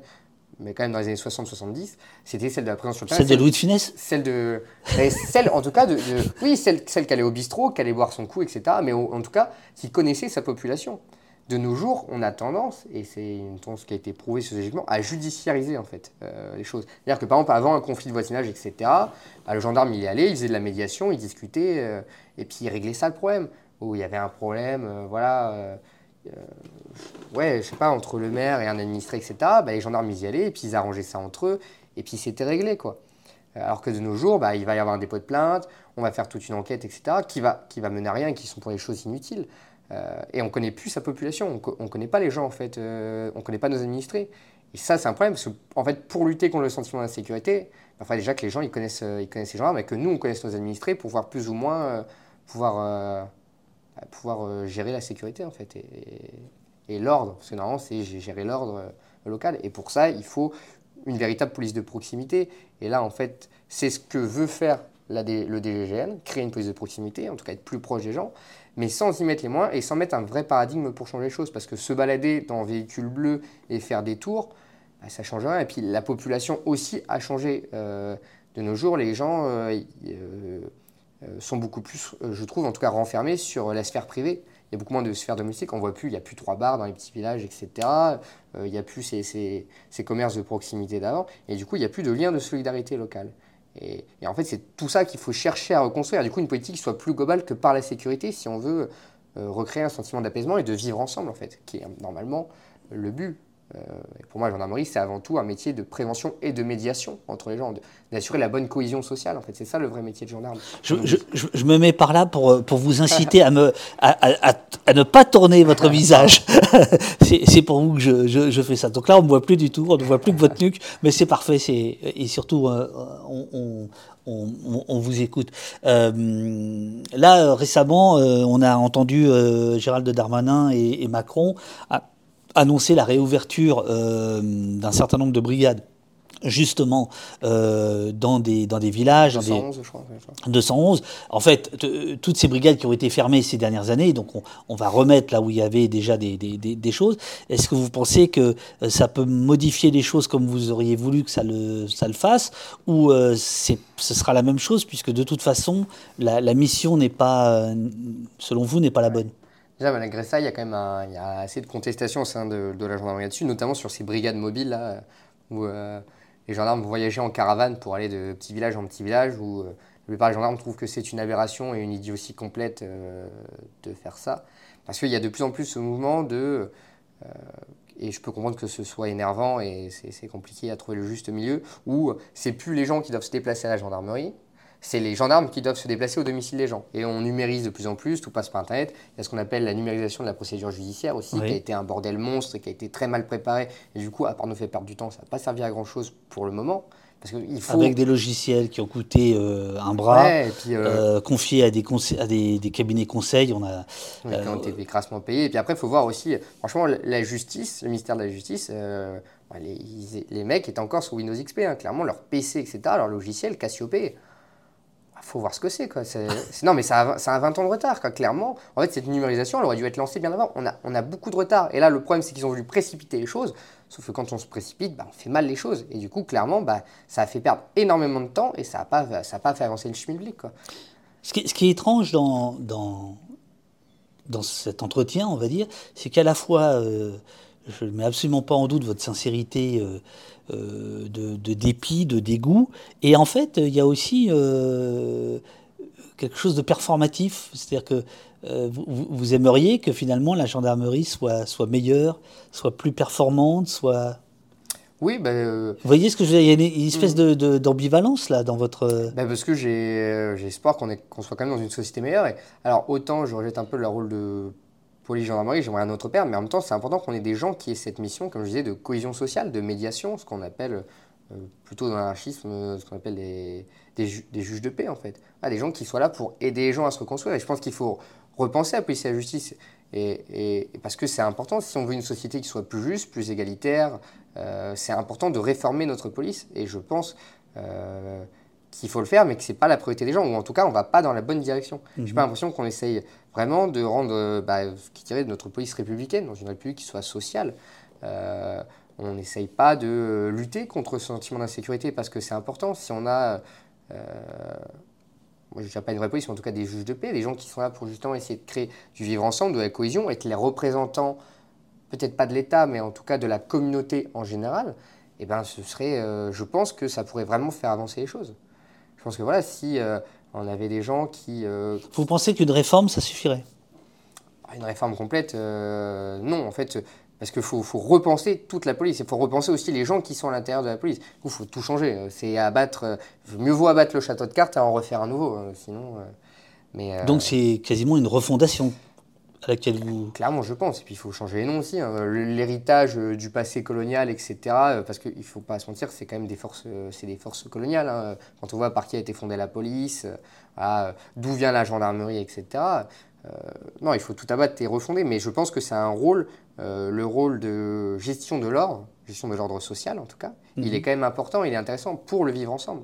mais quand même dans les années 60-70, c'était celle de la présence sur le terrain. Celle de Louis de Funès Celle de. mais celle, en tout cas, de. de- oui, celle, celle qui allait au bistrot, qui allait boire son coup, etc. Mais au- en tout cas, qui connaissait sa population. De nos jours, on a tendance, et c'est une tendance qui a été prouvée sociologiquement, à judiciariser en fait euh, les choses. C'est-à-dire que par exemple, avant un conflit de voisinage, etc., bah, le gendarme il y allait, il faisait de la médiation, il discutait, euh, et puis il réglait ça le problème. Où il y avait un problème, euh, voilà. euh, euh, ouais, je sais pas, entre le maire et un administré, etc., bah, les gendarmes ils y allaient, et puis ils arrangeaient ça entre eux, et puis c'était réglé, quoi. Alors que de nos jours, bah, il va y avoir un dépôt de plainte, on va faire toute une enquête, etc., qui va, qui va mener à rien, qui sont pour des choses inutiles. Et on connaît plus sa population, on, on connaît pas les gens, en fait, euh, on connaît pas nos administrés. Et ça, c'est un problème, parce que, en fait, pour lutter contre le sentiment d'insécurité, il faudrait déjà que les gens ils connaissent, ils connaissent les gendarmes, et que nous, on connaisse nos administrés pour pouvoir plus ou moins pouvoir, pouvoir euh, gérer la sécurité en fait et, l'ordre. Parce que normalement c'est gérer l'ordre euh, local. Et pour ça il faut une véritable police de proximité. Et là en fait c'est ce que veut faire la le DGGN créer une police de proximité en tout cas être plus proche des gens mais sans y mettre les moyens et sans mettre un vrai paradigme pour changer les choses. Parce que se balader dans un véhicule bleu et faire des tours bah, ça change rien. Et puis la population aussi a changé Euh, de nos jours. Les gens sont beaucoup plus, euh, je trouve, en tout cas renfermés sur la sphère privée. Il y a beaucoup moins de sphères domestiques. On voit plus, il n'y a plus trois bars dans les petits villages, etc. Euh, il n'y a plus ces, ces- ces commerces de proximité d'avant. Et du coup, il n'y a plus de lien de solidarité locale. Et, en fait, c'est tout ça qu'il faut chercher à reconstruire. Du coup, une politique qui soit plus globale que par la sécurité si on veut euh, recréer un sentiment d'apaisement et de vivre ensemble, en fait, qui est euh, normalement le but. Euh, pour moi, la gendarmerie, c'est avant tout un métier de prévention et de médiation entre les gens, d'assurer la bonne cohésion sociale. En fait, c'est ça le vrai métier de gendarme. Je, je, me mets par là pour, euh, pour vous inciter à, me, à, à, ne pas tourner votre visage. c'est pour vous que je, je, fais ça. Donc là, on ne voit plus du tout, on ne voit plus que votre nuque, mais c'est parfait. Et surtout, euh, on, on, on, vous écoute. là, récemment, on a entendu Gérald Darmanin et, et Macron annoncer la réouverture euh, d'un certain nombre de brigades justement euh, dans, des, dans des villages. 211, je crois. 211. En fait, toutes ces brigades qui ont été fermées ces dernières années, donc on, va remettre là où il y avait déjà des, des, des, choses. Est-ce que vous pensez que euh, ça peut modifier les choses comme vous auriez voulu que ça le, ça le fasse? Ou ce sera la même chose, puisque de toute façon, la, la mission n'est pas, selon vous, n'est pas la bonne? Déjà, malgré ça, il y a quand même il y a assez de contestations au sein de, la gendarmerie là-dessus, notamment sur ces brigades mobiles là, où euh, les gendarmes voyageaient en caravane pour aller de petit village en petit village, où euh, la plupart des gendarmes trouvent que c'est une aberration et une idiotie complète euh, de faire ça. Parce qu'il y a de plus en plus ce mouvement de. et je peux comprendre que ce soit énervant et c'est compliqué à trouver le juste milieu, où c'est plus les gens qui doivent se déplacer à la gendarmerie, c'est les gendarmes qui doivent se déplacer au domicile des gens. Et on numérise de plus en plus, tout passe par Internet. Il y a ce qu'on appelle la numérisation de la procédure judiciaire aussi, qui a été un bordel monstre et qui a été très mal préparé. Et du coup, à part nous faire perdre du temps, ça n'a pas servi à grand-chose pour le moment. Parce il faut... Avec des logiciels qui ont coûté euh, un bras, euh, euh, confiés à, des, à des, des, cabinets conseils, on a... qui ont été crassement payés. Et puis après, il faut voir aussi, franchement, la justice, le ministère de la Justice, bah, les, les, mecs étaient encore sur Windows XP, hein. clairement, leur PC, etc., leur logiciel, Cassiope faut voir ce que c'est. Quoi. non, mais ça a, ça a 20 ans de retard, quoi, clairement. En fait, cette numérisation, elle aurait dû être lancée bien avant. On a, on a beaucoup de retard. Et là, le problème, c'est qu'ils ont voulu précipiter les choses. Sauf que quand on se précipite, bah, on fait mal les choses. Et du coup, clairement, bah, ça a fait perdre énormément de temps et ça n'a pas, pas fait avancer le schmilblick. Quoi. Ce, qui, est étrange dans, dans, dans cet entretien, on va dire, c'est qu'à la fois, euh, je ne mets absolument pas en doute votre sincérité. Euh, euh, de, dépit, de dégoût. Et en fait, il y a aussi euh, quelque chose de performatif. C'est-à-dire que euh, vous, aimeriez que finalement la gendarmerie soit, soit meilleure, soit plus performante, soit... Oui, ben... Vous voyez ce que je veux dire? Il y a une, espèce mm. d'ambivalence là dans votre... Ben parce que j'ai espoir qu'on qu'on soit quand même dans une société meilleure. Et, alors autant je rejette un peu le rôle de police gendarmerie, j'aimerais un autre père, mais en même temps, c'est important qu'on ait des gens qui aient cette mission, comme je disais, de cohésion sociale, de médiation, ce qu'on appelle euh, plutôt dans l'anarchisme, ce qu'on appelle des, des, juges de paix, en fait. Ah, des gens qui soient là pour aider les gens à se reconstruire. Et je pense qu'il faut repenser à la police et la justice. Et, parce que c'est important, si on veut une société qui soit plus juste, plus égalitaire, euh, c'est important de réformer notre police. Et je pense euh, qu'il faut le faire, mais que ce n'est pas la priorité des gens, ou en tout cas, on ne va pas dans la bonne direction. Je n'ai pas mhm. l'impression qu'on essaye vraiment de rendre euh, bah, ce qui tirait de notre police républicaine, dans une république qui soit sociale. Euh, on n'essaye pas de lutter contre ce sentiment d'insécurité parce que c'est important. Si on a, euh, moi je ne dirais pas une vraie police, mais en tout cas des juges de paix, des gens qui sont là pour justement essayer de créer du vivre ensemble, de la cohésion, que les représentants, peut-être pas de l'État, mais en tout cas de la communauté en général, eh ben, ce serait, je pense que ça pourrait vraiment faire avancer les choses. Je pense que voilà, si on avait des gens qui. Euh, Vous pensez qu'une réforme, ça suffirait? Ah, Une réforme complète, euh, non, en fait. Parce qu'il faut, repenser toute la police. Il faut repenser aussi les gens qui sont à l'intérieur de la police. Il faut tout changer. C'est abattre. Mieux vaut abattre le château de cartes et en refaire un nouveau. Sinon. Euh, mais, Donc c'est quasiment une refondation à laquelle vous... Clairement, je pense. Et puis il faut changer les noms aussi. Hein. L'héritage euh, du passé colonial, etc. Euh, parce qu'il ne faut pas se mentir, c'est quand même des forces, euh, c'est des forces coloniales. Hein. Quand on voit par qui a été fondée la police, d'où vient la gendarmerie, etc. non, il faut tout abattre et refonder. Mais je pense que c'est un rôle, le rôle de gestion de l'ordre, gestion de l'ordre social en tout cas, il est mhm. quand même important, il est intéressant pour le vivre ensemble.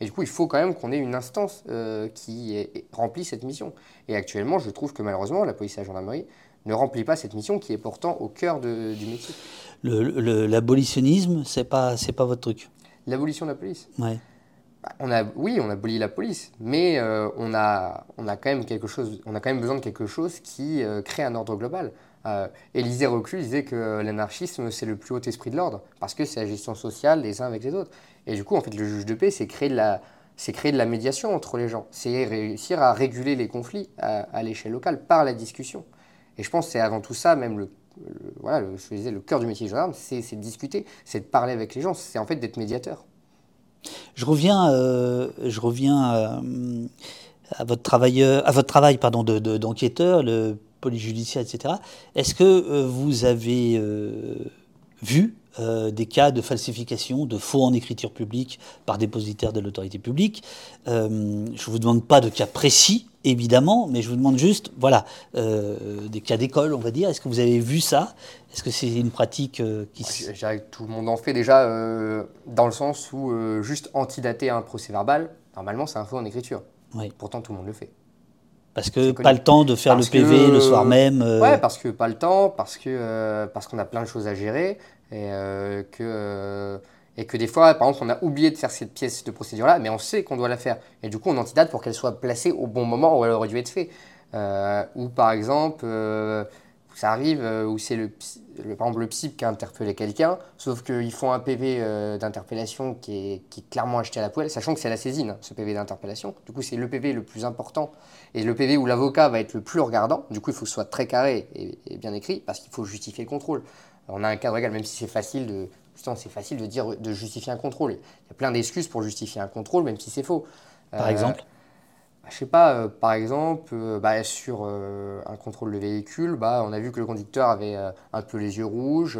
Et du coup, il faut quand même qu'on ait une instance euh, qui remplit cette mission. Et actuellement, je trouve que malheureusement, la police et la gendarmerie ne remplit pas cette mission qui est pourtant au cœur du métier. L'abolitionnisme, c'est pas, c'est pas votre truc? L'abolition de la police? Ouais. Bah, on a, oui, on abolit la police, mais euh, on, a, on, a quand même quelque chose, on a quand même besoin de quelque chose qui euh, crée un ordre global. Élisée Reclus disait que l'anarchisme, c'est le plus haut esprit de l'ordre, parce que c'est la gestion sociale des uns avec les autres. Et du coup, en fait, le juge de paix, c'est créer de la, médiation entre les gens, c'est réussir à réguler les conflits à, l'échelle locale par la discussion. Et je pense que c'est avant tout ça, même le, voilà, disais, le cœur du métier de gendarme, c'est de discuter, c'est de parler avec les gens, c'est en fait d'être médiateur. Je reviens, euh, je reviens euh, à votre travailleur, à votre travail pardon de- de- d'enquêteur, le police judiciaire, etc. Est-ce que euh, vous avez euh, vu euh, des cas de falsification, de faux en écriture publique par dépositaire de l'autorité publique Euh, Je vous demande pas de cas précis, évidemment, mais je vous demande juste, voilà, euh, des cas d'école, on va dire. Est-ce que vous avez vu ça? Est-ce que c'est une pratique qui que tout le monde en fait déjà, dans le sens où juste antidater un procès verbal, normalement c'est un faux en écriture. Oui. Pourtant tout le monde le fait. Parce que pas le temps de faire Parce le PV que- le soir même. euh, Ouais, parce que pas le temps, parce que euh, parce qu'on a plein de choses à gérer et euh, que euh, et que des fois, par exemple, on a oublié de faire cette pièce de procédure-là, mais on sait qu'on doit la faire. Et du coup, on antidate pour qu'elle soit placée au bon moment où elle aurait dû être faite. Euh, ou par exemple, ça arrive où c'est le, le par exemple le qui a interpellé quelqu'un, sauf qu'ils font un PV d'interpellation qui est, qui clairement acheté à la poêle, sachant que c'est la saisine, ce PV d'interpellation. Du coup, c'est le PV le plus important et le PV où l'avocat va être le plus regardant. Du coup, il faut que ce soit très carré et bien écrit parce qu'il faut justifier le contrôle. On a un cadre égal, même si c'est facile de justement, c'est facile de dire de justifier un contrôle. Il y a plein d'excuses pour justifier un contrôle, même si c'est faux. Par Euh, exemple bah, je sais pas, euh, par exemple, euh, bah, sur un contrôle de véhicule, bah, on a vu que le conducteur avait un peu les yeux rouges,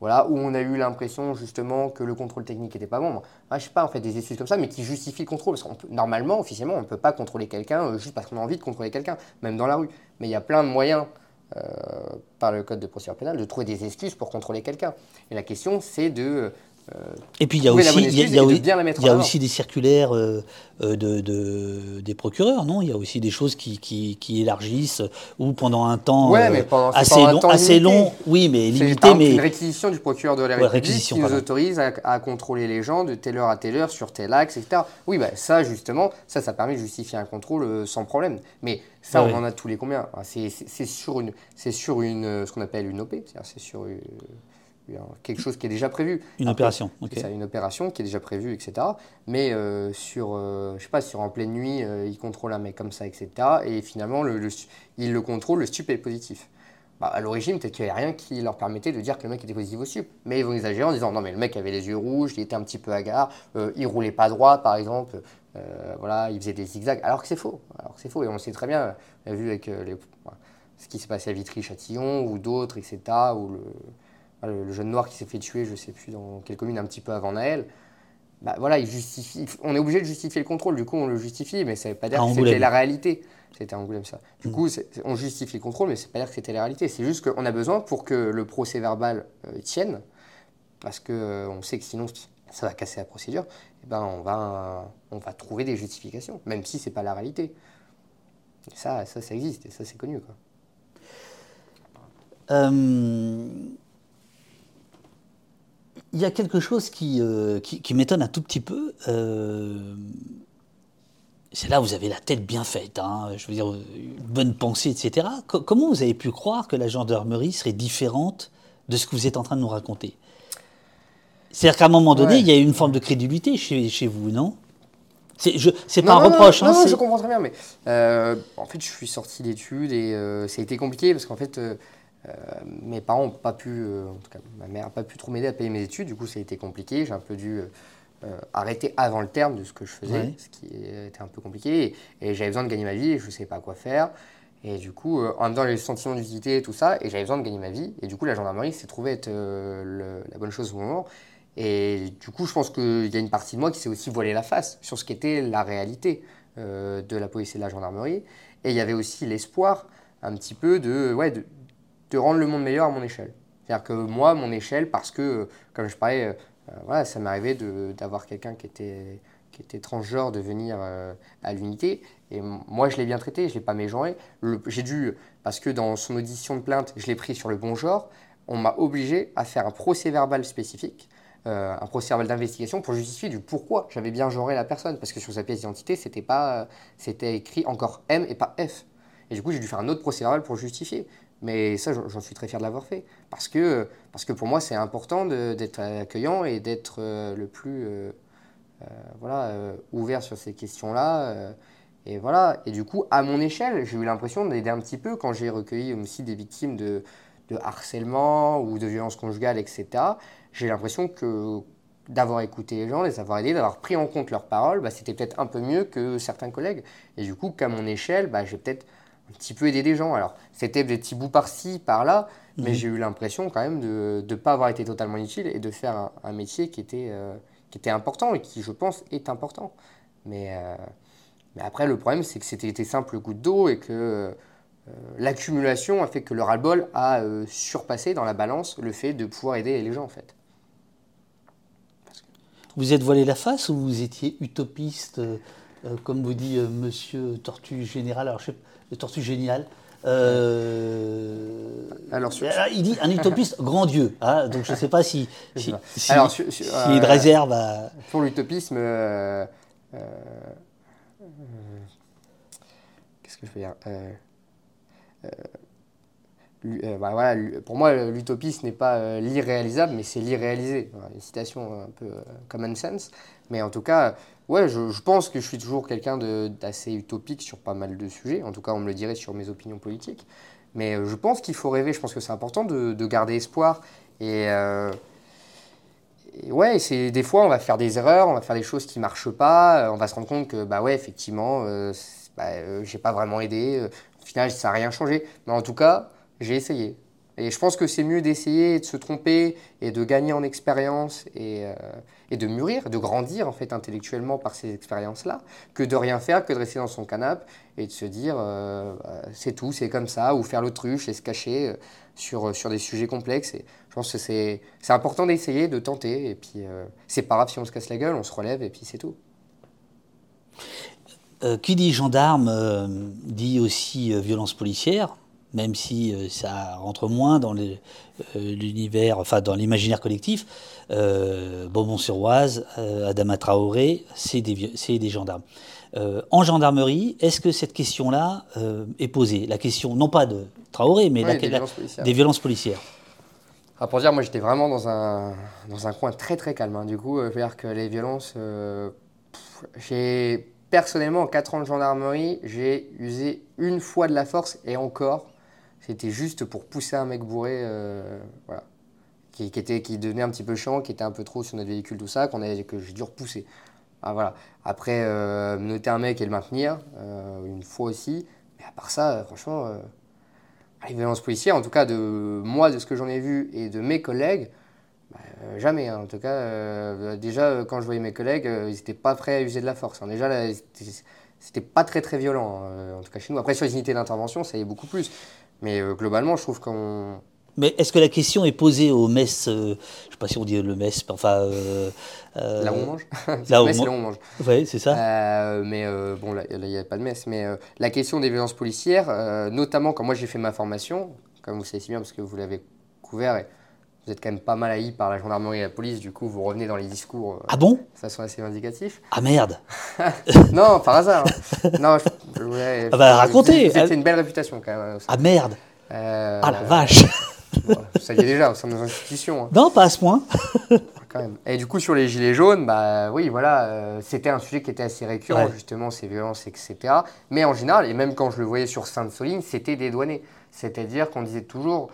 voilà, où on a eu l'impression justement que le contrôle technique n'était pas bon. Bah, je sais pas, en fait, des excuses comme ça, mais qui justifient le contrôle. Parce peut- normalement, officiellement, on ne peut pas contrôler quelqu'un juste parce qu'on a envie de contrôler quelqu'un, même dans la rue. Mais il y a plein de moyens, par le code de procédure pénale, de trouver des excuses pour contrôler quelqu'un. Et la question, c'est de Et puis il y a aussi, il y a, y aussi- y a des circulaires euh, euh, de, de- des procureurs, non? Il y a aussi des choses qui, qui, qui élargissent ou pendant un temps Ouais, euh, mais pendant- assez pendant un long, temps assez long, oui, mais limité, exemple une mais réquisition du procureur de la République qui nous pardon. autorise à, à contrôler les gens de telle heure à telle heure sur tel axe, etc. Oui, bah, ça, justement, ça, ça permet de justifier un contrôle euh, sans problème. Mais ça, Ouais, on en a tous les combien? C'est sur, une, c'est sur une, ce qu'on appelle une OP, c'est sur une- quelque chose qui est déjà prévu. une Après, opération. ok. c'est une opération qui est déjà prévue, etc. Mais euh, sur, euh, je sais pas, sur en pleine nuit, euh, il contrôle un mec comme ça, etc. Et finalement, le, le il le contrôle, le stup est positif. Bah, à l'origine, peut-être qu'il n'y avait rien qui leur permettait de dire que le mec était positif au stup. Mais ils vont exagérer en disant non, mais le mec avait les yeux rouges, il était un petit peu hagard, euh, il roulait pas droit, par exemple. euh, voilà, il faisait des zigzags. Alors que c'est faux. Alors que c'est faux. Et on le sait très bien. On a vu avec les, ce qui s'est passé à Vitry-Châtillon ou d'autres, etc. Le, le jeune noir qui s'est fait tuer, je sais plus dans quelle commune, un petit peu avant Naël. Bah voilà, il justifie, on est obligé de justifier le contrôle, du coup on le justifie, mais ça ne veut pas dire que c'était la réalité. C'était Angoulême ça. Du Mm. coup, on justifie le contrôle, mais ça ne veut pas dire que c'était la réalité. C'est juste qu'on a besoin pour que le procès verbal euh, tienne, parce que euh, sait que sinon ça va casser la procédure, et ben on va, on va trouver des justifications, même si c'est pas la réalité. Et ça, ça, ça existe, et ça c'est connu. Quoi. Il y a quelque chose qui, euh, qui, qui m'étonne un tout petit peu. euh, c'est là où vous avez la tête bien faite, hein, je veux dire, une bonne pensée, etc. Co- comment vous avez pu croire que la gendarmerie serait différente de ce que vous êtes en train de nous raconter? C'est-à-dire qu'à un moment donné, Ouais. il y a une forme de crédulité chez, chez vous, non? C'est pas Non, un non, reproche. Non, hein, non, c'est- je comprends très bien, mais euh, en fait, je suis sorti d'études et ça a été compliqué parce qu'en fait, euh, mes parents n'ont pas pu, euh, en tout cas, ma mère n'a pas pu trop m'aider à payer mes études. Du coup, ça a été compliqué. J'ai un peu dû euh, arrêter avant le terme de ce que je faisais, Ouais. ce qui était un peu compliqué. Et, et j'avais besoin de gagner ma vie et je ne savais pas quoi faire. Et du coup, euh, en même temps, j'avais le sentiment d'utilité et tout ça, et j'avais besoin de gagner ma vie. Et du coup, la gendarmerie s'est trouvée être euh, le- la bonne chose au moment. Et du coup, je pense qu'il y a une partie de moi qui s'est aussi voilé la face sur ce qu'était la réalité euh, de la police et de la gendarmerie. Et il y avait aussi l'espoir, un petit peu, de, ouais, de, de rendre le monde meilleur à mon échelle. C'est-à-dire que moi, mon échelle, parce que, euh, comme je parlais, euh, euh, voilà, ça m'arrivait de- d'avoir quelqu'un qui était, qui était transgenre de venir à l'unité. Et moi, je l'ai bien traité, je ne l'ai pas mégenré. J'ai dû, parce que dans son audition de plainte, je l'ai pris sur le bon genre, on m'a obligé à faire un procès verbal spécifique un procès verbal d'investigation pour justifier du pourquoi j'avais bien genré la personne. Parce que sur sa pièce d'identité, c'était pas, c'était écrit encore M et pas F. Et du coup, j'ai dû faire un autre procès verbal pour justifier. Mais ça, j'en suis très fier de l'avoir fait. Parce que, parce que pour moi, c'est important d'être accueillant et d'être euh, le plus euh, euh, voilà, ouvert sur ces questions-là. et voilà. Et du coup, à mon échelle, j'ai eu l'impression d'aider un petit peu quand j'ai recueilli aussi des victimes de, de harcèlement ou de violence conjugale, etc., j'ai l'impression que d'avoir écouté les gens, les avoir aidés, d'avoir pris en compte leurs paroles, bah, c'était peut-être un peu mieux que certains collègues. Et du coup, qu'à mon échelle, bah, j'ai peut-être un petit peu aidé des gens. Alors, c'était des petits bouts par-ci, par-là, mais Mhm. j'ai eu l'impression quand même de ne pas avoir été totalement inutile et de faire un, un métier qui était, euh, qui était important et qui, je pense, est important. Mais, euh, mais après, le problème, c'est que c'était des simples gouttes d'eau et que euh, l'accumulation a fait que le ras-le-bol a surpassé dans la balance le fait de pouvoir aider les gens, en fait. Vous êtes voilé la face ou vous étiez utopiste, comme vous dit Monsieur Tortue Général, alors je sais, le Tortue Génial euh, Alors, sur- ah, il dit un utopiste grand Dieu, hein, donc je ne sais pas si, si, si- Alors, sur- une euh, réserve à... Pour l'utopisme, euh, qu'est-ce que je veux dire bah voilà, Pour moi, l'utopie, ce n'est pas l'irréalisable, mais c'est l'irréalisé. Voilà, une citation un peu common sense. Mais en tout cas, ouais, je, pense que je suis toujours quelqu'un d'assez utopique sur pas mal de sujets. En tout cas, on me le dirait sur mes opinions politiques. Mais euh, je pense qu'il faut rêver. Je pense que c'est important de, de garder espoir. Et. euh, et ouais, c'est des fois on va faire des erreurs, on va faire des choses qui marchent pas, euh, on va se rendre compte que bah ouais effectivement, euh, bah, j'ai pas vraiment aidé, au final ça n'a rien changé, mais en tout cas j'ai essayé. Et je pense que c'est mieux d'essayer de se tromper et de gagner en expérience et, euh, et de mûrir, de grandir en fait intellectuellement par ces expériences-là, que de rien faire, que de rester dans son canapé et de se dire euh, bah, c'est tout, c'est comme ça, ou faire l'autruche et se cacher euh, sur, sur des sujets complexes. Je pense que c'est important d'essayer, de tenter, et puis euh, c'est pas grave si on se casse la gueule, on se relève et puis c'est tout. Euh, qui dit gendarme euh, dit aussi euh, violence policière, même si euh, ça rentre moins dans euh, l'univers, enfin dans l'imaginaire collectif. Euh, Beaumont-sur-Oise, euh, Adama Traoré, c'est des, des gendarmes. En gendarmerie, est-ce que cette question-là est posée? La question, non pas de Traoré, mais la- des la- violences policières. des violences policières. Ah, pour dire, moi j'étais vraiment dans un, dans un coin très très calme. hein. Du coup, je veux dire que les violences. j'ai personnellement, en 4 ans de gendarmerie, j'ai usé une fois de la force et encore, c'était juste pour pousser un mec bourré. euh, voilà. Qui, était, qui devenait un petit peu chiant, qui était un peu trop sur notre véhicule, tout ça, qu'on avait, que j'ai dû repousser. Ah, voilà. Après, euh, noter un mec et le maintenir, euh, une fois aussi. Mais à part ça, euh, franchement. les violences policières, en tout cas de moi, de ce que j'en ai vu et de mes collègues, bah, jamais. hein. En tout cas, déjà, quand je voyais mes collègues, ils n'étaient pas prêts à user de la force. hein. Déjà, là, c'était pas très très violent, hein, en tout cas chez nous. Après, sur les unités d'intervention, ça y est beaucoup plus. Mais euh, globalement, je trouve qu'on. Mais est-ce que la question est posée au mess, euh, je ne sais pas si on dit le mess, enfin... euh, euh, Là où on mange. là où Mais on c'est man- là où on mange. Ouais, c'est ça. Euh, mais bon, là, il n'y a pas de messe. Mais la question des violences policières, notamment quand moi j'ai fait ma formation, comme vous savez si bien parce que vous l'avez couvert, et vous êtes quand même pas mal haï par la gendarmerie et la police, du coup vous revenez dans les discours euh, Ah bon? de façon assez vindicative. Ah merde non, par hasard. hein. non, je, je voulais- Ah bah, racontez. vous- C'était une belle réputation quand même. Ah merde Euh, Ah la vache bon, Vous saviez déjà, au sein de nos institutions. hein. Non, pas à ce point. quand même. Et du coup, sur les gilets jaunes, bah oui, voilà, euh, c'était un sujet qui était assez récurrent, Ouais. justement, ces violences, etc. Mais en général, et même quand je le voyais sur Sainte-Soline, c'était dédouané. C'est-à-dire qu'on disait toujours,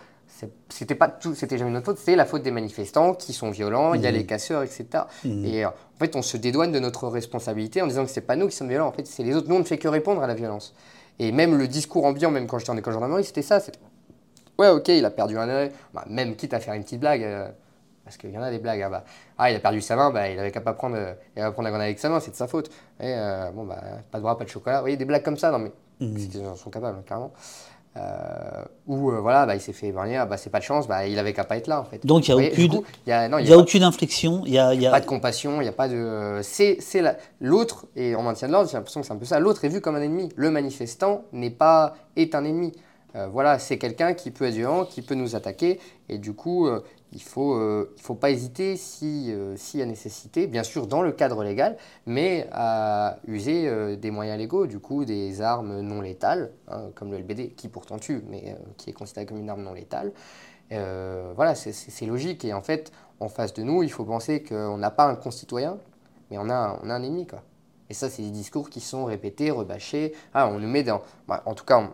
c'était pas tout, c'était jamais notre faute, c'est la faute des manifestants qui sont violents, il y a Mhm. les casseurs, etc. Et euh, en fait, on se dédouane de notre responsabilité en disant que c'est pas nous qui sommes violents, en fait, c'est les autres. Nous, on ne fait que répondre à la violence. Et même le discours ambiant, même quand j'étais en école de gendarmerie, c'était ça. c'était, Ouais, ok, il a perdu un œil. Bah, même quitte à faire une petite blague, euh, parce qu'il y en a des blagues. hein, bah, ah, il a perdu sa main, bah, il avait qu'à pas prendre, euh, il prendre la grenade avec sa main, c'est de sa faute. Et euh, bon, bah, pas de bras, pas de chocolat. Vous voyez, des blagues comme ça, non mais c'est qu'ils en sont capables, hein, carrément. Euh, ou euh, voilà, bah, il s'est fait épargner, ah, bah, c'est pas de chance, bah, il avait qu'à pas être là en fait. Donc il n'y a, aucune, coup, y a, non, y a a pas- aucune inflexion. Il y a, a- pas de compassion, il n'y a pas de. C'est c'est la- l'autre, et en maintien de l'ordre, j'ai l'impression que c'est un peu ça. L'autre est vu comme un ennemi. Le manifestant n'est pas est un ennemi. Euh, voilà, c'est quelqu'un qui peut être violent, qui peut nous attaquer, et du coup, il faut euh, faut pas hésiter si euh, s'il y a nécessité, bien sûr dans le cadre légal, mais à user euh, des moyens légaux, du coup des armes non létales, hein, comme le LBD, qui pourtant tue, mais qui est considéré comme une arme non létale. Voilà, c'est- logique. Et en fait, en face de nous, il faut penser qu'on n'a pas un concitoyen, mais on a, un- on a un ennemi. Quoi. Et ça, c'est des discours qui sont répétés, rebâchés. Ah, on nous met dans. bah, en tout cas, on-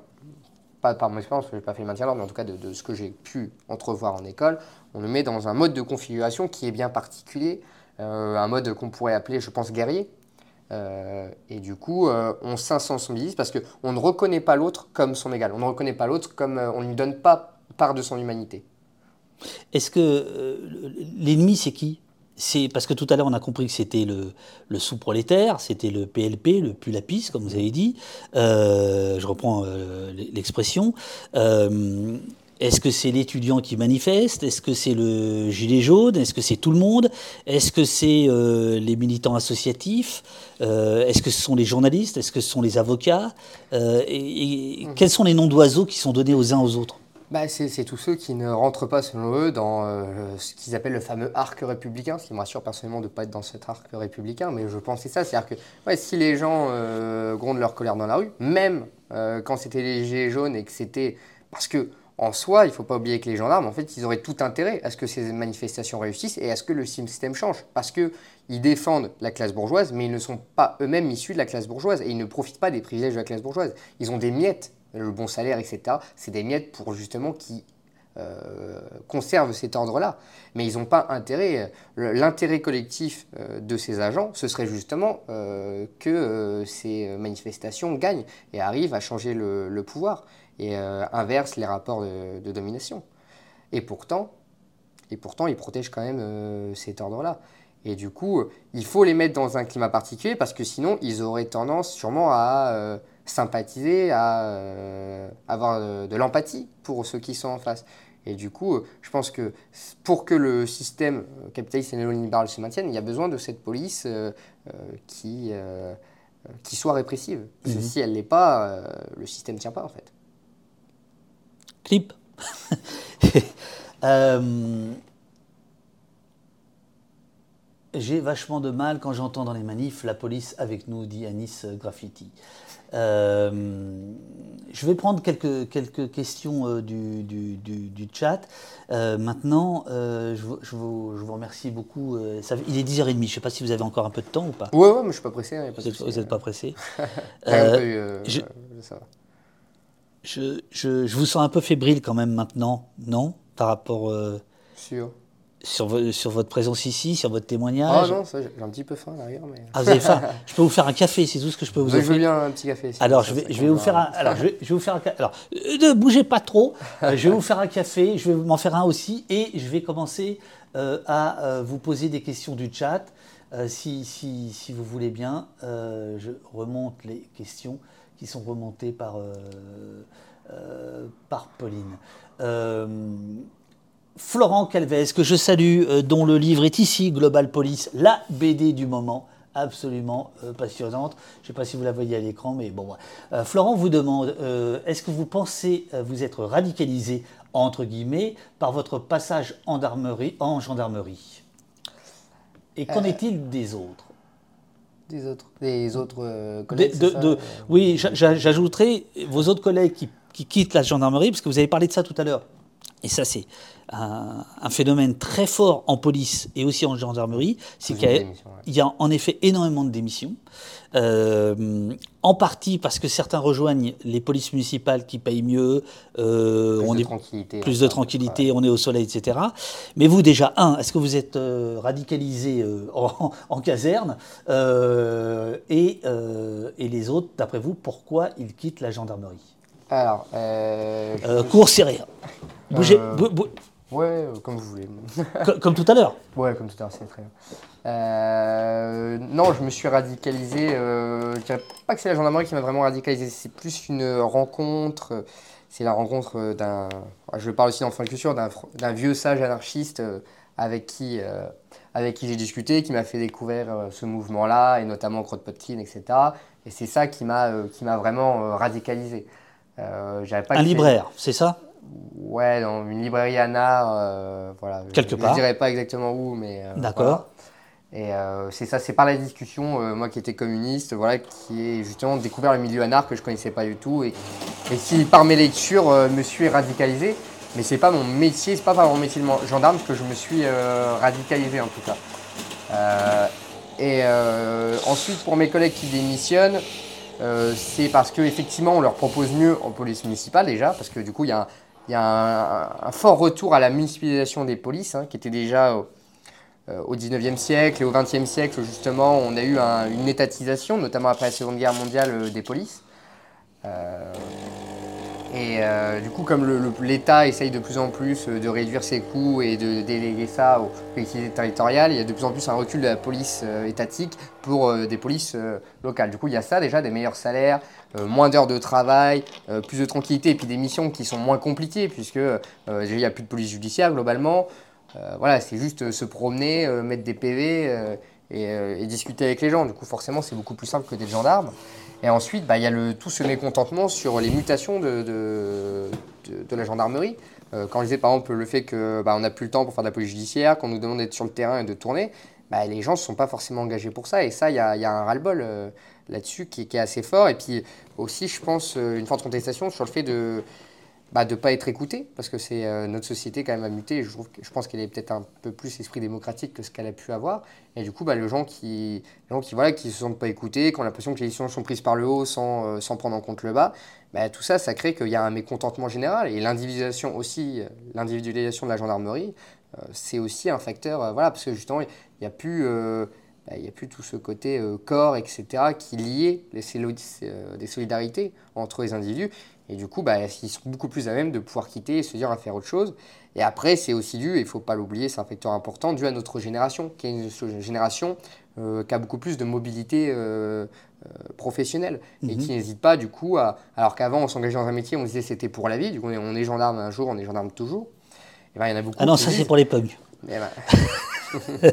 pas par mon expérience, je n'ai pas fait le maintien l'ordre, mais en tout cas de, ce que j'ai pu entrevoir en école, on le met dans un mode de configuration qui est bien particulier, euh, un mode qu'on pourrait appeler, je pense, guerrier. Euh, et du coup, euh, on s'insensibilise parce qu'on ne reconnaît pas l'autre comme son égal. On ne reconnaît pas l'autre comme on ne lui donne pas part de son humanité. Est-ce que l'ennemi, c'est qui? C'est parce que tout à l'heure on a compris que c'était le, le sous-prolétaire, c'était le PLP, le Pulapis, comme vous avez dit. Euh, je reprends euh, l'expression. Euh, est-ce que c'est l'étudiant qui manifeste? Est-ce que c'est le gilet jaune? Est-ce que c'est tout le monde? Est-ce que c'est euh, les militants associatifs? Euh, Est-ce que ce sont les journalistes? Est-ce que ce sont les avocats? Euh, et, et Quels sont les noms d'oiseaux qui sont donnés aux uns aux autres? Bah, c'est tous ceux qui ne rentrent pas, selon eux, dans euh, ce qu'ils appellent le fameux arc républicain, ce qui me rassure personnellement de ne pas être dans cet arc républicain, mais je c'est ça. C'est-à-dire que si les gens euh, grondent leur colère dans la rue, même euh, quand c'était les gilets jaunes et que c'était. Parce que, en soi, il ne faut pas oublier que les gendarmes, en fait, ils auraient tout intérêt à ce que ces manifestations réussissent et à ce que le système change. Parce qu'ils défendent la classe bourgeoise, mais ils ne sont pas eux-mêmes issus de la classe bourgeoise et ils ne profitent pas des privilèges de la classe bourgeoise. Ils ont des miettes, le bon salaire, etc. C'est des miettes pour justement qui euh, conservent cet ordre-là. Mais ils n'ont pas intérêt. le- L'intérêt collectif euh, de ces agents, ce serait justement euh, que euh, ces manifestations gagnent et arrivent à changer le, pouvoir et euh, inversent les rapports de, de domination. Et pourtant, et pourtant, ils protègent quand même euh, cet ordre-là. Et du coup, euh, il faut les mettre dans un climat particulier parce que sinon, ils auraient tendance sûrement à euh, sympathiser, à euh, avoir de l'empathie pour ceux qui sont en face. Et du coup, je pense que pour que le système capitaliste et néolibéral se maintienne, il y a besoin de cette police euh, qui, qui soit répressive. Parce que Mhm. si elle ne l'est pas, le système ne tient pas en fait. Clip. J'ai vachement de mal quand j'entends dans les manifs la police avec nous, dit Anis Graffiti. Euh, je vais prendre quelques, quelques questions euh, du, du, du- du chat. Euh, maintenant, je, vous, je vous- je vous remercie beaucoup. ça- il est 10h30, je ne sais pas si vous avez encore un peu de temps ou pas. Ouais, ouais, mais je suis pas pressé. hein, pas Vous n'êtes pas pressé je- je, vous sens un peu fébrile quand même maintenant, non Par rapport Sûr. Sur, vo- sur votre présence ici, sur votre Ah témoignage. non, ça, j'ai un petit peu faim derrière, mais. Ah, vous avez faim Je peux vous faire un café, c'est tout ce que je peux vous je veux offrir. bien un petit café. Alors je vais, ça je vais vous faire un. Alors je vais, je vais vous faire un. Alors ne bougez pas trop. Euh, je vais vous faire un café. Je vais m'en faire un aussi et je vais commencer euh, à euh, vous poser des questions du chat. Si, si, si vous voulez bien, je remonte les questions qui sont remontées par par Pauline. Florent Calvez, que je salue, euh, dont le livre est ici, Global Police, la BD du moment, absolument euh, passionnante. Je ne sais pas si vous la voyez à l'écran, mais bon. Euh, Florent vous demande, est-ce que vous pensez vous être radicalisé, entre guillemets, par votre passage en, gendarmerie, en gendarmerie? Et qu'en est-il des autres? Des autres, des autres De- collègues. de- de- Oui, j'a- j'a- j'ajouterai vos autres collègues qui, qui quittent la gendarmerie, parce que vous avez parlé de ça tout à l'heure. Et ça, c'est un, un phénomène très fort en police et aussi en gendarmerie. C'est qu'il y, a- ouais. y en effet énormément de démissions. Euh, en partie parce que certains rejoignent les polices municipales qui payent mieux, euh, Plus on de est tranquillité. plus enfin, de tranquillité, on est au soleil, etc. Mais vous, déjà, un, est-ce que vous êtes euh, radicalisé euh, en, en caserne et, et les autres, d'après vous, pourquoi ils quittent la gendarmerie? Alors, Cours serré. Bougez, bou- bou- Ouais, euh, comme vous voulez. co- comme tout à l'heure. ouais, comme tout à l'heure, c'est très bien. Euh, non, je me suis radicalisé. Euh, je dirais pas que c'est la gendarmerie qui m'a vraiment radicalisé, c'est plus une rencontre. euh, C'est la rencontre d'un. Je parle aussi d'enfant de culture, d'un vieux sage anarchiste avec qui, euh, avec qui j'ai discuté, qui m'a fait découvrir euh, ce mouvement-là, et notamment Kropotkin, etc. Et c'est ça qui m'a euh, qui m'a vraiment radicalisé. Pas Un libraire, c'est ça? Ouais, dans une librairie Anna, euh, voilà. Quelque je, part. Je dirais pas exactement où, mais. euh, D'accord. voilà. Et euh, c'est ça, c'est par la discussion, euh, moi qui étais communiste, voilà, qui ai justement découvert le milieu anarch que je connaissais pas du tout, et, et qui par mes lectures euh, me suis radicalisé. Mais c'est pas mon métier, c'est pas par mon métier de gendarme que je me suis euh, radicalisé en tout cas. Euh, et euh, ensuite pour mes collègues qui démissionnent, euh, c'est parce qu'effectivement, on leur propose mieux en police municipale déjà, parce que du coup, il y a un, il y a un, fort retour à la municipalisation des polices, hein, qui était déjà au, euh, au 19e siècle et au 20e siècle, justement, on a eu un- une étatisation, notamment après la Seconde Guerre mondiale, euh, des polices. Euh, et euh, du coup, comme l'État essaye de plus en plus euh, de réduire ses coûts et de déléguer ça aux collectivités territoriales, il y a de plus en plus un recul de la police euh, étatique pour euh, des polices locales. Du coup, il y a ça déjà, des meilleurs salaires, moins d'heures de travail, plus de tranquillité et puis des missions qui sont moins compliquées puisque il n'y a plus de police judiciaire globalement. Voilà, c'est juste se promener, mettre des PV et, et discuter avec les gens. Du coup, forcément, c'est beaucoup plus simple que des gendarmes. Et ensuite, bah, il y a le, tout ce mécontentement sur les mutations de, de, de- la gendarmerie. Euh, quand je disais par exemple le fait qu'on bah, n'a plus le temps pour faire de la police judiciaire, qu'on nous demande d'être sur le terrain et de tourner, bah, les gens ne sont pas forcément engagés pour ça. Et ça, il y y a un ras-le-bol euh, là-dessus qui est assez fort. Et puis aussi, je pense, euh, une forte contestation sur le fait de bah, de ne pas être écouté, parce que c'est euh, notre société quand même a muté, je, trouve, je pense qu'elle est peut-être un peu plus esprit démocratique que ce qu'elle a pu avoir, et du coup, bah, les gens qui gens qui voilà, qui se sentent pas écoutés, qui ont l'impression que les décisions sont prises par le haut sans, euh, sans prendre en compte le bas, bah, tout ça, ça crée qu'il y a un mécontentement général, et l'individualisation aussi, euh, l'individualisation de la gendarmerie, c'est aussi un facteur, voilà, parce que justement, il n'y a plus... bah, il a plus tout ce côté corps, etc., qui liait les, des solidarités entre les individus. Et du coup, bah, ils sont beaucoup plus à même de pouvoir quitter et se dire à faire autre chose. Et après, c'est aussi dû, et il ne faut pas l'oublier, c'est un facteur important, dû à notre génération, qui est une génération euh, qui a beaucoup plus de mobilité euh, euh, professionnelle et Mhm. qui n'hésite pas, du coup, à. Alors qu'avant, on s'engageait dans un métier, on disait c'était pour la vie, du coup, on est, on est gendarme un jour, on est gendarme toujours. Et ben, il y en a beaucoup Ah non, ça c'est pour les punks. Mais, bah-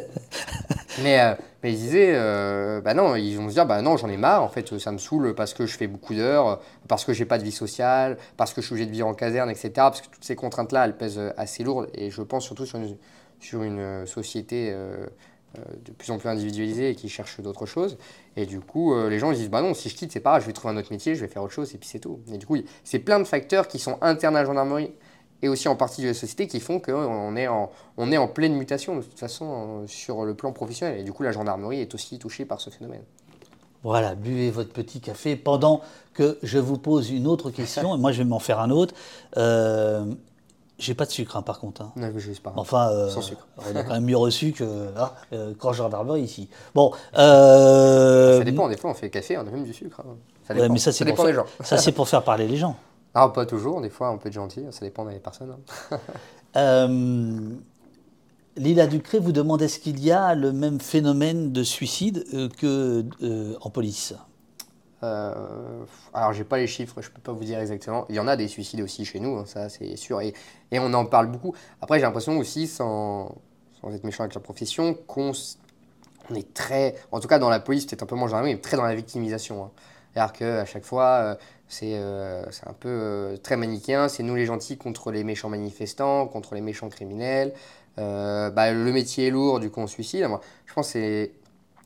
mais, euh, mais ils disaient, euh, bah non, ils vont se dire, bah non, j'en ai marre, en fait, ça me saoule parce que je fais beaucoup d'heures, parce que j'ai pas de vie sociale, parce que je suis obligé de vivre en caserne, etc. Parce que toutes ces contraintes-là, elles pèsent euh, assez lourdes, et je pense surtout sur une, euh, société de plus en plus individualisée et qui cherche d'autres choses. Et du coup, les gens ils disent, bah non, si je quitte, c'est pas grave, je vais trouver un autre métier, je vais faire autre chose, et puis c'est tout. Et du coup, c'est plein de facteurs qui sont internes à la gendarmerie et aussi en partie de la société qui font qu'on est en, on est en pleine mutation de toute façon euh, sur le plan professionnel. Et du coup, la gendarmerie est aussi touchée par ce phénomène. Voilà, buvez votre petit café pendant que je vous pose une autre question, et moi je vais m'en faire un autre. Euh, J'ai pas de sucre hein, par contre. hein. Non, mais je pas. Enfin, euh, Sans sucre. on a quand même mieux reçu que hein, euh, quand gendarmerie ici. Bon, euh, Ça dépend, des fois on fait café, on a même du sucre. hein. Ça ouais, dépend, mais ça, c'est dépend pour des faire- gens. Ça c'est pour faire parler les gens. Ah, pas toujours, des fois on peut être gentil, ça dépend des personnes. hein. Euh, Lila Ducré vous demande est-ce qu'il y a le même phénomène de suicide euh, que euh, en police? Euh, alors j'ai pas les chiffres, je peux pas vous dire exactement. Il y en a des suicides aussi chez nous, hein, ça c'est sûr, et, et on en parle beaucoup. Après j'ai l'impression aussi, sans, sans être méchant avec la profession, qu'on on est très, en tout cas dans la police, peut-être un peu moins gendarmerie, mais très dans la victimisation. hein. C'est-à-dire qu'à chaque fois, euh, c'est euh, c'est un peu euh, très manichéen, c'est nous les gentils contre les méchants manifestants, contre les méchants criminels. Euh, bah, le métier est lourd, du coup on suicide. Moi, je pense que c'est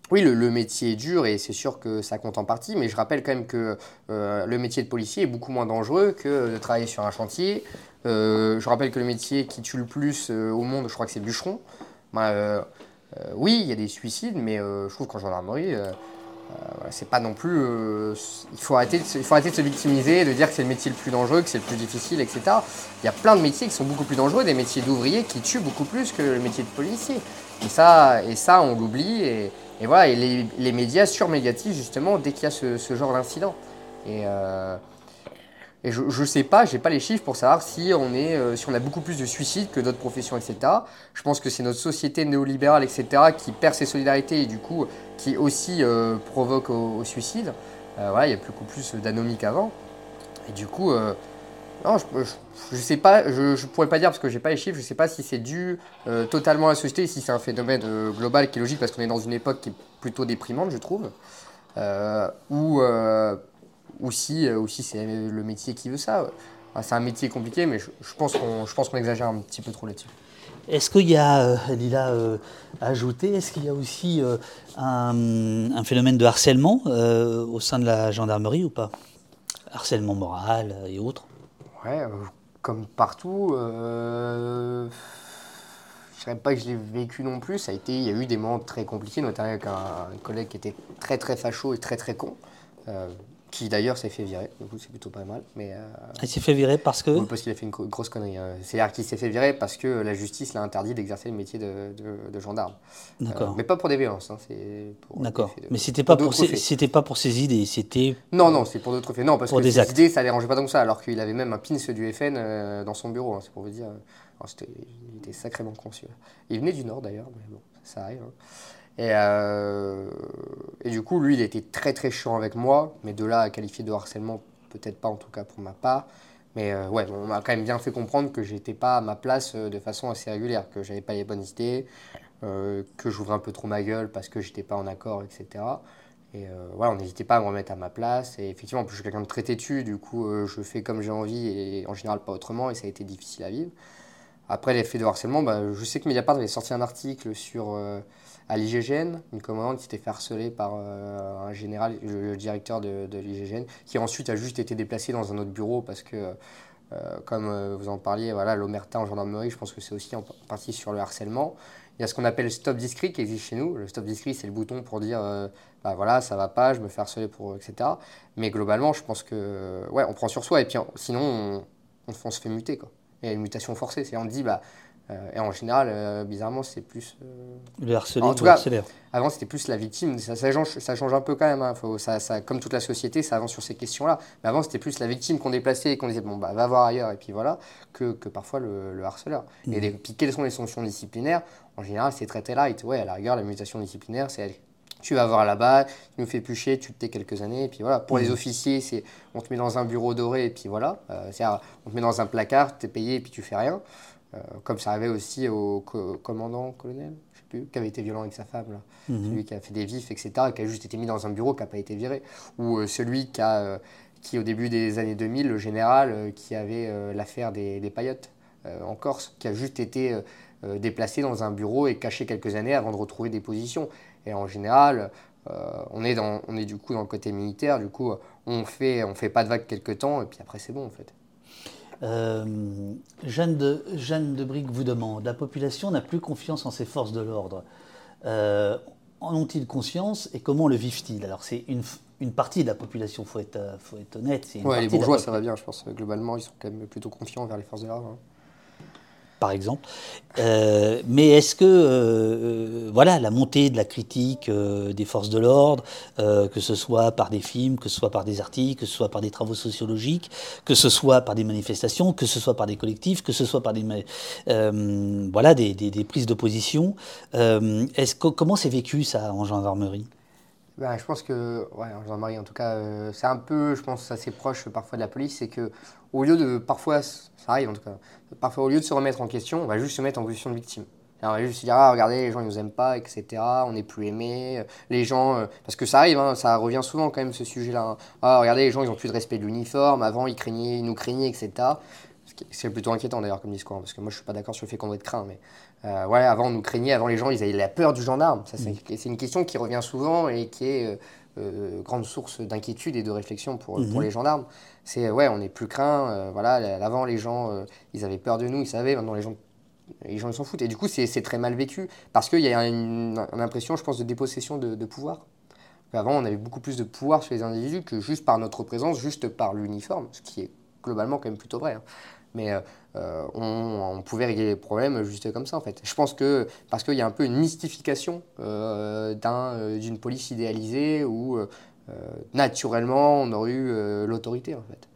oui, le, le métier est dur et c'est sûr que ça compte en partie, mais je rappelle quand même que le métier de policier est beaucoup moins dangereux que de travailler sur un chantier. Je rappelle que le métier qui tue le plus au monde, je crois que c'est bûcheron. Bah, oui, il y a des suicides, mais je trouve qu'en gendarmerie, voilà, c'est pas non plus. euh, il, faut arrêter de il faut arrêter de se victimiser, de dire que c'est le métier le plus dangereux, que c'est le plus difficile, etc. Il y a plein de métiers qui sont beaucoup plus dangereux, des métiers d'ouvriers qui tuent beaucoup plus que le métier de policier. Et ça, et ça on l'oublie. Et, et voilà, et les, les médias surmédiatisent justement dès qu'il y a ce, ce genre d'incident. Et, euh, et je ne sais pas, j'ai pas les chiffres pour savoir si on, est, euh, si on a beaucoup plus de suicides que d'autres professions, etc. Je pense que c'est notre société néolibérale, etc., qui perd ses solidarités et du coup qui aussi euh, provoque au, suicide. Euh, il y a beaucoup plus d'anomie qu'avant. Et du coup, euh, non, je, je, sais pas, je, je pourrais pas dire parce que j'ai pas les chiffres, je sais pas si c'est dû totalement à la société, si c'est un phénomène global qui est logique parce qu'on est dans une époque qui est plutôt déprimante, je trouve, ou, ou si, ou si c'est le métier qui veut ça. C'est un métier compliqué, mais je pense qu'on exagère un petit peu trop là-dessus. Est-ce qu'il y a, euh, Lila euh, a ajouté, est-ce qu'il y a aussi euh, un, phénomène de harcèlement euh, au sein de la gendarmerie ou pas? Harcèlement moral et autres Ouais, euh, comme partout, euh, je dirais pas que je l'ai vécu non plus. Ça a été, il y a eu des moments très compliqués, notamment avec un, collègue qui était très très facho et très très con. Euh, qui d'ailleurs s'est fait virer. Du coup, c'est plutôt pas mal. Mais, euh, Il s'est fait virer parce que. oui, parce qu'il a fait une gro- grosse connerie. hein. C'est-à-dire qu'il s'est fait virer parce que la justice l'a interdit d'exercer le métier de, de- de gendarme. Euh, D'accord. mais pas pour des violences. hein, D'accord. de- Mais c'était pas pour ses, c'était pas pour ses idées, c'était Non, non, c'est pour d'autres faits. Non, parce Pour que des ses actes. idées, ça ne dérangeait pas que ça, alors qu'il avait même un pins du FN euh, dans son bureau, hein, c'est pour vous dire. Alors, il était sacrément conçu. Il venait du Nord d'ailleurs, mais bon, ça arrive. Et, euh, et du coup, lui, il était très très chiant avec moi, mais de là à qualifier de harcèlement, peut-être pas en tout cas pour ma part. Mais euh, ouais, on m'a quand même bien fait comprendre que j'étais pas à ma place euh, de façon assez régulière, que j'avais pas les bonnes idées, que j'ouvrais un peu trop ma gueule parce que j'étais pas en accord, etc. Et voilà, on n'hésitait pas à me remettre à ma place. Et effectivement, en plus, je suis quelqu'un de très têtu, du coup, je fais comme j'ai envie et en général pas autrement, et ça a été difficile à vivre. Après l'effet de harcèlement, bah, je sais que Mediapart avait sorti un article sur, à l'IGGN, une commandante qui s'était fait harceler par euh, un général, le, directeur de, de qui ensuite a juste été déplacé dans un autre bureau parce que, euh, comme euh, vous en parliez, voilà, l'omerta en gendarmerie, je pense que c'est aussi en partie sur le harcèlement. Il y a ce qu'on appelle stop discret qui existe chez nous. Le stop discret, c'est le bouton pour dire euh, bah voilà, ça va pas, je me fais harceler pour etc. Mais globalement, je pense que ouais, on prend sur soi et puis sinon on, se fait muter quoi. Il y a une mutation forcée, c'est on dit bah et en général, euh, bizarrement, c'est plus euh, le harcelé En ou tout cas, avant, c'était plus la victime. Ça, ça change, ça change un peu quand même. hein. Faut- ça, ça- comme toute la société, ça avance sur ces questions-là. Mais avant, c'était plus la victime qu'on déplaçait et qu'on disait bon, bah, va voir ailleurs, et puis voilà, que, que parfois le, le harceleur. Et les- puis, quelles sont les sanctions disciplinaires? En général, c'est très très light. Ouais, à la rigueur, la mutation disciplinaire, c'est allez, tu vas voir là-bas, il nous fait plucher, tu te tais quelques années, et puis voilà. Pour les officiers, c'est on te met dans un bureau doré, et puis voilà. Euh, c'est-à-dire, on te met dans un placard, tu es payé, et puis tu fais rien. Euh, comme ça arrivait aussi au co- commandant, colonel, je sais plus, qui avait été violent avec sa femme, là. Mhm. celui qui a fait des vifs, etc., qui a juste été mis dans un bureau, qui n'a pas été viré, ou euh, celui qui, a, euh, qui, au début des années 2000, le général qui avait l'affaire des, des paillotes en Corse, qui a juste été déplacé dans un bureau et caché quelques années avant de retrouver des positions. Et en général, euh, on, est dans, on est du coup dans le côté militaire, du coup, on fait, on fait pas de vagues quelques temps, et puis après, c'est bon, en fait. Euh, Jeanne, de, Jeanne de Brigue vous demande La population n'a plus confiance en ses forces de l'ordre. Euh, en ont-ils conscience et comment le vivent-ils? Alors, c'est une, partie de la population, il faut être, euh, faut être honnête. c'est une Ouais, les bourgeois, ça va bien, je pense. Globalement, ils sont quand même plutôt confiants envers les forces de l'ordre. hein. Par exemple. Euh, mais est-ce que euh, voilà la montée de la critique euh, des forces de l'ordre, euh, que ce soit par des films, que ce soit par des articles, que ce soit par des travaux sociologiques, que ce soit par des manifestations, que ce soit par des collectifs, que ce soit par des euh, voilà des, des- prises de position, euh, est-ce que comment c'est vécu ça en gendarmerie? Ben, je pense que, ouais, Jean-Marie, en tout cas, euh, c'est un peu, je pense, assez proche parfois de la police, c'est que au lieu de, parfois, ça arrive en tout cas, parfois au lieu de se remettre en question, on va juste se mettre en position de victime. On va juste se dire, ah, regardez, les gens, ils nous aiment pas, etc., on n'est plus aimés, euh, les gens, euh, parce que ça arrive, hein, ça revient souvent quand même, ce sujet-là. hein. Ah, regardez, les gens, ils ont plus de respect de l'uniforme, avant, ils craignaient, ils nous craignaient, etc. Ce qui- C'est plutôt inquiétant d'ailleurs comme discours, hein, parce que moi je suis pas d'accord sur le fait qu'on doit être craint, mais euh, ouais, avant on nous craignait, avant les gens ils avaient la peur du gendarme. Ça, c'est c'est une question qui revient souvent et qui est euh, euh, grande source d'inquiétude et de réflexion pour, pour les gendarmes. C'est ouais, on n'est plus craint. euh, voilà, avant les gens euh, ils avaient peur de nous, ils savaient, maintenant les gens les gens ils s'en foutent. Et du coup c'est c'est très mal vécu parce qu'il y a une, une impression, je pense, de dépossession de, de pouvoir. Avant, on avait beaucoup plus de pouvoir sur les individus que juste par notre présence, juste par l'uniforme, ce qui est globalement quand même plutôt vrai. hein. Mais euh, euh, on, pouvait régler les problèmes juste comme ça, en fait. Je pense que parce qu'il y a un peu une mystification euh, d'un, d'une police idéalisée où naturellement on aurait eu l'autorité, en fait.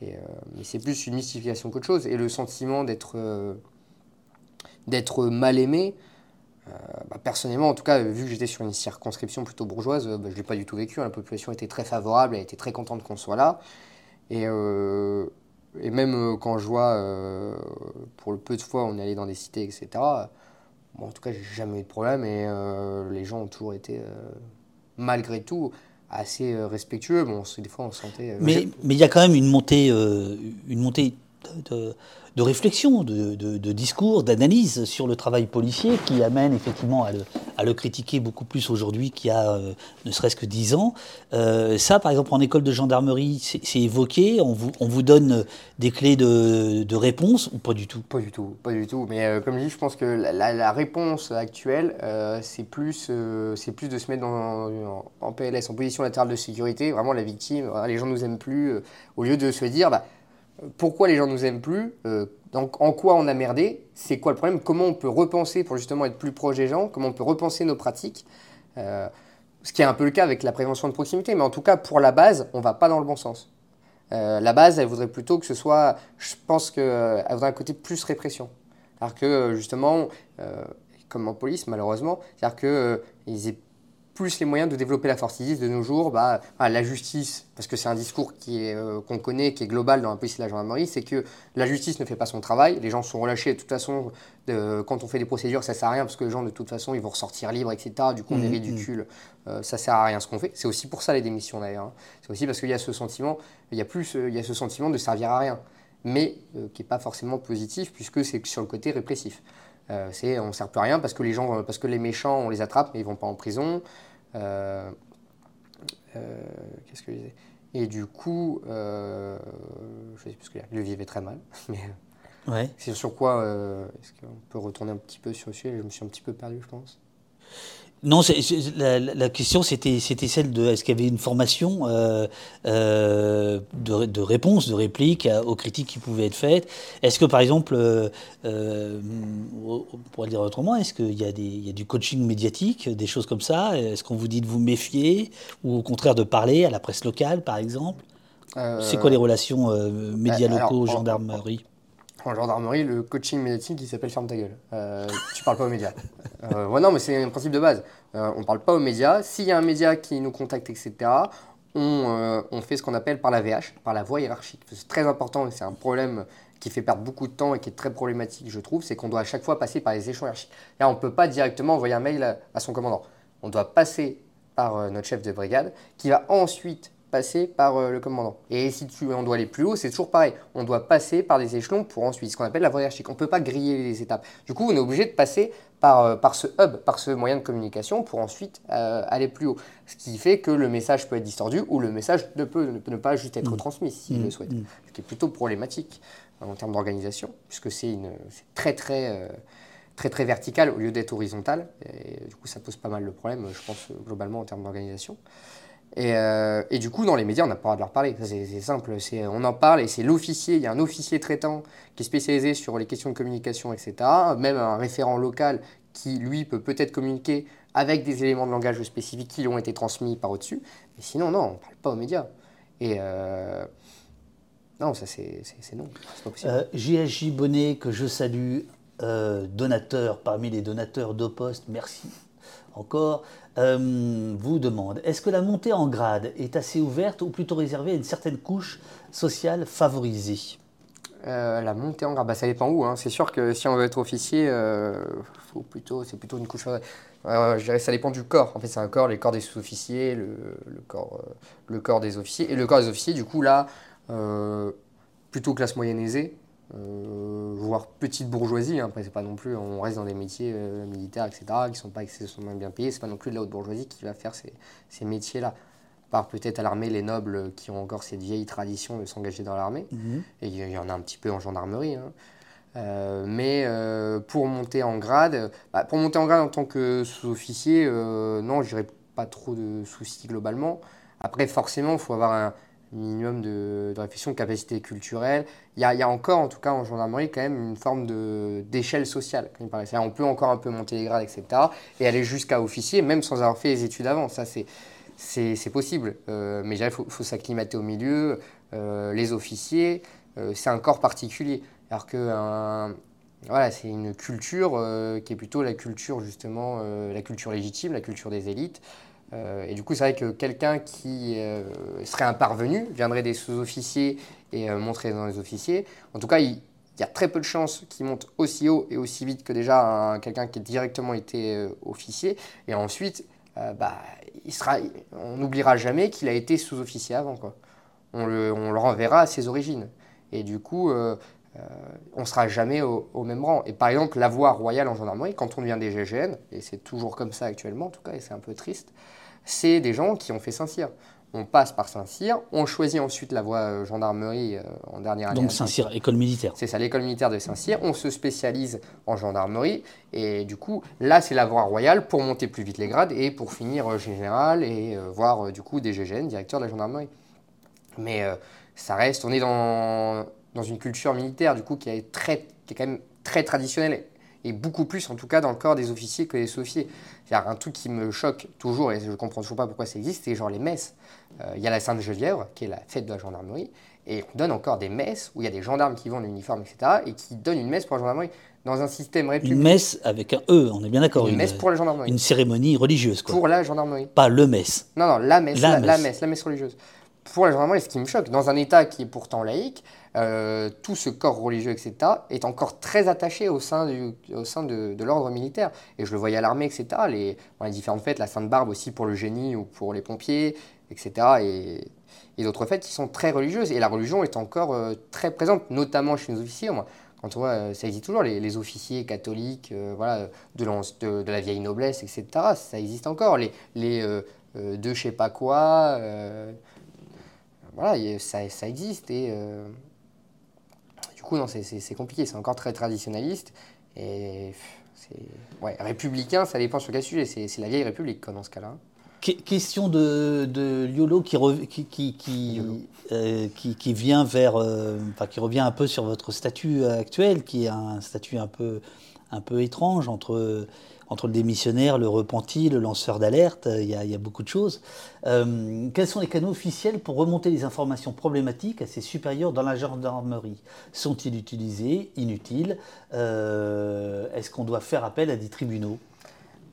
Mais c'est plus une mystification qu'autre chose. Et le sentiment d'être mal aimé, bah, personnellement, en tout cas, vu que j'étais sur une circonscription plutôt bourgeoise, bah, je ne l'ai pas du tout vécu. hein. La population était très favorable, elle était très contente qu'on soit là. Et, et même euh, quand je vois, euh, pour le peu de fois on est allé dans des cités, etc., euh, bon, en tout cas, j'ai jamais eu de problème et euh, les gens ont toujours été, euh, malgré tout, assez respectueux. Bon, des fois, on se sentait. Mais il y a quand même une montée, une montée de, réflexion, de, discours, d'analyse sur le travail policier qui amène effectivement à le, critiquer beaucoup plus aujourd'hui qu'il y a euh, ne serait-ce que dix ans. Euh, ça, par exemple, en école de gendarmerie, c'est évoqué. On vous, on vous, donne des clés de, réponse ou pas du tout? Pas du tout, pas du tout. Mais euh, comme je dis, je pense que la, réponse actuelle, c'est plus, c'est plus de se mettre en, PLS, en position latérale de sécurité. Vraiment, la victime, les gens ne nous aiment plus. au lieu de se dire, bah, pourquoi les gens nous aiment plus donc en quoi on a merdé C'est quoi le problème Comment on peut repenser pour justement être plus proche des gens Comment on peut repenser nos pratiques euh, Ce qui est un peu le cas avec la prévention de proximité, mais en tout cas pour la base, on va pas dans le bon sens. Euh, la base, elle voudrait plutôt que ce soit, je pense qu'elle euh, voudrait un côté plus répression. Alors que justement, comme en police malheureusement, c'est-à-dire qu'ils plus les moyens de développer la force de nos jours, bah, la justice, parce que c'est un discours qui est, euh, qu'on connaît, qui est global dans la police et la gendarmerie, c'est que la justice ne fait pas son travail, les gens sont relâchés, de toute façon, de, quand on fait des procédures, ça sert à rien, parce que les gens, de toute façon, ils vont ressortir libres, etc., du coup, on est mmh, ridicule, mmh. euh, ça sert à rien ce qu'on fait. C'est aussi pour ça les démissions, d'ailleurs. Hein. C'est aussi parce qu'il y a ce sentiment, il y a plus, il y a ce sentiment de servir à rien, mais euh, qui n'est pas forcément positif, puisque c'est sur le côté répressif. Euh, c'est on ne sert plus à rien parce que les gens, parce que les méchants, on les attrape, mais ils vont pas en prison. Euh, euh, qu'est-ce que je disais? Et du coup, je sais plus ce que le vivait très mal, mais ouais. c'est sur quoi Est-ce qu'on peut retourner un petit peu sur le sujet? Je me suis un petit peu perdu, je pense. Non, la, question c'était celle de est-ce qu'il y avait une formation euh, euh, de, réponse, de réplique aux critiques qui pouvaient être faites? Est-ce que par exemple, euh, on pourrait le dire autrement, est-ce qu'il y, y, a du coaching médiatique, des choses comme ça? Est-ce qu'on vous dit de vous méfier ou au contraire de parler à la presse locale par exemple? C'est quoi les relations médias locaux, gendarmerie? En gendarmerie, le coaching médiatique qui s'appelle ferme ta gueule. Euh, tu parles pas aux médias. Euh, non, mais c'est un principe de base. Euh, on parle pas aux médias. S'il y a un média qui nous contacte, etc., on, euh, on fait ce qu'on appelle par la VH, par la voie hiérarchique. C'est très important et c'est un problème qui fait perdre beaucoup de temps et qui est très problématique, je trouve, c'est qu'on doit à chaque fois passer par les échelons hiérarchiques. Là, on ne peut pas directement envoyer un mail à, à son commandant. On doit passer par notre chef de brigade qui va ensuite passer par euh, le commandant. Et si tu, on doit aller plus haut, c'est toujours pareil. On doit passer par des échelons pour ensuite, ce qu'on appelle la voie hiérarchique. On ne peut pas griller les étapes. Du coup, on est obligé de passer par, euh, par ce hub, par ce moyen de communication pour ensuite euh, aller plus haut. Ce qui fait que le message peut être distordu ou le message ne peut ne, peut ne pas juste être mmh. transmis s'il mmh. le souhaite. Mmh. Ce qui est plutôt problématique en termes d'organisation, puisque c'est très très très très vertical au lieu d'être horizontal. Et du coup, ça pose pas mal de problèmes, je pense, globalement en termes d'organisation. Euh, et, du coup, dans les médias, on n'a pas le droit de leur parler. C'est simple. On en parle et c'est l'officier. Il y a un officier traitant qui est spécialisé sur les questions de communication, etc. Même un référent local qui, lui, peut peut-être communiquer avec des éléments de langage spécifiques qui lui ont été transmis par au-dessus. Mais sinon, non, on ne parle pas aux médias. Et euh, non, ça, c'est non. Pas possible. Euh, Bonnet, que je salue, donateur parmi les donateurs d'Opost, merci encore, euh, vous demande est-ce que la montée en grade est assez ouverte ou plutôt réservée à une certaine couche sociale favorisée? Euh, la montée en grade, bah, ça dépend où. Hein. C'est sûr que si on veut être officier, euh, c'est plutôt une couche. je dirais ça dépend du corps. En fait, c'est un corps, les corps des sous-officiers, le, corps, le corps des officiers. Et le corps des officiers, du coup, là, plutôt classe moyenne aisée, euh, voire petite bourgeoisie. Hein. Après, c'est pas non plus, on reste dans des métiers euh, militaires, etc., qui sont pas excessivement bien payés. C'est pas non plus de la haute bourgeoisie qui va faire ces, ces métiers-là. Par peut-être à l'armée, les nobles qui ont encore cette vieille tradition de s'engager dans l'armée. Mhm. Et il y en a un petit peu en gendarmerie. Hein. Euh, mais pour monter en grade, bah, pour monter en grade en tant que sous-officier, non, je dirais pas trop de soucis globalement. Après, forcément, il faut avoir un, minimum de, de, réflexion, capacité culturelle. Il y, a, encore, en tout cas en gendarmerie, quand même une forme d'échelle sociale. On peut encore un peu monter les grades, etc. Et aller jusqu'à officier, même sans avoir fait les études avant. Ça, c'est possible. Euh, mais il faut, faut s'acclimater au milieu. Euh, les officiers, euh, c'est un corps particulier. Alors que voilà, c'est une culture qui est plutôt la culture, justement, la culture légitime, la culture des élites. Euh, et du coup, c'est vrai que quelqu'un qui euh, serait un parvenu viendrait des sous-officiers et euh, montrer dans les officiers. En tout cas, il, y a très peu de chances qu'il monte aussi haut et aussi vite que déjà quelqu'un qui a directement été officier. Et ensuite, bah, on n'oubliera jamais qu'il a été sous-officier avant. On, le, renverra à ses origines. Et du coup, euh, euh, on sera jamais au, au même rang. Et par exemple, la voie royale en gendarmerie, quand on devient des GGN, et c'est toujours comme ça actuellement en tout cas, et c'est un peu triste, c'est des gens qui ont fait Saint-Cyr. On passe par Saint-Cyr, on choisit ensuite la voie euh, gendarmerie euh, en dernière année. Donc Saint-Cyr, école militaire. C'est ça, l'école militaire de Saint-Cyr. On se spécialise en gendarmerie. Et du coup, là, c'est la voie royale pour monter plus vite les grades et pour finir euh, général et voir du coup des GGN, directeur de la gendarmerie. Mais euh, ça reste, on est dans, dans une culture militaire du coup qui est, très, qui est quand même très traditionnelle et beaucoup plus en tout cas dans le corps des officiers que des sous-officiers. C'est-à-dire un truc qui me choque toujours et je comprends toujours pas pourquoi ça existe, c'est genre les messes. Euh, Il y a la Sainte-Geneviève qui est la fête de la gendarmerie et on donne encore des messes où il y a des gendarmes qui vont en uniforme, etc. et qui donnent une messe pour la gendarmerie dans un système Une républicain. messe avec un E, on est bien d'accord. Une messe pour la gendarmerie. une cérémonie religieuse, quoi. Pour la gendarmerie. Pas le messe. Non, non, la messe, La la, la messe. messe, la messe religieuse. Pour la gendarmerie, ce qui me choque, dans un État qui est pourtant laïque, euh, tout ce corps religieux, etc., est encore très attaché au sein, du, au sein de, de l'ordre militaire. Et je le voyais à l'armée, etc., les, les différentes fêtes, la Sainte-Barbe aussi pour le génie ou pour les pompiers, etc., et, et d'autres fêtes qui sont très religieuses. Et la religion est encore euh, très présente, notamment chez nos officiers. Moi, quand on voit, euh, ça existe toujours, les, les officiers catholiques, voilà, de, de, de la vieille noblesse, etc., ça existe encore. Les, les de je sais pas quoi, voilà, ça, ça existe. Du coup, non, c'est- compliqué, c'est encore très traditionnaliste. Et. Ouais, républicain, ça dépend sur quel sujet. C'est la vieille république, quoi, dans ce cas-là. Que- question de, de Liolo qui, rev- qui, qui, qui, euh, qui, qui vient vers, euh, enfin, qui revient un peu sur votre statut actuel, qui est un statut un peu, un peu étrange entre, entre le démissionnaire, le repenti, le lanceur d'alerte. Il y, a, il y a beaucoup de choses. Euh, quels sont les canaux officiels pour remonter les informations problématiques à ses supérieurs dans la gendarmerie? Sont-ils utilisés Inutiles? Euh, Est-ce qu'on doit faire appel à des tribunaux?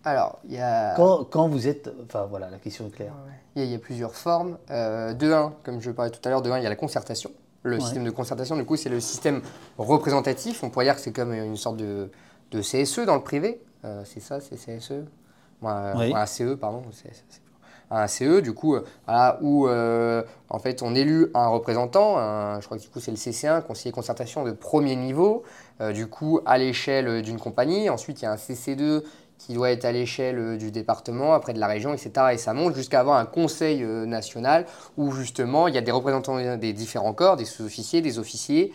Alors, il y a. quand, quand vous êtes. Enfin voilà, la question est claire. Il y, a, il y a plusieurs formes. Euh, de un, comme je parlais tout à l'heure, de un, il y a la concertation. Le Ouais. système de concertation, du coup, c'est le système représentatif. On pourrait dire que c'est comme une sorte de, de CSE dans le privé. Euh, c'est ça, c'est CSE Oui. un CE, pardon. c'est- Un CE, du coup, euh, voilà, où euh, en fait on élu un représentant, un- je crois que du coup c'est le CC1, conseiller concertation de premier niveau, euh, du coup à l'échelle d'une compagnie. Ensuite il y a un CC2 qui doit être à l'échelle du département, après de la région, etc. Et ça monte jusqu'à avoir un conseil national où justement il y a des représentants des différents corps, des sous-officiers, des officiers,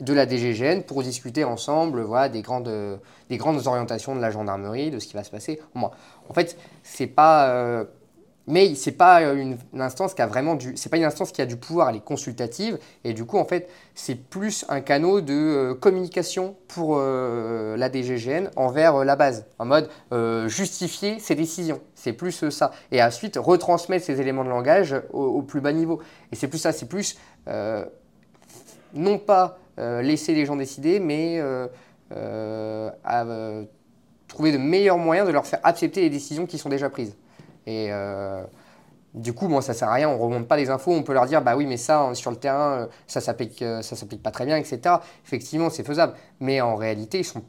de la DGGN pour discuter ensemble voilà, des, grandes, des grandes orientations de la gendarmerie, de ce qui va se passer. En fait, c'est pas. euh, mais c'est pas une, instance qui a vraiment du. C'est pas une instance qui a du pouvoir, elle est consultative. Et du coup, en fait, c'est plus un canot de euh, communication pour euh, la DGGN envers la base. En mode justifier ses décisions. C'est plus ça. Et ensuite, retransmettre ces éléments de langage au, au plus bas niveau. Et c'est plus ça, c'est plus. non pas laisser les gens décider, mais euh, euh, euh, trouver de meilleurs moyens de leur faire accepter les décisions qui sont déjà prises. Et euh, du coup, bon, ça sert à rien, on remonte pas les infos, on peut leur dire, bah oui, mais ça, sur le terrain, euh, ça s'applique, euh, ça s'applique pas très bien, etc. Effectivement, c'est faisable, mais en réalité, ils sont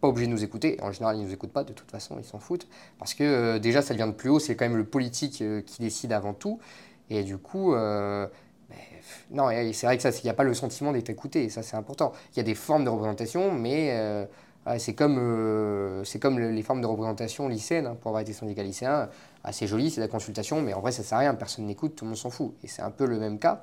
pas obligés de nous écouter. En général, ils nous écoutent pas, de toute façon, ils s'en foutent, parce que euh, déjà, ça vient de plus haut, c'est quand même le politique euh, qui décide avant tout, et du coup. euh, non, c'est vrai que ça, il n'y a pas le sentiment d'être écouté, et ça c'est important. Il y a des formes de représentation, mais euh, c'est comme, euh, comme les formes de représentation lycéennes, hein, pour avoir été syndicat lycéen. Ah, c'est joli, c'est de la consultation, mais en vrai ça sert à rien, personne n'écoute, tout le monde s'en fout. Et c'est un peu le même cas.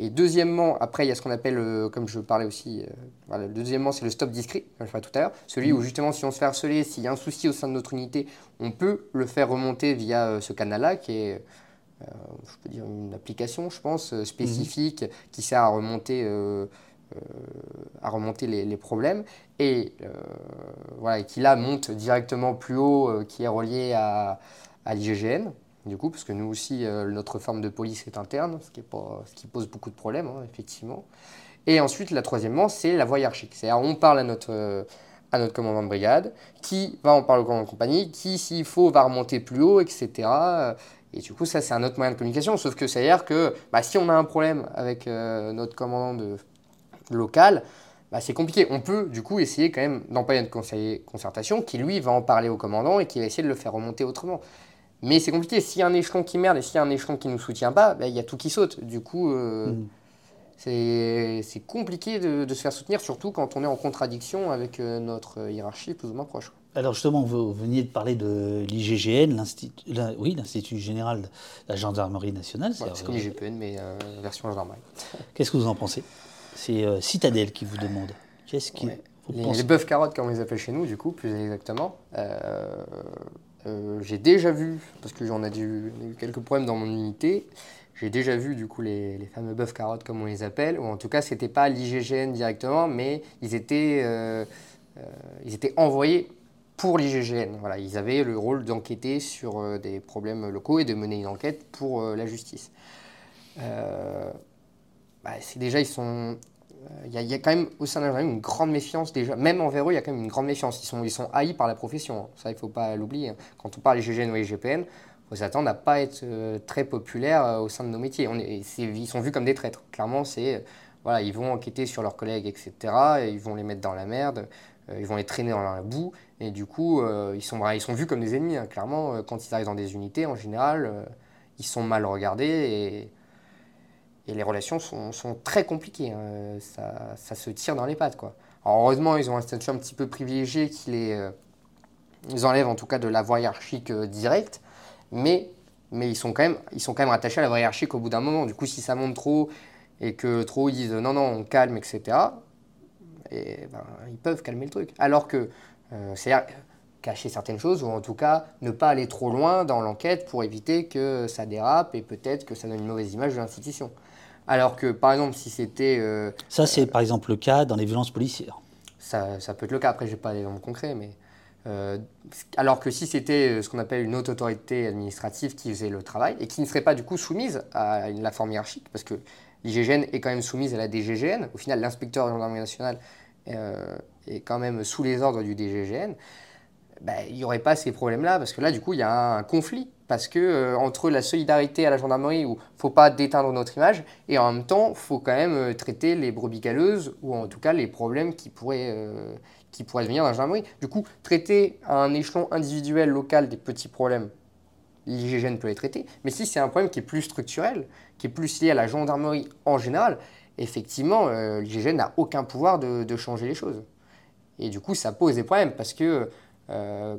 Et deuxièmement, après il y a ce qu'on appelle, euh, comme je parlais aussi, euh, voilà, deuxièmement c'est le stop discret, comme je parlais tout à l'heure, celui où justement si on se fait harceler, s'il y a un souci au sein de notre unité, on peut le faire remonter via euh, ce canal-là qui est je peux dire une application, je pense, euh, spécifique qui sert à remonter, euh, euh, à remonter les, les problèmes et euh, voilà, qui là monte directement plus haut, euh, qui est relié à, à l'IGGN. Du coup, parce que nous aussi, euh, notre forme de police est interne, ce qui, est pas, ce qui pose beaucoup de problèmes, hein, effectivement. Et ensuite, la troisièmement, c'est la voie hiérarchique. C'est-à-dire, on parle à notre, euh, à notre commandant de brigade, qui va en parler au commandant de compagnie, qui, s'il faut, va remonter plus haut, etc. Et du coup, ça, c'est un autre moyen de communication. Sauf que ça veut dire que bah, si on a un problème avec euh, notre commandant de, local, bah, c'est compliqué. On peut, du coup, essayer quand même d'employer une conseiller concertation qui, lui, va en parler au commandant et qui va essayer de le faire remonter autrement. Mais c'est compliqué. S'il y a un échelon qui merde et s'il y a un échelon qui ne nous soutient pas, bah, il y a tout qui saute. Du coup, euh, Mm. c'est c'est compliqué de, de se faire soutenir, surtout quand on est en contradiction avec euh, notre hiérarchie plus ou moins proche. Alors justement, vous veniez de parler de l'IGGN, l'Institut, l'in- oui, l'Institut général de la gendarmerie nationale. C'est- comme l'IGPN, mais euh, version gendarmerie. Qu'est-ce que vous en pensez? C'est euh, Citadel qui vous demande. Qu'est-ce qui Ouais. Les, pensez les bœufs carottes, comme on les appelle chez nous, du coup, plus exactement. Euh, euh, j'ai déjà vu, parce que j'en ai, eu quelques problèmes dans mon unité, j'ai déjà vu du coup les, les fameux bœufs carottes, comme on les appelle, ou en tout cas, c'était pas l'IGGN directement, mais ils étaient, euh, euh, ils étaient envoyés pour l'IGGN. Voilà, ils avaient le rôle d'enquêter sur euh, des problèmes locaux et de mener une enquête pour euh, la justice. Euh, bah, c'est déjà, ils sont il y, a- quand même au sein de la une grande méfiance déjà, même envers eux, il y a quand même une grande méfiance. Ils sont, ils sont haïs par la profession, ça il ne faut pas l'oublier. hein. Quand on parle IGGN ou IGPN, il faut s'attendre à pas être très populaire au sein de nos métiers. Ils sont vus comme des traîtres. Clairement, c'est voilà, ils vont enquêter sur leurs collègues, etc. Et ils vont les mettre dans la merde, ils vont les traîner dans la boue, et du coup, euh, ils, sont, ils sont vus comme des ennemis. hein. Clairement, euh, quand ils arrivent dans des unités, en général, euh, ils sont mal regardés et et les relations sont, sont très compliquées. hein. Ça, ça se tire dans les pattes. Quoi. Alors, heureusement, ils ont un statut un petit peu privilégié qui les, euh, ils enlève en tout cas de la voie hiérarchique euh, directe, mais, mais ils, sont quand même, ils sont quand même rattachés à la voie hiérarchique au bout d'un moment. Du coup, si ça monte trop et que trop ils disent non, non, on calme, etc., et ben, ils peuvent calmer le truc. Alors que, euh, c'est-à-dire cacher certaines choses, ou en tout cas ne pas aller trop loin dans l'enquête pour éviter que ça dérape et peut-être que ça donne une mauvaise image de l'institution. Alors que, par exemple, si c'était... euh, Ça, c'est par exemple le cas dans les violences policières. ça, ça peut être le cas, après, j'ai pas d'exemple concret, mais. euh, alors que si c'était euh, ce qu'on appelle une haute autorité administrative qui faisait le travail et qui ne serait pas du coup soumise à la forme hiérarchique, parce que l'IGGN est quand même soumise à la DGGN, au final, l'inspecteur de la gendarmerie nationale euh, est quand même sous les ordres du DGGN, ben, il n'y aurait pas ces problèmes-là, parce que là, du coup, il y a un conflit. Parce que euh, entre la solidarité à la gendarmerie, où il ne faut pas déteindre notre image, et en même temps, il faut quand même euh, traiter les brebis galeuses, ou en tout cas les problèmes qui pourraient, euh, qui pourraient venir dans la gendarmerie. Du coup, traiter à un échelon individuel, local, des petits problèmes, l'IGGN peut les traiter. Mais si c'est un problème qui est plus structurel, qui est plus lié à la gendarmerie en général, effectivement, euh, l'IGGN n'a aucun pouvoir de, changer les choses. Et du coup, ça pose des problèmes parce que, euh,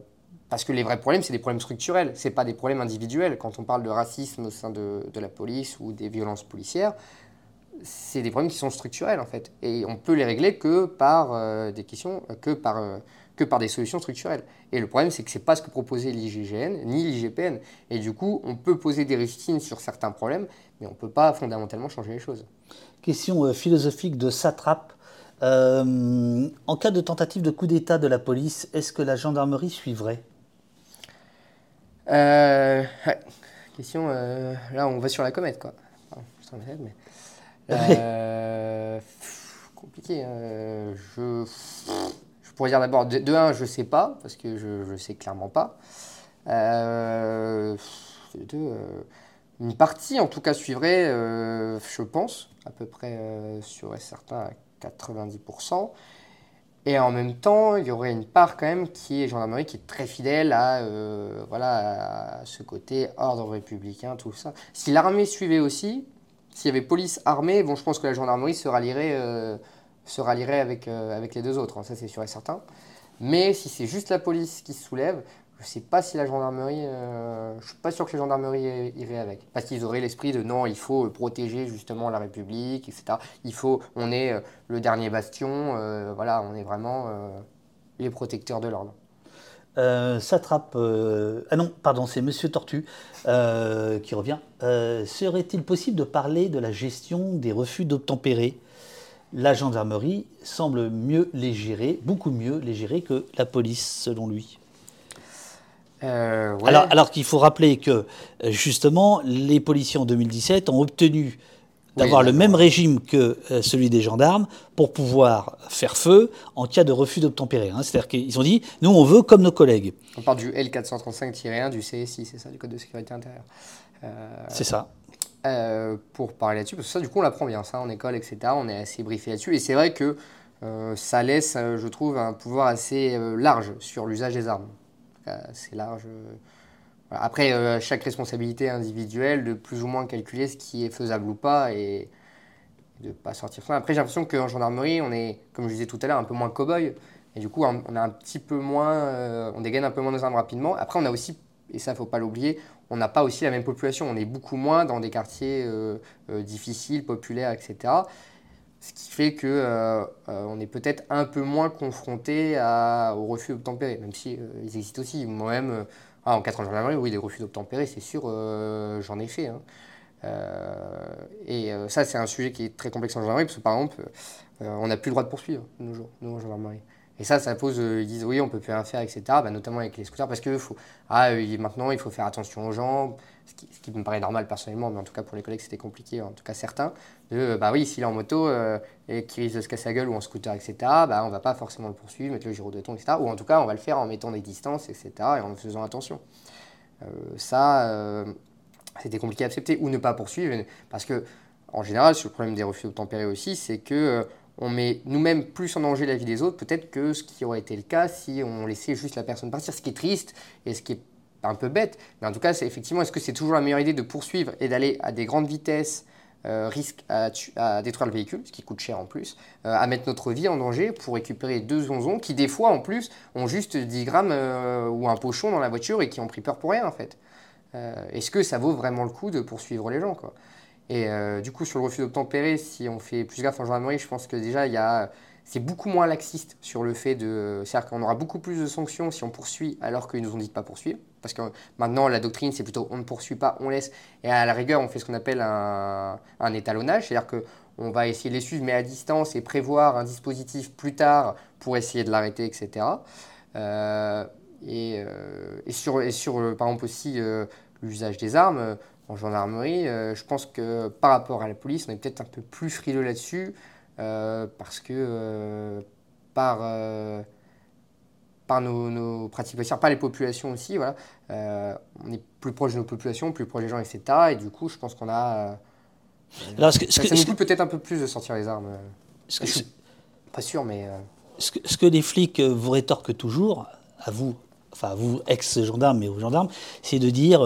parce que les vrais problèmes, c'est des problèmes structurels, ce pas des problèmes individuels. Quand on parle de racisme au sein de, de la police ou des violences policières, c'est des problèmes qui sont structurels en fait. Et on peut les régler que par euh, des questions, euh, que par, que par des solutions structurelles. Et le problème, c'est que c'est pas ce que proposait l'IGGN ni l'IGPN. Et du coup, on peut poser des rustines sur certains problèmes, mais on peut pas fondamentalement changer les choses. Question euh, philosophique de Satrap. Euh, en cas de tentative de coup d'État de la police, est-ce que la gendarmerie suivrait? Euh, ouais. Question, euh, là on va sur la comète quoi. Pardon, je mais. Euh, compliqué. euh, je pourrais dire d'abord, de, un, je sais pas, parce que je, je sais clairement pas. Euh, de deux, euh, une partie en tout cas suivrait, euh, je pense, à peu près euh, sur certains à 90%. Et en même temps, il y aurait une part quand même qui est gendarmerie, qui est très fidèle à, voilà, ce côté ordre républicain, tout ça. Si l'armée suivait aussi, s'il y avait police armée, bon, je pense que la gendarmerie se rallierait, se rallierait avec, euh, avec les deux autres, hein, ça c'est sûr et certain. Mais si c'est juste la police qui se soulève, je ne sais pas si la gendarmerie, euh, je suis pas sûr que la gendarmerie irait avec, parce qu'ils auraient l'esprit de non, il faut protéger justement la République, etc. Il faut, on est euh, le dernier bastion, euh, voilà, on est vraiment euh, les protecteurs de l'ordre. Euh, Satrap, euh, ah non, pardon, c'est Monsieur Tortue euh, qui revient. Euh, Serait-il possible de parler de la gestion des refus d'obtempérer? La gendarmerie semble mieux les gérer, beaucoup mieux les gérer que la police, selon lui. Euh, ouais. Alors, alors qu'il faut rappeler que, euh, justement, les policiers en 2017 ont obtenu d'avoir Oui, le même régime que euh, celui des gendarmes pour pouvoir faire feu en cas de refus d'obtempérer. hein. C'est-à-dire qu'ils ont dit, nous, on veut comme nos collègues. On parle du L435-1 du CSI, c'est ça, du Code de sécurité intérieure. Euh, C'est ça. Euh, pour parler là-dessus, parce que ça, du coup, on l'apprend bien, ça, en école, etc. On est assez briefé là-dessus. Et c'est vrai que euh, ça laisse, euh, je trouve, un pouvoir assez large sur l'usage des armes. C'est large. Après, chaque responsabilité individuelle de plus ou moins calculer ce qui est faisable ou pas. Et, de ne pas sortir. Après, j'ai l'impression qu'en gendarmerie, on est, comme je disais tout à l'heure, un peu moins cow-boy. Et du coup, on a un petit peu moins, on dégaine un peu moins nos armes rapidement. Après, on a aussi, et ça, faut pas l'oublier, on n'a pas aussi la même population. On est beaucoup moins dans des quartiers euh, euh, difficiles, populaires, etc. Ce qui fait que on est peut-être un peu moins confronté au refus d'obtempérer, même si ils existent aussi. Moi-même, ah, en 4 ans de gendarmerie, oui, des refus d'obtempérer, c'est sûr, j'en ai fait. Hein. et ça, c'est un sujet qui est très complexe en gendarmerie, parce que par exemple, on n'a plus le droit de poursuivre nos jours, nous en gendarmerie. Et ça, ça pose, euh, ils disent oui, on peut plus rien faire, etc. Bah, notamment avec les scooters, parce que faut, ah, euh, maintenant, il faut faire attention aux gens, ce qui, me paraît normal personnellement, mais en tout cas pour les collègues, c'était compliqué, en tout cas certains, de, euh, bah oui, s'il est en moto et qu'il risque de se casser la gueule ou en scooter, etc., bah, on va pas forcément le poursuivre, mettre le giro de ton, etc. Ou en tout cas, on va le faire en mettant des distances, etc., et en faisant attention. ça, c'était compliqué à accepter, ou ne pas poursuivre, parce que, en général, sur le problème des refus tempérés aussi, c'est que on met nous-mêmes plus en danger la vie des autres, peut-être que ce qui aurait été le cas si on laissait juste la personne partir, ce qui est triste et ce qui est un peu bête. Mais en tout cas, c'est effectivement, est-ce que c'est toujours la meilleure idée de poursuivre et d'aller à des grandes vitesses, euh, risque à, détruire le véhicule, ce qui coûte cher en plus, euh, à mettre notre vie en danger pour récupérer deux onzons qui, des fois, en plus, ont juste 10 grammes euh, ou un pochon dans la voiture et qui ont pris peur pour rien, en fait. Est-ce que ça vaut vraiment le coup de poursuivre les gens, quoi? Et euh, du coup, sur le refus d'obtempérer, si on fait plus gaffe en gendarmerie, je pense que déjà, il y a, c'est beaucoup moins laxiste sur le fait de. C'est-à-dire qu'on aura beaucoup plus de sanctions si on poursuit alors qu'ils nous ont dit de pas poursuivre. Parce que maintenant, la doctrine, c'est plutôt on ne poursuit pas, on laisse. Et à la rigueur, on fait ce qu'on appelle un, étalonnage. C'est-à-dire qu'on va essayer de les suivre, mais à distance, et prévoir un dispositif plus tard pour essayer de l'arrêter, etc. Euh, euh, et, sur, et sur, par exemple, aussi l'usage des armes en gendarmerie, euh, je pense que par rapport à la police, on est peut-être un peu plus frileux là-dessus, euh, parce que euh, par, par nos, pratiques policières, par les populations aussi, voilà, on est plus proche de nos populations, plus proche des gens, etc. Et du coup, je pense qu'on a... Alors, ce que, ça, nous coûte peut-être un peu plus de sortir les armes. Ce que, je suis pas sûr, mais... Ce que, ce que les flics vous rétorquent toujours, à vous, enfin vous ex-gendarmes, mais aux gendarmes, c'est de dire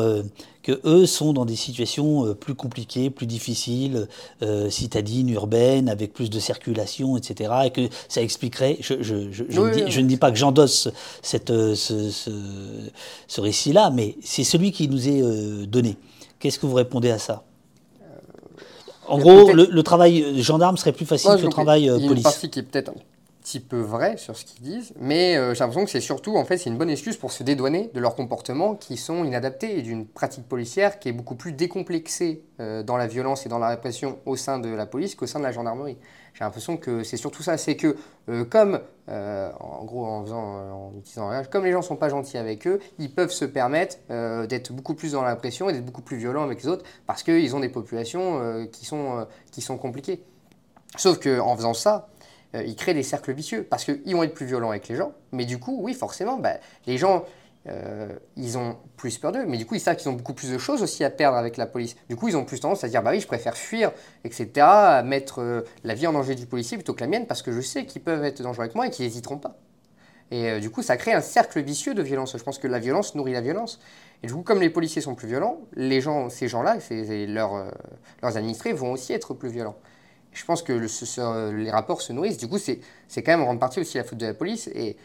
que eux sont dans des situations euh, plus compliquées, plus difficiles, euh, citadines, urbaines, avec plus de circulation, etc. Et que ça expliquerait. Je, je, je, ne, dis, pas que j'endosse cette, ce, ce, récit-là, mais c'est celui qui nous est donné. Qu'est-ce que vous répondez à ça? En gros, le, travail gendarme serait plus facile que le travail police. Il y a une partie qui est peut-être petit peu vrai sur ce qu'ils disent, mais euh, j'ai l'impression que c'est surtout, en fait, c'est une bonne excuse pour se dédouaner de leurs comportements qui sont inadaptés et d'une pratique policière qui est beaucoup plus décomplexée euh, dans la violence et dans la répression au sein de la police qu'au sein de la gendarmerie. J'ai l'impression que c'est surtout ça, c'est que euh, comme, en gros, en faisant, en utilisant un comme les gens sont pas gentils avec eux, ils peuvent se permettre d'être beaucoup plus dans la répression et d'être beaucoup plus violents avec les autres parce qu'ils ont des populations qui sont qui sont compliquées. Sauf que en faisant ça, euh, ils créent des cercles vicieux parce qu'ils vont être plus violents avec les gens. Mais du coup, oui, forcément, bah, les gens, euh, ils ont plus peur d'eux. Mais du coup, ils savent qu'ils ont beaucoup plus de choses aussi à perdre avec la police. Du coup, ils ont plus tendance à dire, bah oui, je préfère fuir, etc., mettre euh, la vie en danger du policier plutôt que la mienne parce que je sais qu'ils peuvent être dangereux avec moi et qu'ils n'hésiteront pas. Et du coup, ça crée un cercle vicieux de violence. Je pense que la violence nourrit la violence. Et du coup, comme les policiers sont plus violents, les gens, ces gens-là, leurs administrés vont aussi être plus violents je pense que les rapports se nourrissent. Du coup, c'est quand même en grande partie aussi la faute de la police. Et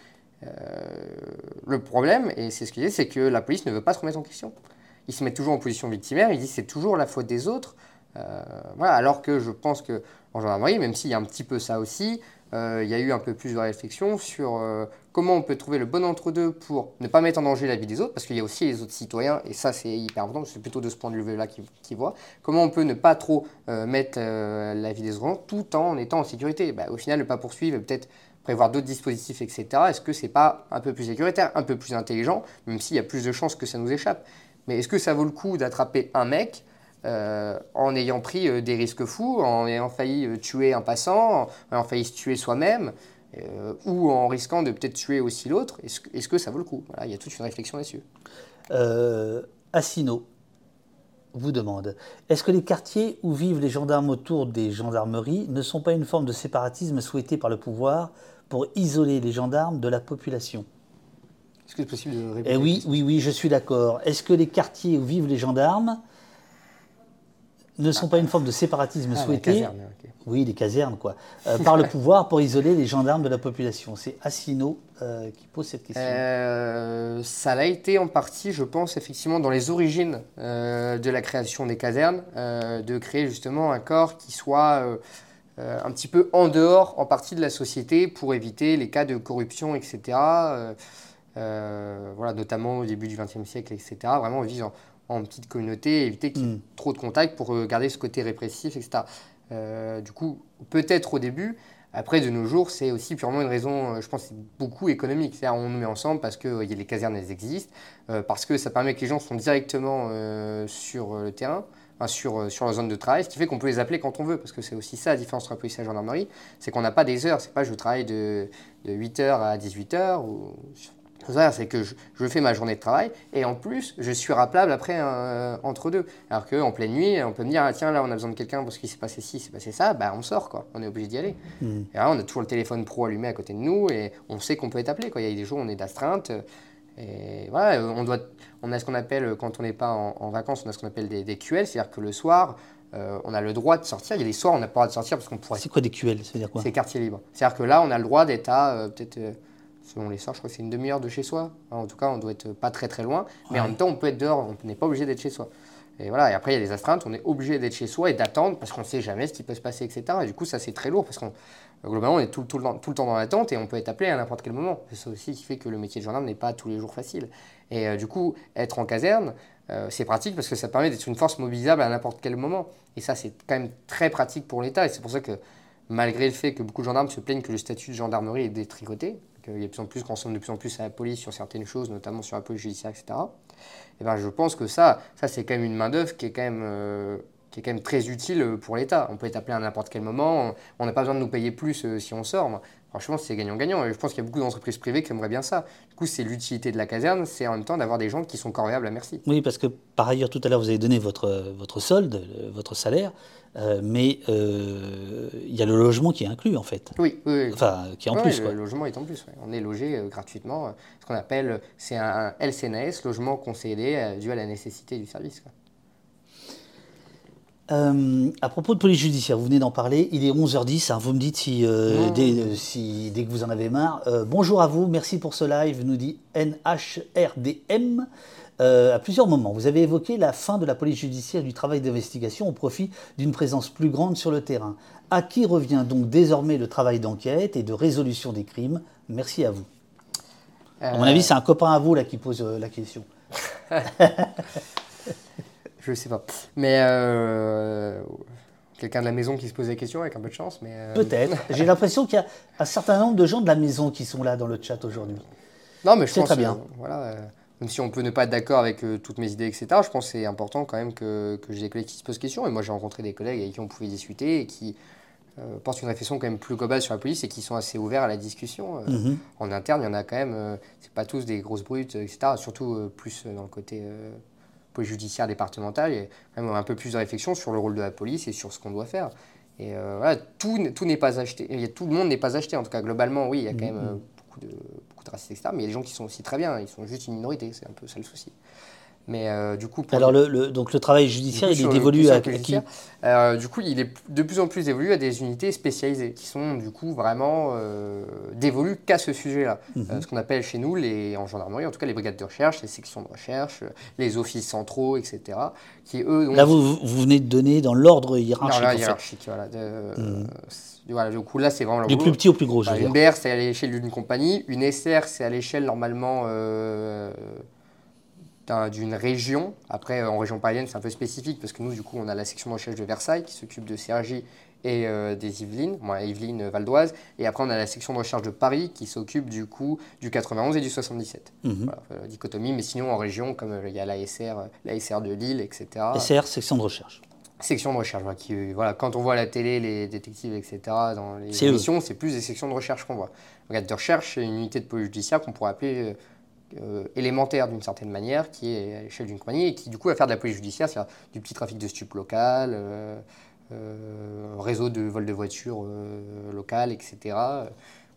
euh, le problème, et c'est ce qu'il c'est que la police ne veut pas se remettre en question. Ils se mettent toujours en position victimaire, ils disent c'est toujours la faute des autres. Euh, alors que je pense qu'en gendarmerie, même s'il y a un petit peu ça aussi, il y a eu un peu plus de réflexion sur euh, comment on peut trouver le bon entre-deux pour ne pas mettre en danger la vie des autres, parce qu'il y a aussi les autres citoyens, et ça c'est hyper important, c'est plutôt de ce point de vue-là qu'ils voient, comment on peut ne pas trop euh, mettre la vie des autres tout en étant en sécurité? Bah, au final, ne pas poursuivre, peut-être prévoir d'autres dispositifs, etc. Est-ce que c'est pas un peu plus sécuritaire, un peu plus intelligent, même s'il y a plus de chances que ça nous échappe? Mais est-ce que ça vaut le coup d'attraper un mec euh, en ayant pris euh, des risques fous, en ayant failli euh, tuer un passant, en ayant failli se tuer soi-même, ou en risquant de peut-être tuer aussi l'autre. Est-ce que, ça vaut le coup? Il y a toute une réflexion là-dessus. Assino vous demande Est-ce que les quartiers où vivent les gendarmes autour des gendarmeries ne sont pas une forme de séparatisme souhaité par le pouvoir pour isoler les gendarmes de la population? Est-ce que c'est possible de répondre eh Oui, oui, oui, je suis d'accord. Est-ce que les quartiers où vivent les gendarmes ne sont pas une forme de séparatisme Ah, souhaité. caserne, ok. Oui, les casernes, quoi. euh, par le pouvoir pour isoler les gendarmes de la population. C'est Assino euh, qui pose cette question. Euh, ça l'a été en partie, je pense, effectivement, dans les origines de la création des casernes, de créer justement un corps qui soit un petit peu en dehors, en partie de la société, pour éviter les cas de corruption, etc. Voilà, notamment au début du XXe siècle, etc. Vraiment en, en petite communauté, éviter qu'il y ait Mm. trop de contacts pour euh, garder ce côté répressif, etc. Euh, du coup, peut-être au début, après, de nos jours, c'est aussi purement une raison, euh, je pense, beaucoup économique. C'est-à-dire, on nous met ensemble parce que euh, y a les casernes, elles existent, euh, parce que ça permet que les gens sont directement sur le terrain, enfin, sur, sur la zone de travail, ce qui fait qu'on peut les appeler quand on veut, parce que c'est aussi ça la différence entre la police et la gendarmerie, c'est qu'on n'a pas des heures. C'est pas je travaille de, de 8h à 18h, ou... Ça, c'est que je, je fais ma journée de travail et en plus, je suis rappelable après euh, entre deux. Alors qu'en pleine nuit, on peut me dire ah, tiens, là, on a besoin de quelqu'un parce qu'il s'est passé ci, s'est passé ça, bah, on sort, quoi. On est obligé d'y aller. Mm. Et là, on a toujours le téléphone pro allumé à côté de nous et on sait qu'on peut être appelé. Quoi. Il y a des jours où on est d'astreinte. Et voilà, on, doit, on a ce qu'on appelle, quand on n'est pas en, en vacances, on a ce qu'on appelle des, des QL, c'est-à-dire que le soir, euh, on a le droit de sortir. Il y a des soirs, on n'a pas le droit de sortir parce qu'on pourrait. C'est quoi des QL Ça veut dire quoi? C'est quartier libre. C'est-à-dire que là, on a le droit d'être à euh, peut-être, selon les sorts, je crois que c'est une demi-heure de chez soi. Enfin, en tout cas, on doit être pas très très loin. Mais en même temps, on peut être dehors, on n'est pas obligé d'être chez soi. Et voilà, et après, il y a des astreintes, on est obligé d'être chez soi et d'attendre parce qu'on ne sait jamais ce qui peut se passer, etc. Et du coup, ça, c'est très lourd parce qu'on globalement, on est tout, tout le temps, tout le temps dans l'attente et on peut être appelé à n'importe quel moment. C'est ça aussi qui fait que le métier de gendarme n'est pas tous les jours facile. Et euh, du coup, être en caserne, euh, c'est pratique parce que ça permet d'être une force mobilisable à n'importe quel moment. Et ça, c'est quand même très pratique pour l'État. Et c'est pour ça que, malgré le fait que beaucoup de gendarmes se plaignent que le statut de gendarmerie est détricoté, qu'il y a de plus en plus, qu'on ressemble de plus en plus à la police sur certaines choses, notamment sur la police judiciaire, etc. Et ben, je pense que ça, ça c'est quand même une main-d'œuvre qui est quand même. euh, qui est quand même très utile pour l'État. On peut être appelé à n'importe quel moment, on n'a pas besoin de nous payer plus euh, si on sort. Franchement, c'est gagnant-gagnant. Et je pense qu'il y a beaucoup d'entreprises privées qui aimeraient bien ça. Du coup, c'est l'utilité de la caserne, c'est en même temps d'avoir des gens qui sont corvéables à merci. Oui, parce que par ailleurs, tout à l'heure, vous avez donné votre, votre solde, votre salaire, euh, mais euh, il y a le logement qui est inclus, en fait. Oui, oui, oui. Enfin, qui est en Ouais, plus, le quoi. logement est en plus. ouais. On est logé euh, gratuitement. ce qu'on appelle, c'est un, un LCNAS, logement concédé dû à la nécessité du service. quoi. Euh, à propos de police judiciaire, vous venez d'en parler, il est 11h10, hein, vous me dites si, euh, Mmh. dès, euh, si- dès que vous en avez marre. Euh, bonjour à vous, merci pour ce live, nous dit NHRDM. À plusieurs moments, vous avez évoqué la fin de la police judiciaire et du travail d'investigation au profit d'une présence plus grande sur le terrain. À qui revient donc désormais le travail d'enquête et de résolution des crimes? Merci à vous. À mon avis, c'est un copain à vous là qui pose la question. Je sais pas. Mais euh, quelqu'un de la maison qui se pose des questions avec un peu de chance. mais euh, Peut-être. J'ai l'impression qu'il y a un certain nombre de gens de la maison qui sont là dans le chat aujourd'hui. Non, mais je pense très bien. voilà, euh, même si on peut ne pas être d'accord avec toutes mes idées, etc., je pense que c'est important quand même que, que j'ai des collègues qui se posent questions. Et moi, j'ai rencontré des collègues avec qui on pouvait discuter et qui euh, portent une réflexion quand même plus globale sur la police et qui sont assez ouverts à la discussion. Euh, Mhm. En interne, il y en a quand même, euh, c'est pas tous des grosses brutes, etc. Surtout plus dans le côté police judiciaire départemental, il y a quand même un peu plus de réflexion sur le rôle de la police et sur ce qu'on doit faire. Et euh, voilà, tout, tout n'est pas acheté. Il y a, tout le monde n'est pas acheté. En tout cas, globalement, oui, il y a quand même euh, beaucoup de, beaucoup de racistes, etc. Mais il y a des gens qui sont aussi très bien. Ils sont juste une minorité. C'est un peu ça le souci. Mais euh, du coup, pour Alors, le, le- donc le travail judiciaire, coup, il est dévolu à, qui euh, Du coup, il est de plus en plus dévolu à des unités spécialisées qui sont du coup vraiment euh, dévolues qu'à ce sujet-là. Mhm. Ce qu'on appelle chez nous, les, en gendarmerie, en tout cas les brigades de recherche, les sections de recherche, les offices centraux, etc. Qui eux, Là, vous, vous venez de donner dans l'ordre hiérarchique. fait. hiérarchique. Voilà, de- euh, voilà, du coup, là, c'est vraiment Du plus petit au plus gros, je Bah, veux une dire. BR, c'est à l'échelle d'une compagnie. Une SR, c'est à l'échelle normalement d'un- d'une région. Après, euh, en région parisienne, c'est un peu spécifique parce que nous, du coup, on a la section de recherche de Versailles qui s'occupe de CRJ et euh, des Yvelines, moi, Yvelines, euh, Val d'Oise. Et après, on a la section de recherche de Paris qui s'occupe du coup du 91 et du 77. Mhm. Voilà, euh, dichotomie, mais sinon en région, comme euh, il y a la SR, la SR de Lille, etc. SR, section de recherche. Section de recherche, voilà, qui, euh, voilà, quand on voit à la télé les détectives, etc., dans les émissions, c'est plus des sections de recherche qu'on voit. Regarde de recherche, c'est une unité de police judiciaire qu'on pourrait appeler euh, élémentaire d'une certaine manière, qui est à l'échelle d'une compagnie et qui du coup va faire de la police judiciaire, c'est-à-dire du petit trafic de stupes local, euh, euh, réseau de vol de voitures locales, etc.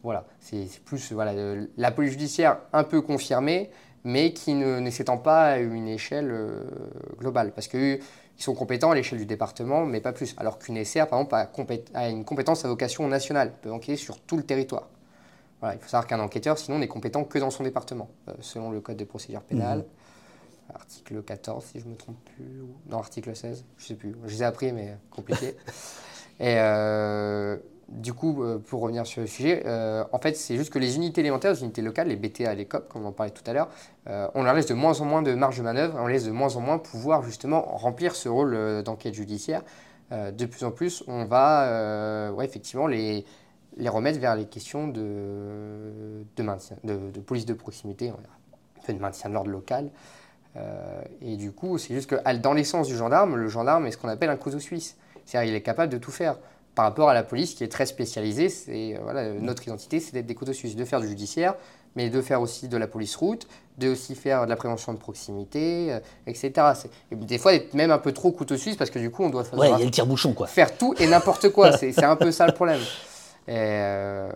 Voilà, c'est plus voilà, la police judiciaire un peu confirmée, mais qui ne, s'étend pas à une échelle globale. Parce que Ils sont compétents à l'échelle du département, mais pas plus. Alors qu'une SR, par exemple, a, a, une compétence à vocation nationale, peut enquêter sur tout le territoire. Voilà, il faut savoir qu'un enquêteur, sinon, n'est compétent que dans son département, euh, selon le code de procédure pénale. Mmh. Article 14, si je ne me trompe plus. Ou... Non, article 16, je ne sais plus. Je les ai appris, mais compliqué. Et euh, du coup, euh, pour revenir sur le sujet, euh, en fait, c'est juste que les unités élémentaires, les unités locales, les BTA, les COP, comme on en parlait tout à l'heure, euh, on leur laisse de moins en moins de marge de manœuvre, on laisse de moins en moins pouvoir justement remplir ce rôle d'enquête judiciaire. de plus en plus, on va ouais, effectivement les, les remettre vers les questions de, de maintien, de, police de proximité, un peu de maintien de l'ordre local. et du coup, c'est juste que dans l'essence du gendarme, le gendarme est ce qu'on appelle un couteau suisse. C'est-à-dire qu'il est capable de tout faire par rapport à la police qui est très spécialisée. C'est, euh, voilà, notre identité, c'est d'être des couteaux suisses, de faire du judiciaire, mais de faire aussi de la police route, de aussi faire de la prévention de proximité, euh, etc. Et des fois, être même un peu trop couteau suisse parce que du coup, on doit faire, ouais, il y a le tire-bouchon, quoi. faire tout et n'importe quoi. c'est, un peu ça le problème. Euh,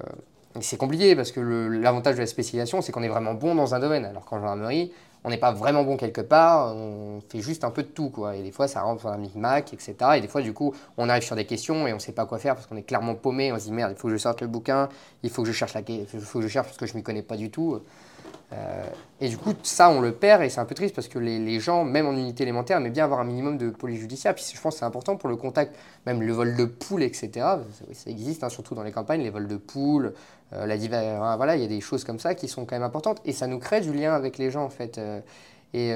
c'est compliqué parce que l'avantage de la spécialisation, c'est qu'on est vraiment bon dans un domaine. Alors qu'en gendarmerie, on n'est pas vraiment bon quelque part, on fait juste un peu de tout, quoi. Et des fois, ça rentre dans un micmac, etc. Et des fois, du coup, on arrive sur des questions et on ne sait pas quoi faire parce qu'on est clairement paumé. On se dit, merde, il faut que je sorte le bouquin, il faut que je cherche la il faut que je cherche parce que je ne m'y connais pas du tout. Euh, et du coup, ça, on le perd et c'est un peu triste parce que les, gens, même en unité élémentaire, aiment bien avoir un minimum de police judiciaire. Puis je pense que c'est important pour le contact, même le vol de poule, etc. Ça, existe, hein, surtout dans les campagnes, les vols de poules, euh, la hein, voilà, il y a des choses comme ça qui sont quand même importantes et ça nous crée du lien avec les gens en fait. Euh, et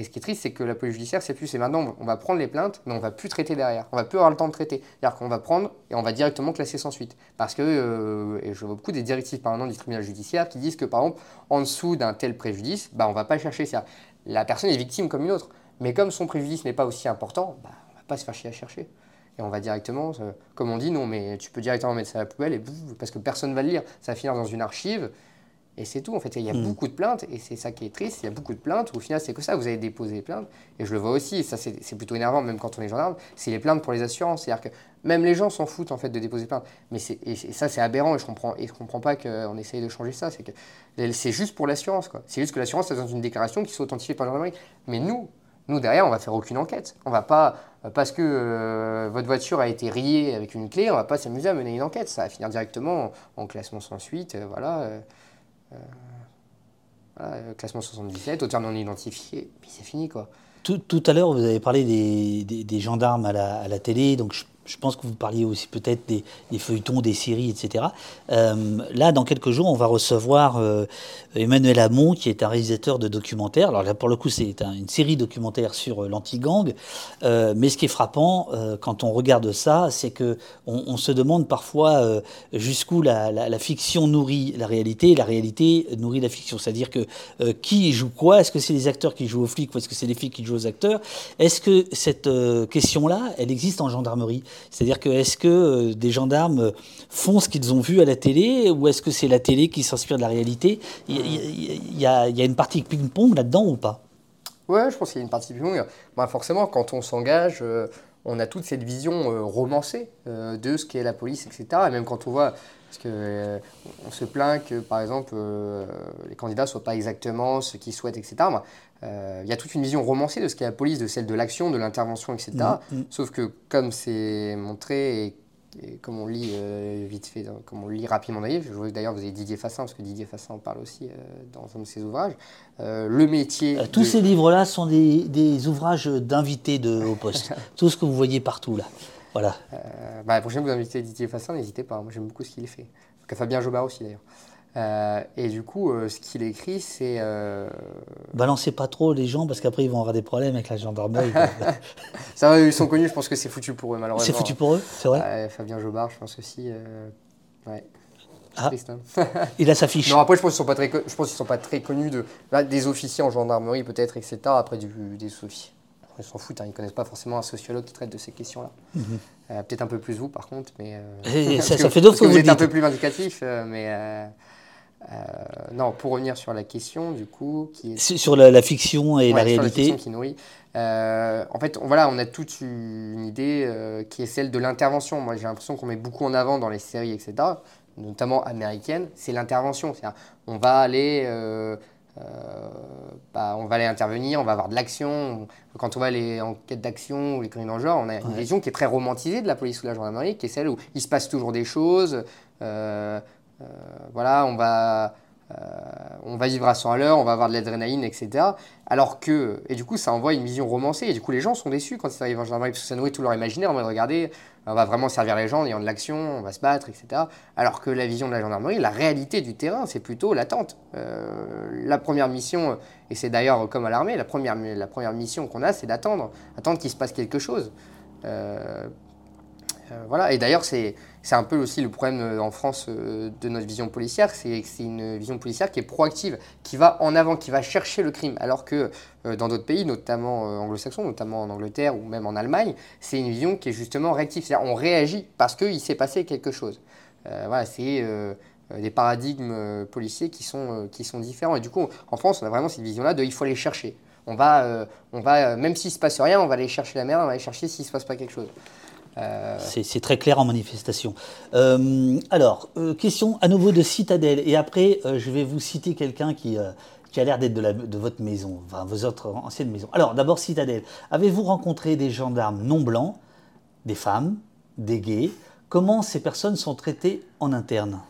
et ce qui est triste, c'est que la police judiciaire, c'est plus, c'est maintenant, on va prendre les plaintes, mais on va plus traiter derrière. On va plus avoir le temps de traiter. C'est-à-dire qu'on va prendre et on va directement classer sans suite. Parce que, euh, et je vois beaucoup des directives par exemple du tribunal judiciaire qui disent que par exemple, en dessous d'un tel préjudice, bah, on va pas chercher ça. La personne est victime comme une autre. Mais comme son préjudice n'est pas aussi important, bah, on va pas se faire chier à chercher. Et on va directement, euh, comme on dit, non, mais tu peux directement mettre ça à la poubelle et parce que personne va le lire. Ça va finir dans une archive. Et c'est tout, en fait. Il y a hmm. beaucoup de plaintes, et c'est ça qui est triste. Il y a beaucoup de plaintes, où au final, c'est que ça, vous avez déposé des plaintes. Et je le vois aussi, et ça, c'est plutôt énervant, même quand on est gendarme, c'est les plaintes pour les assurances. C'est-à-dire que même les gens s'en foutent, en fait, de déposer plainte. Mais et, ça, c'est aberrant, et je comprends, et je comprends pas qu'on essaye de changer ça. C'est que c'est juste pour l'assurance, quoi. C'est juste que l'assurance, c'est dans une déclaration qui soit authentifiée par la gendarmerie. Mais nous, nous, derrière, on va faire aucune enquête. On va pas, parce que euh, votre voiture a été riée avec une clé, on va pas s'amuser à mener une enquête. Ça va finir directement en, classement sans suite, euh, voilà. Euh, euh, voilà, classement 77, auteur non identifié, puis c'est fini quoi. Tout, tout, à l'heure, vous avez parlé des, des, des gendarmes à la, à la, télé, donc je je pense que vous parliez aussi peut-être des, feuilletons, des séries, etc. Euh, là, dans quelques jours, on va recevoir euh, Emmanuel Hamon, qui est un réalisateur de documentaires. Alors là, pour le coup, c'est une série documentaire sur euh, l'anti-gang. mais ce qui est frappant, quand on regarde ça, c'est que on, se demande parfois jusqu'où la, fiction nourrit la réalité la réalité nourrit la fiction. C'est-à-dire que qui joue quoi? Est-ce que c'est les acteurs qui jouent aux flics ou est-ce que c'est les flics qui jouent aux acteurs? Est-ce que cette question-là, elle existe en gendarmerie? C'est-à-dire que est-ce que euh, des gendarmes font ce qu'ils ont vu à la télé ou est-ce que c'est la télé qui s'inspire de la réalité? Il y, a, une partie ping-pong là-dedans ou pas? Ouais, je pense qu'il y a une partie ping-pong. Bah, forcément, quand on s'engage, euh, on a toute cette vision euh, romancée de ce qu'est la police, etc. Et même quand on voit parce qu'on on se plaint que, par exemple, les candidats soient pas exactement ce qu'ils souhaitent, etc. Euh, il y a toute une vision romancée de ce qu'est la police, de celle de l'action, de l'intervention, etc. Mm, mm. Sauf que comme c'est montré et, comme on lit euh, vite fait, comme on lit rapidement d'ailleurs, je vois d'ailleurs vous avez Didier Fassin, parce que Didier Fassin en parle aussi euh, dans un de ses ouvrages, le métier... Tous ces livres-là sont des, des ouvrages d'invités de Haut Poste. Tout ce que vous voyez partout là. Voilà. bah, la prochaine fois que vous invitez Didier Fassin, n'hésitez pas. Moi j'aime beaucoup ce qu'il fait. Fabien Jobard aussi d'ailleurs. Euh, et du coup, euh, ce qu'il écrit, c'est. Euh... Balancez pas trop les gens parce qu'après ils vont avoir des problèmes avec la gendarmerie. ça ils sont connus, je pense que c'est foutu pour eux, malheureusement. C'est foutu pour eux, c'est vrai Fabien Jobard, je pense aussi. Ouais. Ah, triste, hein. il a sa fiche. Non, après, je pense qu'ils sont pense qu'ils sont pas très connus de des officiers en gendarmerie peut-être, etc. Après du, des officiers, ils s'en foutent, hein, ils connaissent pas forcément un sociologue qui traite de ces questions-là. Mhm. peut-être un peu plus vous, par contre, mais. ça, ça fait d'autres que vous, vous êtes un peu plus vindicatif, mais. Euh, non, pour revenir sur la question, du coup, qui est... sur la, fiction et la réalité. qui nourrit. Euh, en fait, on, voilà, on a toute une idée euh, qui est celle de l'intervention. Moi, j'ai l'impression qu'on met beaucoup en avant dans les séries, etc., notamment américaines, c'est l'intervention. On va aller bah, on va aller intervenir, on va avoir de l'action. Quand on va aller en quête d'action ou les crimes dans le genre, on a une vision qui est très romantisée de la police ou de la gendarmerie, qui est celle où il se passe toujours des choses. Voilà, on va euh, on va vivre à 100 à l'heure, on va avoir de l'adrénaline, etc. Alors que, et du coup, ça envoie une vision romancée, et du coup, les gens sont déçus quand ils arrivent en gendarmerie, parce que ça nourrit tout leur imaginaire, on va regarder, on va vraiment servir les gens en ayant de l'action, on va se battre, etc. Alors que la vision de la gendarmerie, la réalité du terrain, c'est plutôt l'attente. Euh, la première mission, et c'est d'ailleurs comme à l'armée, la première, la première mission qu'on a, c'est d'attendre, attendre qu'il se passe quelque chose. Euh, voilà, et d'ailleurs, c'est c'est un peu aussi le problème euh, en France euh, de notre vision policière, c'est que c'est une vision policière qui est proactive, qui va en avant, qui va chercher le crime, alors que euh, dans d'autres pays, notamment anglo-saxons, notamment en Angleterre ou même en Allemagne, c'est une vision qui est justement réactive, c'est-à-dire on réagit parce qu'il s'est passé quelque chose. voilà, c'est des paradigmes policiers qui sont, différents. Et du coup, en France, on a vraiment cette vision-là de il faut aller chercher. On va, on va même s'il ne se passe rien, on va aller chercher la merde, on va aller chercher s'il ne se passe pas quelque chose. Euh, c'est très clair en manifestation. Euh, alors, euh, question à nouveau de Citadelle. Et après, je vais vous citer quelqu'un qui, a l'air d'être de, de, votre maison, enfin, vos autres anciennes maisons. Alors, d'abord, Citadelle. Avez-vous rencontré des gendarmes non blancs, des femmes, des gays? Comment ces personnes sont traitées en interne?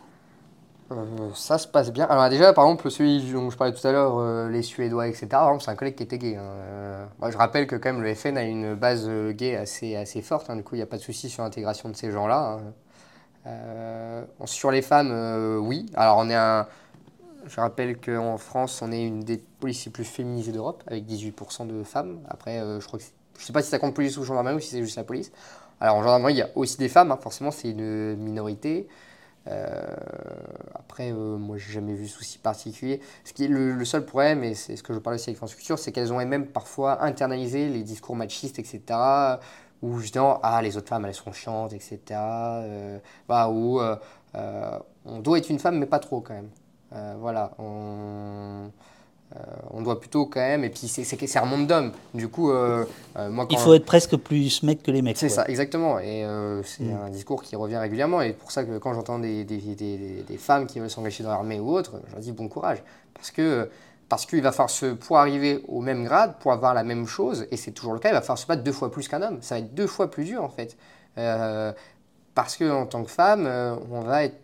Euh, ça se passe bien. Alors déjà, par exemple, celui dont je parlais tout à l'heure, euh, les Suédois, etc., c'est un collègue qui était gay. Hein. Euh, je rappelle que quand même le FN a une base gay assez, assez forte, hein. du coup il n'y a pas de souci sur l'intégration de ces gens-là. Hein. sur les femmes, oui. Alors on est un... Je rappelle qu'en France, on est une des polices les plus féminisées d'Europe, avec 18% de femmes. Après, je crois que je sais pas si ça compte police ou gendarmerie ou si c'est juste la police. Alors en gendarmerie, il y a aussi des femmes, forcément c'est une minorité. Euh, après, euh, moi, j'ai jamais vu souci particulier. Ce qui est le, seul problème, et c'est ce que je parlais aussi avec France Culture, c'est qu'elles ont même parfois internalisé les discours machistes, etc. Où justement, ah, les autres femmes, elles sont chiantes, etc. Euh, bah, où on doit être une femme, mais pas trop quand même. voilà. On doit plutôt quand même, et puis c'est un monde d'hommes. Du coup, euh, euh, moi, quand... il faut être presque plus mec que les mecs. C'est ça, exactement. Et c'est mm. un discours qui revient régulièrement. Et pour ça que quand j'entends des, des, des, femmes qui veulent s'engager dans l'armée ou autre, je leur dis bon courage, parce que parce qu'il va falloir se pour arriver au même grade, pour avoir la même chose, et c'est toujours le cas, il va falloir se battre deux fois plus qu'un homme. Ça va être deux fois plus dur en fait, parce que en tant que femme, on va être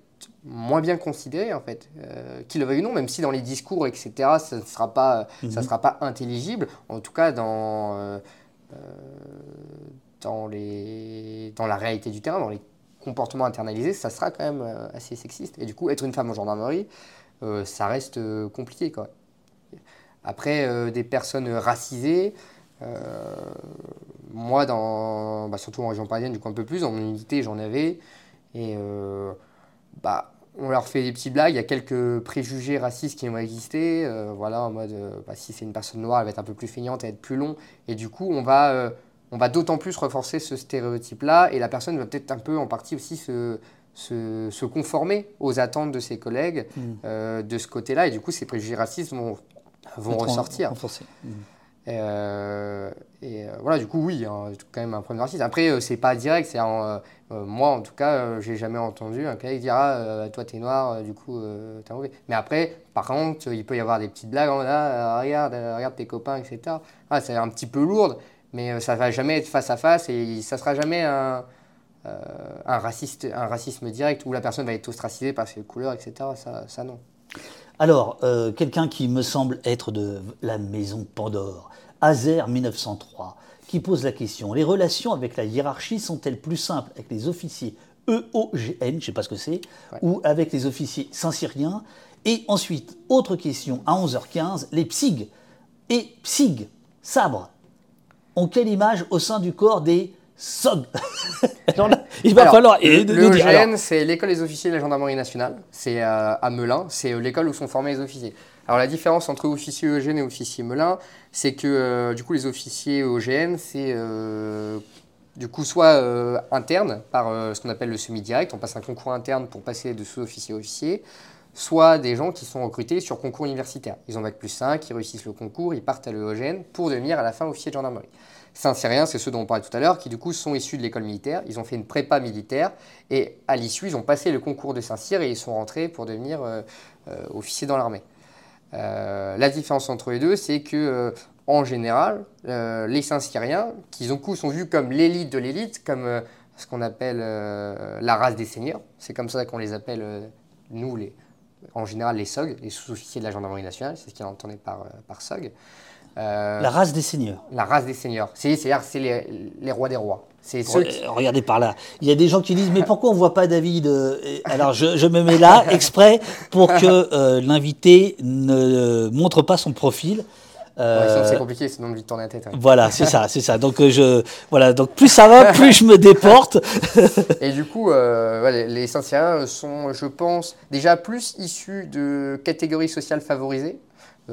moins bien considéré en fait, euh, qu'il le veuille ou non, même si dans les discours, etc., ça ne sera pas, ça mhm. sera pas intelligible, en tout cas dans, euh, dans, les, dans la réalité du terrain, dans les comportements internalisés, ça sera quand même assez sexiste. Et du coup, être une femme en gendarmerie, ça reste compliqué. Quoi. Après, des personnes racisées, moi, dans, bah, surtout en région parisienne, du coup un peu plus, en mon unité, j'en avais, et bah, on leur fait des petites blagues. Il y a quelques préjugés racistes qui ont existé. Euh, voilà, en mode, euh, bah, si c'est une personne noire, elle va être un peu plus feignante, elle va être plus long. Et du coup, on va, euh, on va d'autant plus renforcer ce stéréotype-là. Et la personne va peut-être un peu, en partie aussi, se, se, conformer aux attentes de ses collègues hmm. de ce côté-là. Et du coup, ces préjugés racistes vont, vont ressortir. Hmm. Euh, et euh, voilà, du coup, oui, hein, quand même un problème de racisme. Après, euh, c'est pas direct, c'est moi en tout cas, j'ai jamais entendu un collègue dire Ah, toi t'es noir, du coup t'es mauvais. Mais après, par contre, il peut y avoir des petites blagues en ah, regarde, regarde tes copains, etc. Ah, c'est un petit peu lourd, mais ça va jamais être face à face et ça sera jamais un, un, raciste, un racisme direct où la personne va être ostracisée par ses couleurs, etc. Ça non. Alors, quelqu'un qui me semble être de la maison Pandore, Azer 1903, qui pose la question les relations avec la hiérarchie sont-elles plus simples avec les officiers EOGN, je ne sais pas ce que c'est, ou avec les officiers saint-syriens Et ensuite, autre question à 11h15, les PSIG et PSIG, sabre, ont quelle image au sein du corps des SOG? Il va falloir. L'EOGN, c'est l'école des officiers de la gendarmerie nationale, c'est euh, à Melun, c'est euh, l'école où sont formés les officiers. Alors la différence entre officier EOGN et officier Melun, c'est que euh, du coup les officiers EOGN, c'est euh, du coup soit euh, interne par ce qu'on appelle le semi-direct, on passe un concours interne pour passer de sous-officier à officier, soit des gens qui sont recrutés sur concours universitaire. Ils ont bac plus 5, ils réussissent le concours, ils partent à l'EOGN pour devenir à la fin officier de gendarmerie. Saint-Cyrien, c'est ceux dont on parlait tout à l'heure, qui du coup sont issus de l'école militaire, ils ont fait une prépa militaire, et à l'issue, ils ont passé le concours de Saint-Cyr et ils sont rentrés pour devenir officiers dans l'armée. la différence entre les deux, c'est que en général, les Saint-Syriens, qui du coup sont vus comme l'élite de l'élite, comme ce qu'on appelle la race des seigneurs, c'est comme ça qu'on les appelle, nous, les, en général les SOG, les sous-officiers de la gendarmerie nationale, c'est ce qu'il entendait par, par SOG. Euh, la race des seigneurs. La race des seigneurs. C'est, c'est, les, les, rois des rois. C'est Regardez par là. Il y a des gens qui disent Mais pourquoi on ne voit pas David euh, Alors je, je, me mets là exprès pour que euh, l'invité ne montre pas son profil. c'est compliqué, sinon de tourner la tête. Voilà, c'est ça, c'est ça. Donc je, voilà, donc plus ça va, plus je me déporte. Et du coup, les, les Saint-Syriens sont, je pense, déjà plus issus de catégories sociales favorisées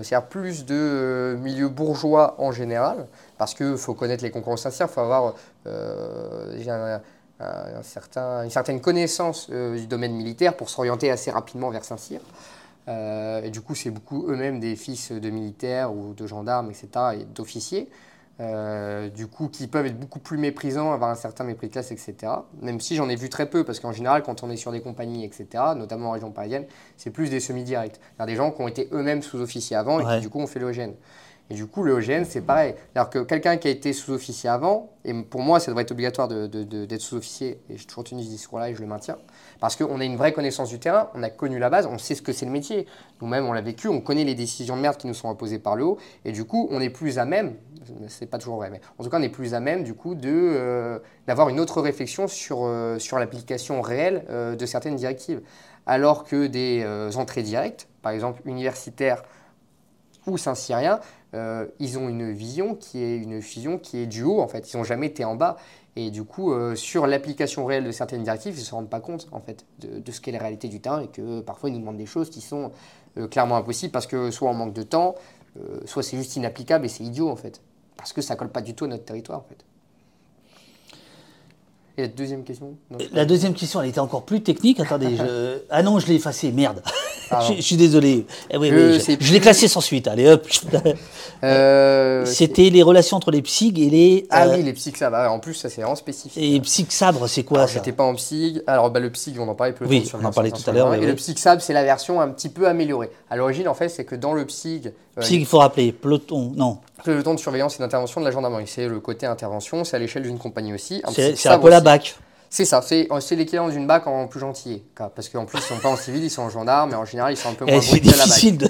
c'est-à-dire plus de euh, milieux bourgeois en général, parce qu'il faut connaître les concurrents sincères, il faut avoir euh, une certaine connaissance euh, du domaine militaire pour s'orienter assez rapidement vers Saint-Cyr. et du coup, c'est beaucoup eux-mêmes des fils de militaires ou de gendarmes, etc., et d'officiers. Euh, du coup, qui peuvent être beaucoup plus méprisants, avoir un certain mépris de classe, etc. Même si j'en ai vu très peu, parce qu'en général, quand on est sur des compagnies, etc., notamment en région parisienne, c'est plus des semi-directs. Des gens qui ont été eux-mêmes sous-officiers avant et qui, du coup, ont fait l'EOGN. Et du coup, l'EOGN, c'est pareil. Alors que quelqu'un qui a été sous-officier avant, et pour moi, ça devrait être obligatoire d'être de, sous-officier, et toujours tenu ce discours-là et je le maintiens, parce qu'on a une vraie connaissance du terrain, on a connu la base, on sait ce que c'est le métier. Nous-mêmes, on l'a vécu, on connaît les décisions de merde qui nous sont imposées par le haut, et du coup, on est plus à même, c'est pas toujours vrai, mais en tout cas, on est plus à même, du coup, euh, d'avoir une autre réflexion sur, euh, sur l'application réelle euh, de certaines directives. Alors que des entrées directes, par exemple universitaires ou saint-syriens, ils ont une vision qui est une vision qui est du haut, en fait. Ils n'ont jamais été en bas. Et du coup, sur l'application réelle de certaines directives, ils ne se rendent pas compte, en fait, de, de ce qu'est la réalité du terrain et que parfois, ils nous demandent des choses qui sont clairement impossibles parce que soit on manque de temps, soit c'est juste inapplicable et c'est idiot, en fait parce que ça colle pas du tout à notre territoire en fait. Et la deuxième question La deuxième question, elle était encore plus technique. Attendez, je... ah non, je l'ai effacée, merde. je, suis désolé. Eh je, l'ai classé sans suite. Allez hop. Euh, C'était les relations entre les psyg et les. Ah oui, les psyg sabres. En plus, ça c'est vraiment spécifique. Et psyg sabre, c'est quoi ça J'étais pas en psyg. Alors bah, le psyg, on en parlait plus. Oui, on en parlait tout à l'heure. Et le psyg sabre, c'est la version un petit peu améliorée. À l'origine, en fait, c'est que dans le psyg. Euh, psyg, il faut rappeler, peloton, non. Peloton de surveillance et d'intervention de la gendarmerie. C'est le côté intervention, c'est à l'échelle d'une compagnie aussi. C'est un peu la BAC. C'est ça, c'est l'équivalent d'une BAC en plus gentil. Parce qu'en plus, ils sont pas en civil, ils sont en gendarme, mais en général, ils sont un peu moins C'est difficile de,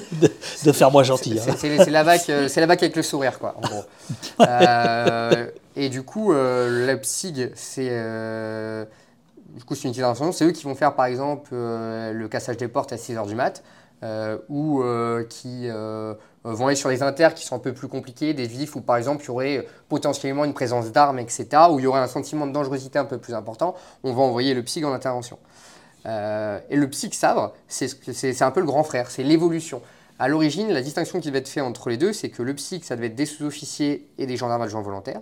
de, faire moins gentil. Hein. C'est la, BAC, euh, la BAC avec le sourire, quoi, en gros. euh, et du coup, euh, la PSIG, c'est euh, du coup, une utilisation. C'est eux qui vont faire, par exemple, le cassage des portes à 6 h du mat, ou qui euh, vont aller sur les inters qui sont un peu plus compliqués, des vifs où par exemple il y aurait potentiellement une présence d'armes, etc., où il y aurait un sentiment de dangerosité un peu plus important, on va envoyer le psy en intervention. Euh, et le psy sabre, c'est un peu le grand frère, c'est l'évolution. À l'origine, la distinction qui devait être faite entre les deux, c'est que le psy, ça devait être des sous-officiers et des gendarmes adjoints volontaires,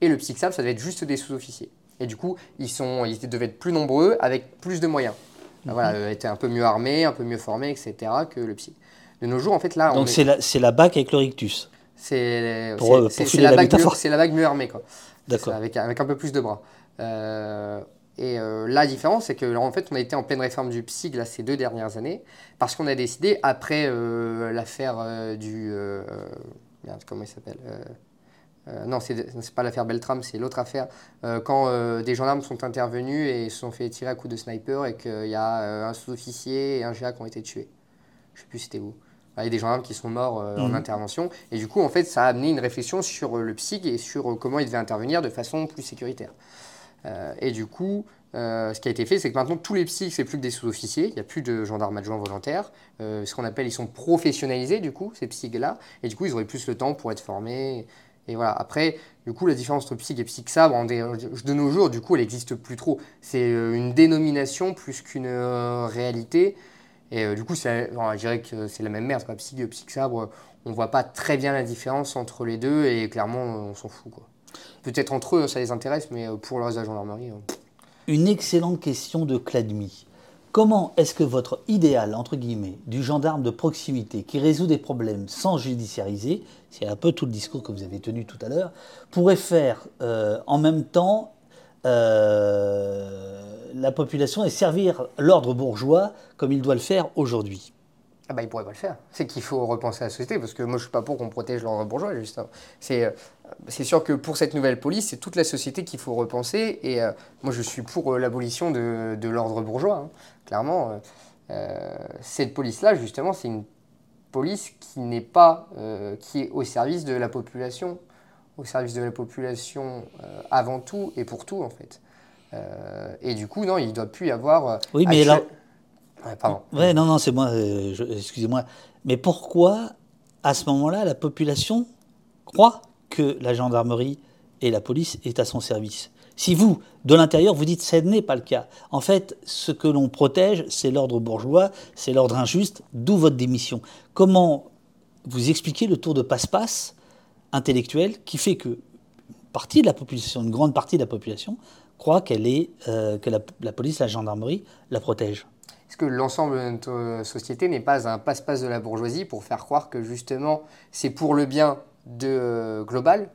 et le psy sabre, ça devait être juste des sous-officiers. Et du coup, ils, sont, ils devaient être plus nombreux avec plus de moyens. Mhm. Voilà, euh, étaient un peu mieux armés, un peu mieux formés, etc., que le psy. De nos jours, en fait, là. Donc c'est la, la BAC avec le rictus C'est la, la, bague mieux armée, quoi. D'accord. Avec, avec un peu plus de bras. Euh, et euh, la différence, c'est que en fait, on a été en pleine réforme du PSIG là, ces deux dernières années, parce qu'on a décidé, après euh, l'affaire du. comment il s'appelle non, c'est pas l'affaire Beltram, c'est l'autre affaire. quand des gendarmes sont intervenus et se sont fait tirer à coups de sniper et qu'il y a un sous-officier et un GA qui ont été tués. Je sais plus c'était où il y a des gendarmes qui sont morts euh, en mhm. intervention. Et du coup, en fait, ça a amené une réflexion sur euh, le psych et sur euh, comment il devait intervenir de façon plus sécuritaire. et du coup, ce qui a été fait, c'est que maintenant, tous les psys, c'est plus que des sous-officiers. Il n'y a plus de gendarmes adjoints volontaires. ce qu'on appelle, ils sont professionnalisés, du coup, ces psys-là. Et du coup, ils auraient plus le temps pour être formés. Et voilà. Après, du coup, la différence entre psy et psy sabre, de nos jours, du coup, elle n'existe plus trop. C'est une dénomination plus qu'une réalité. Et euh, du coup, je dirais que c'est la même merde. Quoi. Psy, Psy Sabre, on voit pas très bien la différence entre les deux et clairement, on s'en fout. Peut-être entre eux, ça les intéresse, mais euh, pour le reste de la gendarmerie. Euh, Une excellente question de Cladmi. Comment est-ce que votre idéal, entre guillemets, du gendarme de proximité qui résout des problèmes sans judiciariser, c'est un peu tout le discours que vous avez tenu tout à l'heure, pourrait faire en même temps la population et servir l'ordre bourgeois comme il doit le faire aujourd'hui ah bah, il pourrait pas le faire. C'est qu'il faut repenser la société, parce que moi je suis pas pour qu'on protège l'ordre bourgeois, justement. C'est, euh, c'est sûr que pour cette nouvelle police, c'est toute la société qu'il faut repenser, et euh, moi je suis pour euh, l'abolition de, de l'ordre bourgeois, hein. clairement. euh, euh, cette police-là, justement, c'est une police qui n'est pas, euh, qui est au service de la population, au service de la population euh, avant tout et pour tout, en fait. Euh, et du coup, non, il ne doit plus y avoir... euh, Oui, mais là- Ouais, pardon. Ouais, non, non, c'est moi, je- excusez-moi. Mais pourquoi, à ce moment-là, la population croit que la gendarmerie et la police est à son service? Si vous, de l'intérieur, vous dites que ce n'est pas le cas. En fait, ce que l'on protège, c'est l'ordre bourgeois, c'est l'ordre injuste, d'où votre démission. Comment vous expliquez le tour de passe-passe intellectuel qui fait que partie de une grande partie de la population, croit qu'elle est, euh, que la, police, la gendarmerie la protège. Est-ce que l'ensemble de notre société n'est pas un passe-passe de la bourgeoisie pour faire croire que justement c'est pour le bien euh, global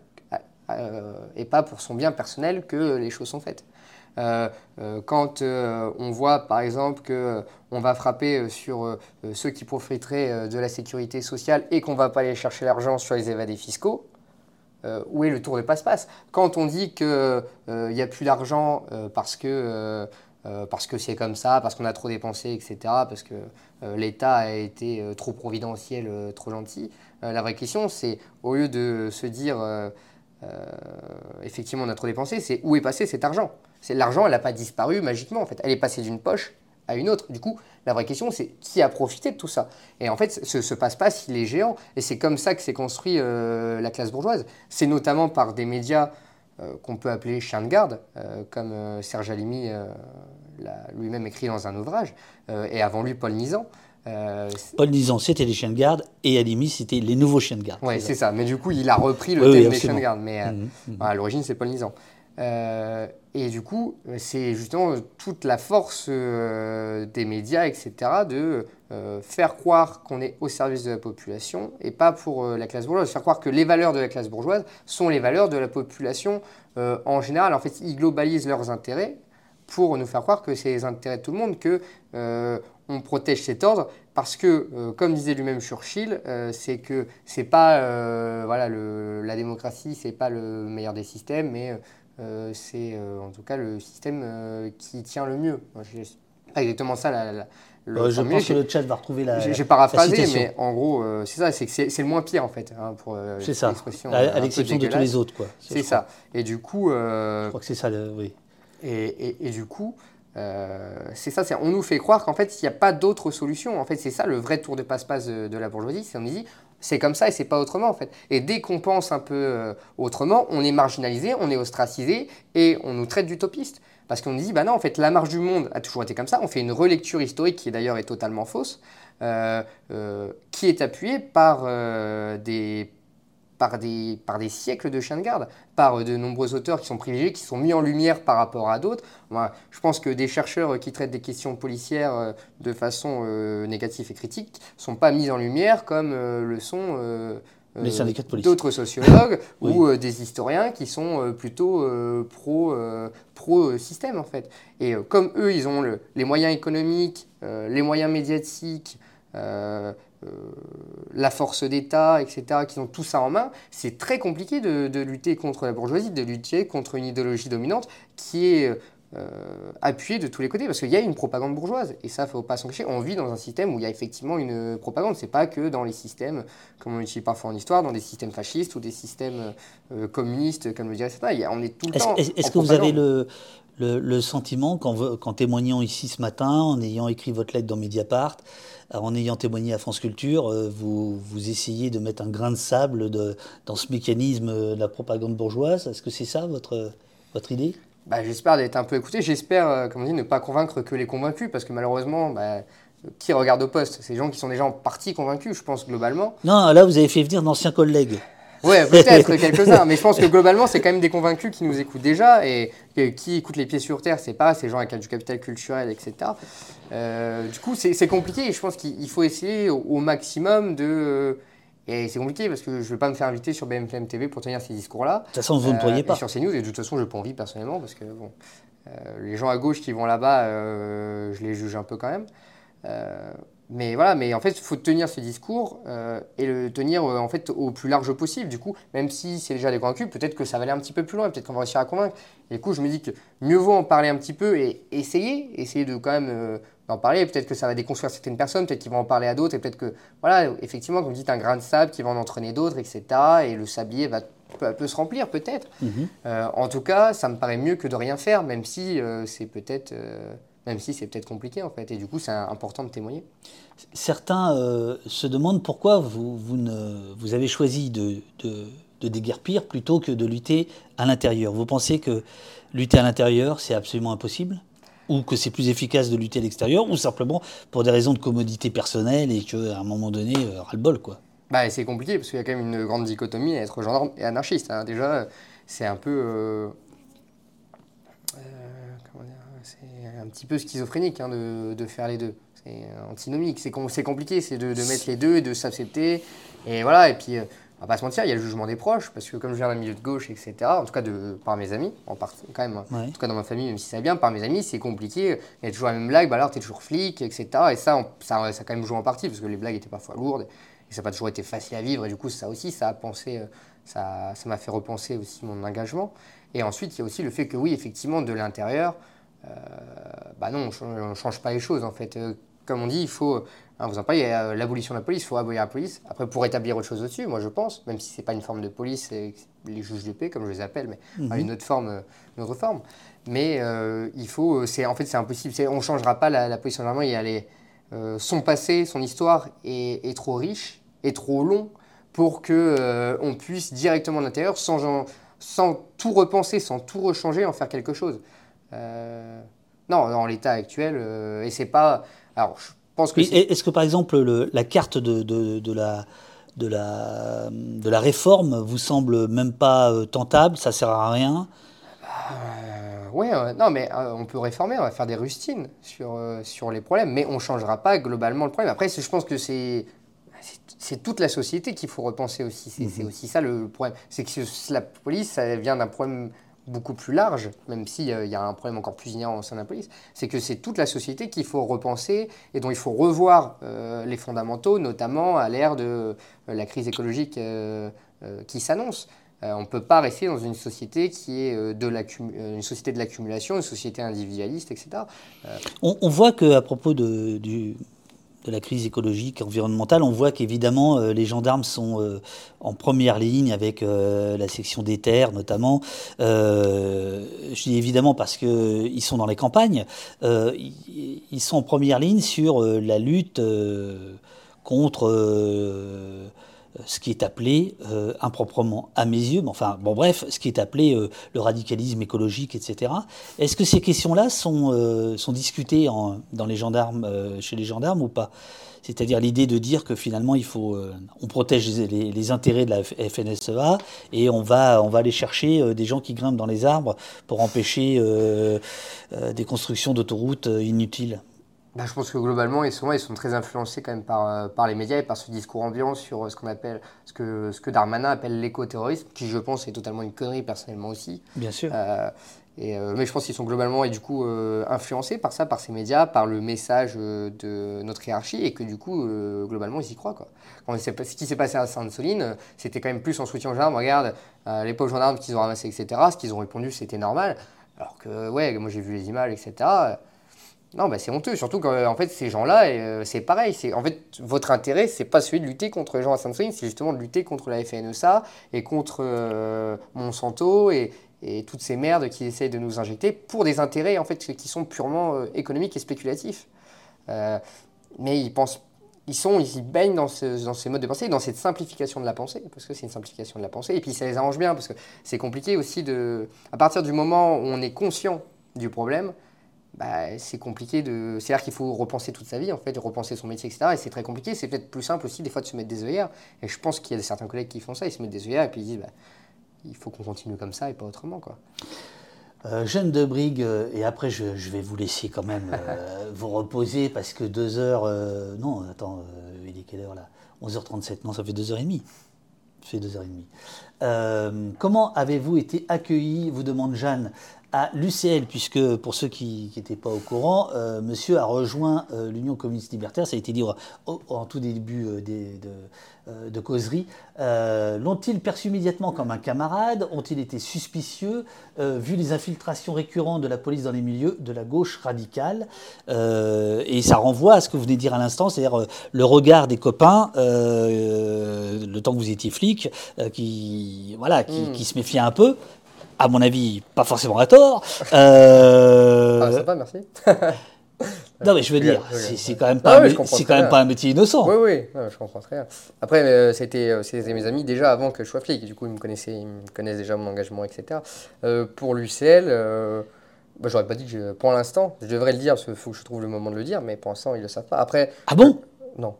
euh, et pas pour son bien personnel que les choses sont faites? Quand euh, on voit par exemple que on va frapper euh, sur euh, ceux qui profiteraient euh, de la sécurité sociale et qu'on va pas aller chercher l'argent sur les évadés fiscaux, euh, où est le tour de passe-passe? Quand on dit qu'il n'y a plus d'argent euh, parce que euh, euh, parce que c'est comme ça, parce qu'on a trop dépensé, etc., parce que euh, l'État a été euh, trop providentiel, euh, trop gentil, euh, la vraie question, c'est au lieu de se dire euh, euh, effectivement on a trop dépensé, c'est où est passé cet argent? L'argent, elle n'a pas disparu magiquement, en fait, elle est passée d'une poche à une autre. Du coup, la vraie question, c'est qui a profité de tout ça? Et en fait, ce, ce passe-passe, il est géant. Et c'est comme ça que s'est construit euh, la classe bourgeoise. C'est notamment par des médias euh, qu'on peut appeler chiens de garde, euh, comme Serge Alimi l'a lui-même écrit dans un ouvrage, et avant lui Paul Nizan. Paul Nizan, c'était les chiens de garde, et Alimi, c'était les nouveaux chiens de garde. ouais, c'est ça. Mais du coup, il a repris le Oui, oui, thème des chiens de garde. Mais Mhm, mhm. à l'origine, c'est Paul Nizan. Et du coup, c'est justement toute la force euh, des médias, etc., de euh, faire croire qu'on est au service de la population et pas pour euh, la classe bourgeoise. Faire croire que les valeurs de la classe bourgeoise sont les valeurs de la population en général. En fait, ils globalisent leurs intérêts pour nous faire croire que c'est les intérêts de tout le monde, que on protège cet ordre, parce que, comme disait lui-même Churchill, c'est que c'est pas voilà le, la démocratie, c'est pas le meilleur des systèmes, mais c'est euh, en tout cas le système euh, qui tient le mieux. Pas exactement ça la, la- le Euh, je pense que le chat va retrouver la. j'ai paraphrasé, mais en gros, euh, c'est ça, c'est le moins pire en fait, hein, pour euh, C'est ça, à, euh, l'exception de tous les autres. quoi. C'est ça. Et du coup, euh. Je crois que c'est ça, le- oui. et, et- et du coup, euh, c'est ça, on nous fait croire qu'en fait, il n'y a pas d'autre solution. En fait, c'est ça le vrai tour de passe-passe de, de la bourgeoisie. C'est on nous dit, c'est comme ça et c'est pas autrement en fait. Et dès qu'on pense un peu euh, autrement, on est marginalisé, on est ostracisé et on nous traite d'utopiste. Parce qu'on dit, bah non, en fait, la marche du monde a toujours été comme ça. On fait une relecture historique qui d'ailleurs est totalement fausse, euh, euh, qui est appuyée par des par des, par des siècles de chiens de garde, par euh, de nombreux auteurs qui sont privilégiés, qui sont mis en lumière par rapport à d'autres. Moi, je pense que des chercheurs euh, qui traitent des questions policières euh, de façon euh, négative et critique sont pas mis en lumière comme euh, le sont euh, d'autres sociologues Oui. ou des historiens qui sont plutôt pro, pro système en fait. Et comme eux, ils ont le- les moyens économiques, les moyens médiatiques, euh, la force d'État, etc., qui ont tout ça en main, c'est très compliqué de, de lutter contre la bourgeoisie, de lutter contre une idéologie dominante qui est euh, appuyée de tous les côtés, parce qu'il y a une propagande bourgeoise, et ça, il ne faut pas s'en cacher. On vit dans un système où il y a effectivement une propagande, c'est pas que dans les systèmes, comme on utilise parfois en histoire, dans des systèmes fascistes ou des systèmes euh, communistes, comme le dirait certains, on est tout le Est-ce temps est-ce- que vous avez le, le, le sentiment, qu'en témoignant ici ce matin, en ayant écrit votre lettre dans Mediapart, euh, en ayant témoigné à France Culture, euh, vous, vous essayez de mettre un grain de sable de- dans ce mécanisme euh, de la propagande bourgeoise Est-ce que c'est ça votre, votre idée? Bah, j'espère d'être un peu écouté. J'espère, euh, comme on dit, ne pas convaincre que les convaincus, parce que malheureusement, bah, qui regarde au poste? C'est des gens qui sont déjà en partie convaincus, je pense, globalement. Non, là, vous avez fait venir d'anciens collègues. Ouais, peut-être quelques-uns, mais je pense que globalement, c'est quand même des convaincus qui nous écoutent déjà et, et qui écoutent les pieds sur terre, c'est pas ces gens avec du capital culturel, etc. Euh, du coup, c'est compliqué et je pense qu'il il faut essayer au, au maximum de. Et c'est compliqué parce que je ne vais pas me faire inviter sur BMFM TV pour tenir ces discours-là. De toute façon, vous ne Euh, pourriez et pas. sur CNews, et de toute façon, je n'ai pas envie personnellement, parce que bon, euh, les gens à gauche qui vont là-bas, euh, je les juge un peu quand même. Euh, mais voilà, mais en fait, il faut tenir ce discours euh, et le tenir euh, en fait au plus large possible. Du coup, même si c'est déjà des convaincus, peut-être que ça va aller un petit peu plus loin, peut-être qu'on va réussir à convaincre. Et du coup, je me dis que mieux vaut en parler un petit peu et essayer, essayer de quand même euh, d'en parler. Peut-être que ça va déconstruire certaines personnes, peut-être qu'ils vont en parler à d'autres, et peut-être que, voilà, effectivement, comme vous dites, un grain de sable qui va en entraîner d'autres, etc. Et le sablier va peut, se remplir, peut-être. Mhm. en tout cas, ça me paraît mieux que de rien faire, même si c'est peut-être même si c'est peut-être compliqué en fait. Et du coup, c'est important de témoigner. Certains euh, se demandent pourquoi vous, vous, ne, vous avez choisi de, de, de, déguerpir plutôt que de lutter à l'intérieur. Vous pensez que lutter à l'intérieur, c'est absolument impossible? Ou que c'est plus efficace de lutter à l'extérieur? Ou simplement pour des raisons de commodité personnelle et qu'à un moment donné, euh, ras-le-bol quoi? Bah, C'est compliqué parce qu'il y a quand même une grande dichotomie à être gendarme et anarchiste. Hein. Déjà, c'est un peu. Euh, c'est un petit peu schizophrénique hein, de, de, faire les deux. C'est antinomique, c'est compliqué, c'est de, de, mettre les deux et de s'accepter. Et voilà, et puis, euh, on va pas se mentir, il y a le jugement des proches, parce que comme je viens d'un milieu de gauche, etc., en tout cas de, par mes amis, en part, quand même, en tout cas dans ma famille, même si ça va bien, par mes amis, c'est compliqué. Il y a toujours la même blague, bah alors t'es toujours flic, etc. Et ça, ça, ça a quand même joué en partie, parce que les blagues étaient parfois lourdes, et ça n'a pas toujours été facile à vivre, et du coup, ça aussi, ça a pensé, euh, ça m'a fait repenser aussi mon engagement. Et ensuite, il y a aussi le fait que oui, effectivement, de l'intérieur, bah non, on ne change pas les choses en fait. Euh, comme on dit, il faut, hein, vous en parlez, euh, l'abolition de la police, il faut abolir la police. Après, pour établir autre chose au-dessus, moi je pense, même si c'est pas une forme de police, les juges de paix, comme je les appelle, mais mhm. une autre forme, une autre forme. Mais il faut, c'est en fait c'est impossible, on ne changera pas la, police en il y a les, son passé, son histoire est, est, trop riche, est trop long pour que on puisse directement de l'intérieur, sans, sans tout repenser, sans tout rechanger, en faire quelque chose. Euh, non, dans l'état actuel, euh, et c'est pas. Alors, je pense que. Est-ce que par exemple la carte de, de, la de la, de la réforme vous semble même pas euh, tentable, ça sert à rien? Oui, non, mais on peut réformer, on va faire des rustines sur, sur les problèmes, mais on ne changera pas globalement le problème. Après, je pense que c'est c'est toute la société qu'il faut repenser aussi. C'est mhm. aussi ça le problème. C'est que la police, ça vient d'un problème beaucoup plus large, même s'il euh, y a un problème encore plus ignorant au sein de c'est que c'est toute la société qu'il faut repenser et dont il faut revoir euh, les fondamentaux, notamment à l'ère de euh, la crise écologique qui s'annonce. on ne peut pas rester dans une société qui est de une société de l'accumulation, une société individualiste, etc. On, voit qu'à propos de, du, de la crise écologique, environnementale, on voit qu'évidemment euh, les gendarmes sont euh, en première ligne avec euh, la section des terres notamment. je dis évidemment parce qu'ils sont dans les campagnes. ils sont en première ligne sur la lutte contre ce qui est appelé euh, improprement à mes yeux, mais enfin, bon bref, ce qui est appelé euh, le radicalisme écologique, etc. Est-ce que ces questions-là sont, euh, discutées dans les gendarmes, chez les gendarmes ou pas? C'est-à-dire l'idée de dire que finalement il faut, on protège les, les, intérêts de la FNSEA et on va, on va aller chercher des gens qui grimpent dans les arbres pour empêcher des constructions d'autoroutes inutiles. Bah, je pense que globalement, et souvent, ils sont très influencés quand même par, euh, par les médias et par ce discours ambiant sur euh, ce qu'on appelle, ce que, ce que Darmanin appelle l'éco-terrorisme, qui je pense est totalement une connerie personnellement aussi. Bien sûr. Euh, et, mais je pense qu'ils sont globalement et du coup influencés par ça, par ces médias, par le message de notre hiérarchie et que du coup, globalement, ils y croient. Quoi. Quand ce qui s'est passé à Sainte-Soline, c'était quand même plus en soutien aux gendarmes. Regarde, les pauvres gendarmes qu'ils ont ramassés, etc., ce qu'ils ont répondu, c'était normal. Alors que, ouais, moi j'ai vu les images, etc. Non, c'est honteux, surtout qu'en en fait, ces gens-là, euh, c'est pareil. En fait, votre intérêt, c'est pas celui de lutter contre les gens à Sainte-Soline, c'est justement de lutter contre la FNSA et contre euh, Monsanto et, et, toutes ces merdes qui essayent de nous injecter pour des intérêts en fait, qui sont purement euh, économiques et spéculatifs. mais ils pensent. Ils, sont, ils baignent dans, ce, dans ces modes de pensée, dans cette simplification de la pensée, parce que c'est une simplification de la pensée. Et puis ça les arrange bien, parce que c'est compliqué aussi de. À partir du moment où on est conscient du problème, bah, c'est compliqué de. C'est-à-dire qu'il faut repenser toute sa vie, en fait, repenser son métier, etc. Et c'est très compliqué. C'est peut-être plus simple aussi, des fois, de se mettre des œillères. Et je pense qu'il y a certains collègues qui font ça, ils se mettent des œillères et puis ils disent bah, il faut qu'on continue comme ça et pas autrement. Quoi. Euh, Jeanne de Brigue, euh, et après je, vais vous laisser quand même euh, vous reposer parce que deux heures. non, attends, il est quelle heure là? 11h37, non, ça fait deux heures et demie. Ça fait deux heures et demie. comment avez-vous été accueilli, vous demande Jeanne, à l'UCL, puisque pour ceux qui n'étaient pas au courant, euh, monsieur a rejoint euh, l'Union communiste libertaire, ça a été dit au- en tout début euh, des- de, de causerie. L'ont-ils perçu immédiatement comme un camarade? Ont-ils été suspicieux, vu les infiltrations récurrentes de la police dans les milieux de la gauche radicale Et ça renvoie à ce que vous venez de dire à l'instant, c'est-à-dire le regard des copains, le temps que vous étiez flic, qui, voilà, qui, Mm. qui se méfiaient un peu. À mon avis, pas forcément à tort. Euh, Ah, sympa, merci. non, mais je veux dire, c'est quand même Ah pas, un c'est quand même pas métier innocent. Oui, oui, non, je comprends très bien. Après, euh, c'était euh, c'était mes amis déjà avant que je sois flic. Du coup, ils me connaissaient, ils me connaissent déjà mon engagement, etc. Euh, pour l'UCL, bah, j'aurais pas dit que pour l'instant, je devrais le dire parce qu'il faut que je trouve le moment de le dire, mais pour l'instant, ils le savent pas. Après, Ah bon? non,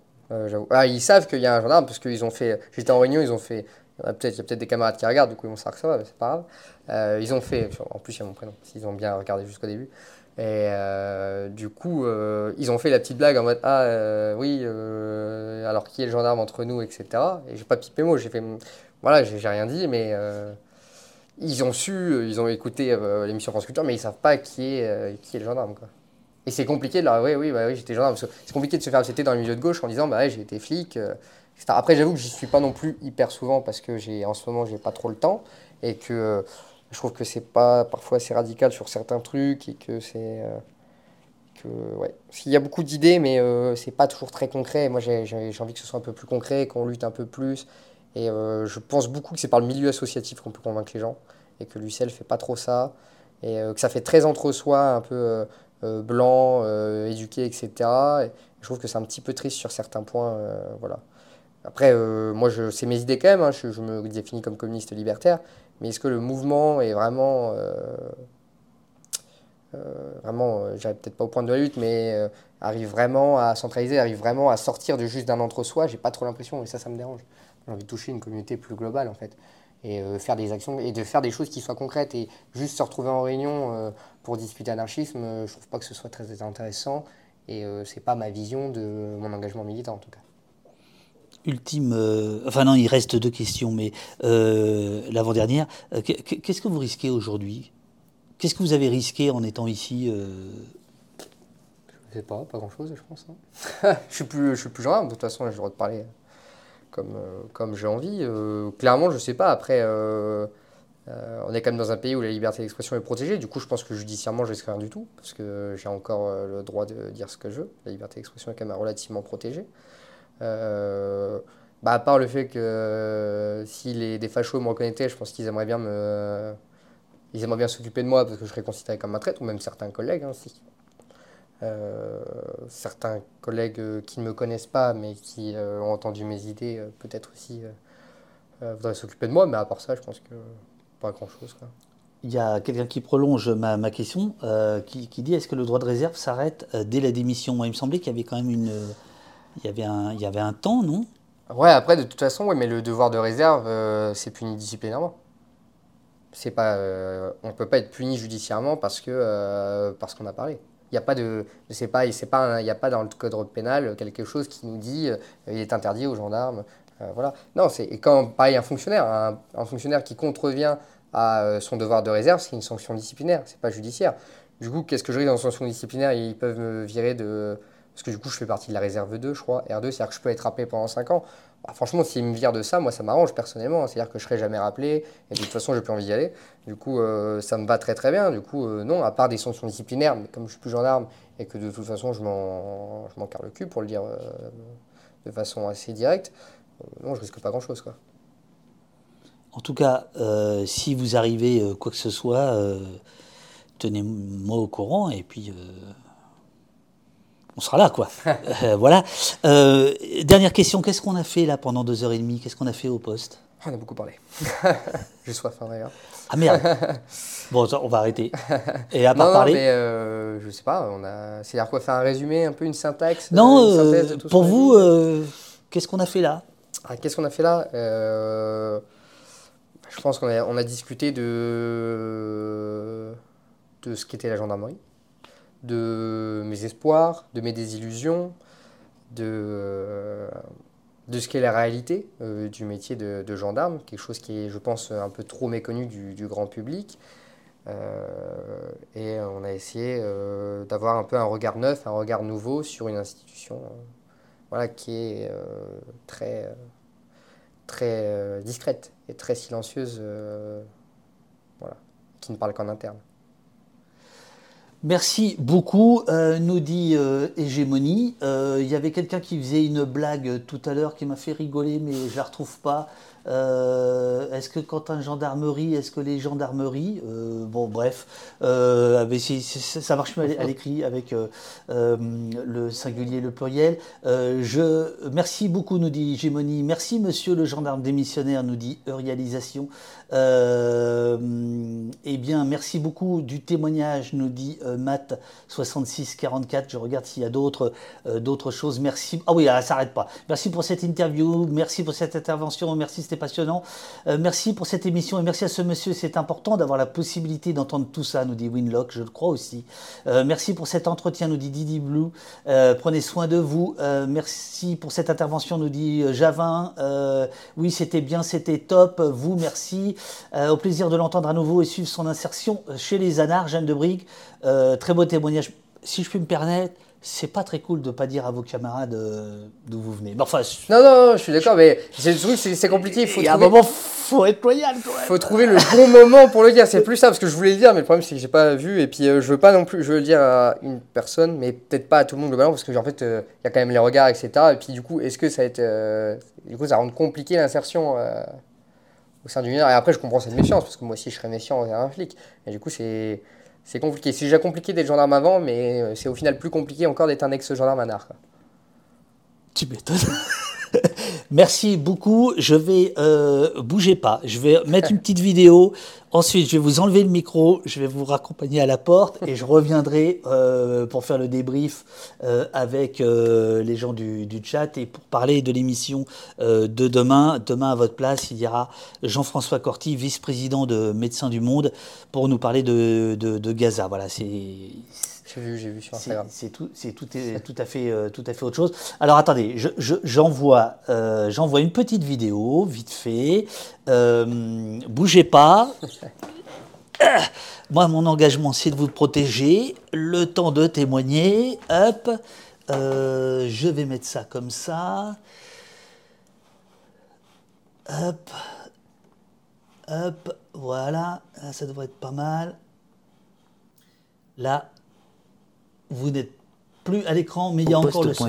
j'avoue. Ah, ils savent qu'il y a un gendarme parce qu'ils ont fait. J'étais en réunion, ils ont fait. Peut-être il y a peut-être des camarades qui regardent, du coup ils vont savoir que ça va, mais c'est pas grave. Euh, ils ont fait. En plus, il y a mon prénom, s'ils ont bien regardé jusqu'au début. Et euh, du coup, euh, ils ont fait la petite blague en mode Ah oui, alors qui est le gendarme entre nous, etc. Et j'ai pas pipé mot, j'ai fait. Voilà, j'ai rien dit, mais. ils ont su, ils ont écouté l'émission France Culture, mais ils savent pas qui est, qui est le gendarme. Quoi. Et c'est compliqué de leur oui, oui, bah oui, j'étais gendarme. C'est compliqué de se faire accepter dans le milieu de gauche en disant, bah ouais, j'ai été flic. etc. Après, j'avoue que j'y suis pas non plus hyper souvent parce que en ce moment, j'ai pas trop le temps et que je trouve que c'est pas parfois assez radical sur certains trucs et que c'est. euh, que, ouais. Il y a beaucoup d'idées, mais euh, c'est pas toujours très concret. Moi, j'ai, envie que ce soit un peu plus concret, qu'on lutte un peu plus. Et euh, je pense beaucoup que c'est par le milieu associatif qu'on peut convaincre les gens et que l'UCL fait pas trop ça et que ça fait très entre-soi, un peu blanc, éduqué, etc. Et je trouve que c'est un petit peu triste sur certains points. voilà. Après, moi, c'est mes idées quand même. hein, je me définis comme communiste libertaire. Mais est-ce que le mouvement est vraiment. euh, euh, vraiment, euh, j'arrive peut-être pas au point de la lutte, mais arrive vraiment à centraliser, arrive vraiment à sortir de juste d'un entre-soi J'ai pas trop l'impression, et ça, ça me dérange. J'ai envie de toucher une communauté plus globale, en fait. Et euh, faire des actions, et de faire des choses qui soient concrètes. Et juste se retrouver en réunion pour discuter anarchisme, je trouve pas que ce soit très intéressant. Et c'est pas ma vision de mon engagement militant, en tout cas. Ultime. euh, enfin, non, il reste deux questions, mais euh, l'avant-dernière. euh, qu'est- Qu'est-ce que vous risquez aujourd'hui? Qu'est-ce que vous avez risqué en étant ici Je sais pas, pas grand-chose, je pense. hein. je suis je suis plus gendarme, de toute façon, j'ai le droit de parler comme, comme j'ai envie. Clairement, je sais pas. Après, on est quand même dans un pays où la liberté d'expression est protégée. Du coup, je pense que judiciairement, je risque rien du tout, parce que j'ai encore le droit de dire ce que je veux. La liberté d'expression est quand même relativement protégée. Euh, bah, à part le fait que euh, si les, des fachos me reconnaissaient, je pense qu'ils aimeraient bien me... Ils aimeraient bien s'occuper de moi parce que je serais considéré comme un traître, ou même certains collègues, hein, si. Euh, certains collègues euh, qui ne me connaissent pas, mais qui ont entendu mes idées, peut-être aussi voudraient s'occuper de moi, mais à part ça, je pense que pas grand-chose. Il y a quelqu'un qui prolonge ma, ma question, qui, qui dit est-ce que le droit de réserve s'arrête dès la démission? Moi, il me semblait qu'il y avait quand même une. Il, y avait un, il y avait un temps, non? Ouais, après, de toute façon, ouais, mais le devoir de réserve, euh, c'est puni disciplinairement. C'est pas, euh, on peut pas être puni judiciairement parce que euh, parce qu'on a parlé. Il y a pas de, c'est pas, a pas dans le code pénal quelque chose qui nous dit il est interdit aux gendarmes. voilà. Non, c'est et quand pareil un fonctionnaire, un, fonctionnaire qui contrevient à son devoir de réserve, c'est une sanction disciplinaire, c'est pas judiciaire. Du coup, qu'est-ce que je risque dans une sanction disciplinaire? Ils peuvent me virer de parce que du coup, je fais partie de la réserve 2, je crois. R2, c'est-à-dire que je peux être rappelé pendant 5 ans. Bah, franchement, s'ils me virent de ça, moi, ça m'arrange personnellement. C'est-à-dire que je serai jamais rappelé et de toute façon, j'ai plus envie d'y aller. Du coup, euh, ça me va très très bien. Du coup, euh, non, à part des sanctions disciplinaires, mais comme je suis plus gendarme et que de toute façon, je m'en je m'en carre le cul pour le dire euh, de façon assez directe, non, je risque pas grand-chose. quoi. En tout cas, si vous arrivez quoi que ce soit, tenez-moi au courant et puis on sera là, quoi. Euh, voilà. Euh, dernière question qu'est-ce qu'on a fait là pendant deux heures et demie? Qu'est-ce qu'on a fait au poste? On a beaucoup parlé. J'ai soif, hein, d'ailleurs. Ah merde Bon, on va arrêter. Et à part Non, non, parler. mais euh, je sais pas, on a... c'est-à-dire quoi, faire un résumé, un peu une syntaxe Non, une synthèse de tout ce pour vous, qu'est-ce qu'on a fait là? Ah, Qu'est-ce qu'on a fait là? Je pense qu'on a, on a discuté de, de ce qu'était la gendarmerie, de mes espoirs, de mes désillusions, de, de ce qu'est la réalité euh, du métier de, gendarme, quelque chose qui est, je pense, un peu trop méconnu du, grand public. Euh, et on a essayé euh, d'avoir un peu un regard neuf, un regard nouveau sur une institution euh, voilà, qui est très, très discrète et très silencieuse, voilà, qui ne parle qu'en interne. Merci beaucoup, nous dit Hégémonie. Il y avait quelqu'un qui faisait une blague tout à l'heure qui m'a fait rigoler, mais je la retrouve pas. Euh, est-ce que quand un gendarmerie, est-ce que les gendarmeries, euh, bon bref, euh, ça marche mieux à l'écrit avec le singulier, le pluriel. je, merci beaucoup, nous dit Gémonie. Merci, monsieur le gendarme démissionnaire, nous dit Eurialisation. eh bien, merci beaucoup du témoignage, nous dit Matt 6644. Je regarde s'il y a d'autres d'autres choses. Merci. Ah oui, ça s'arrête pas. Merci pour cette interview. Merci pour cette intervention. Merci Stéphane passionnant. Euh, merci pour cette émission et merci à ce monsieur. C'est important d'avoir la possibilité d'entendre tout ça, nous dit Winlock, je le crois aussi. Euh, merci pour cet entretien, nous dit Didi Blue. Euh, prenez soin de vous. merci pour cette intervention, nous dit Javin. oui, c'était bien, c'était top. Vous, merci. au plaisir de l'entendre à nouveau et suivre son insertion chez les Anards, Jeanne de Brigue. très beau témoignage. Si je puis me permettre, c'est pas très cool de pas dire à vos camarades euh, d'où vous venez. enfin, non, non, je suis d'accord, mais c'est c'est compliqué. Il faut trouver... un moment, faut être loyal. Il faut trouver le bon moment pour le dire. C'est plus ça parce que je voulais le dire, mais le problème c'est que j'ai pas vu et puis euh, je veux pas non plus. Je veux le dire à une personne, mais peut-être pas à tout le monde globalement parce que en fait, euh, il y a quand même les regards, etc. Et puis du coup, est-ce que ça va être, du coup, ça rend compliqué l'insertion au sein du mineur? Et après, je comprends cette méfiance parce que moi aussi, je serais méfiant envers un flic. Et du coup, c'est c'est compliqué. C'est déjà compliqué d'être gendarme avant, mais euh, c'est au final plus compliqué encore d'être un ex-gendarme à Nard. Tu m'étonnes. Merci beaucoup. Je vais euh, bouger pas. Je vais mettre une petite vidéo. Ensuite, je vais vous enlever le micro. Je vais vous raccompagner à la porte et je reviendrai euh, pour faire le débrief euh, avec euh, les gens du, chat et pour parler de l'émission de demain. Demain, à votre place, il y aura Jean-François Corti, vice-président de Médecins du Monde, pour nous parler de, de Gaza. Voilà, c'est j'ai vu, j'ai vu sur Instagram. C'est tout, c'est tout, tout, à fait, euh, tout à fait autre chose. Alors attendez, j'envoie, euh, j'envoie une petite vidéo, vite fait. Euh, bougez pas. Moi, mon engagement, c'est de vous protéger. Le temps de témoigner. Hop. je vais mettre ça comme ça. Hop. Hop. Voilà. ça devrait être pas mal. Là, vous n'êtes plus à l'écran, mais il y a encore le son.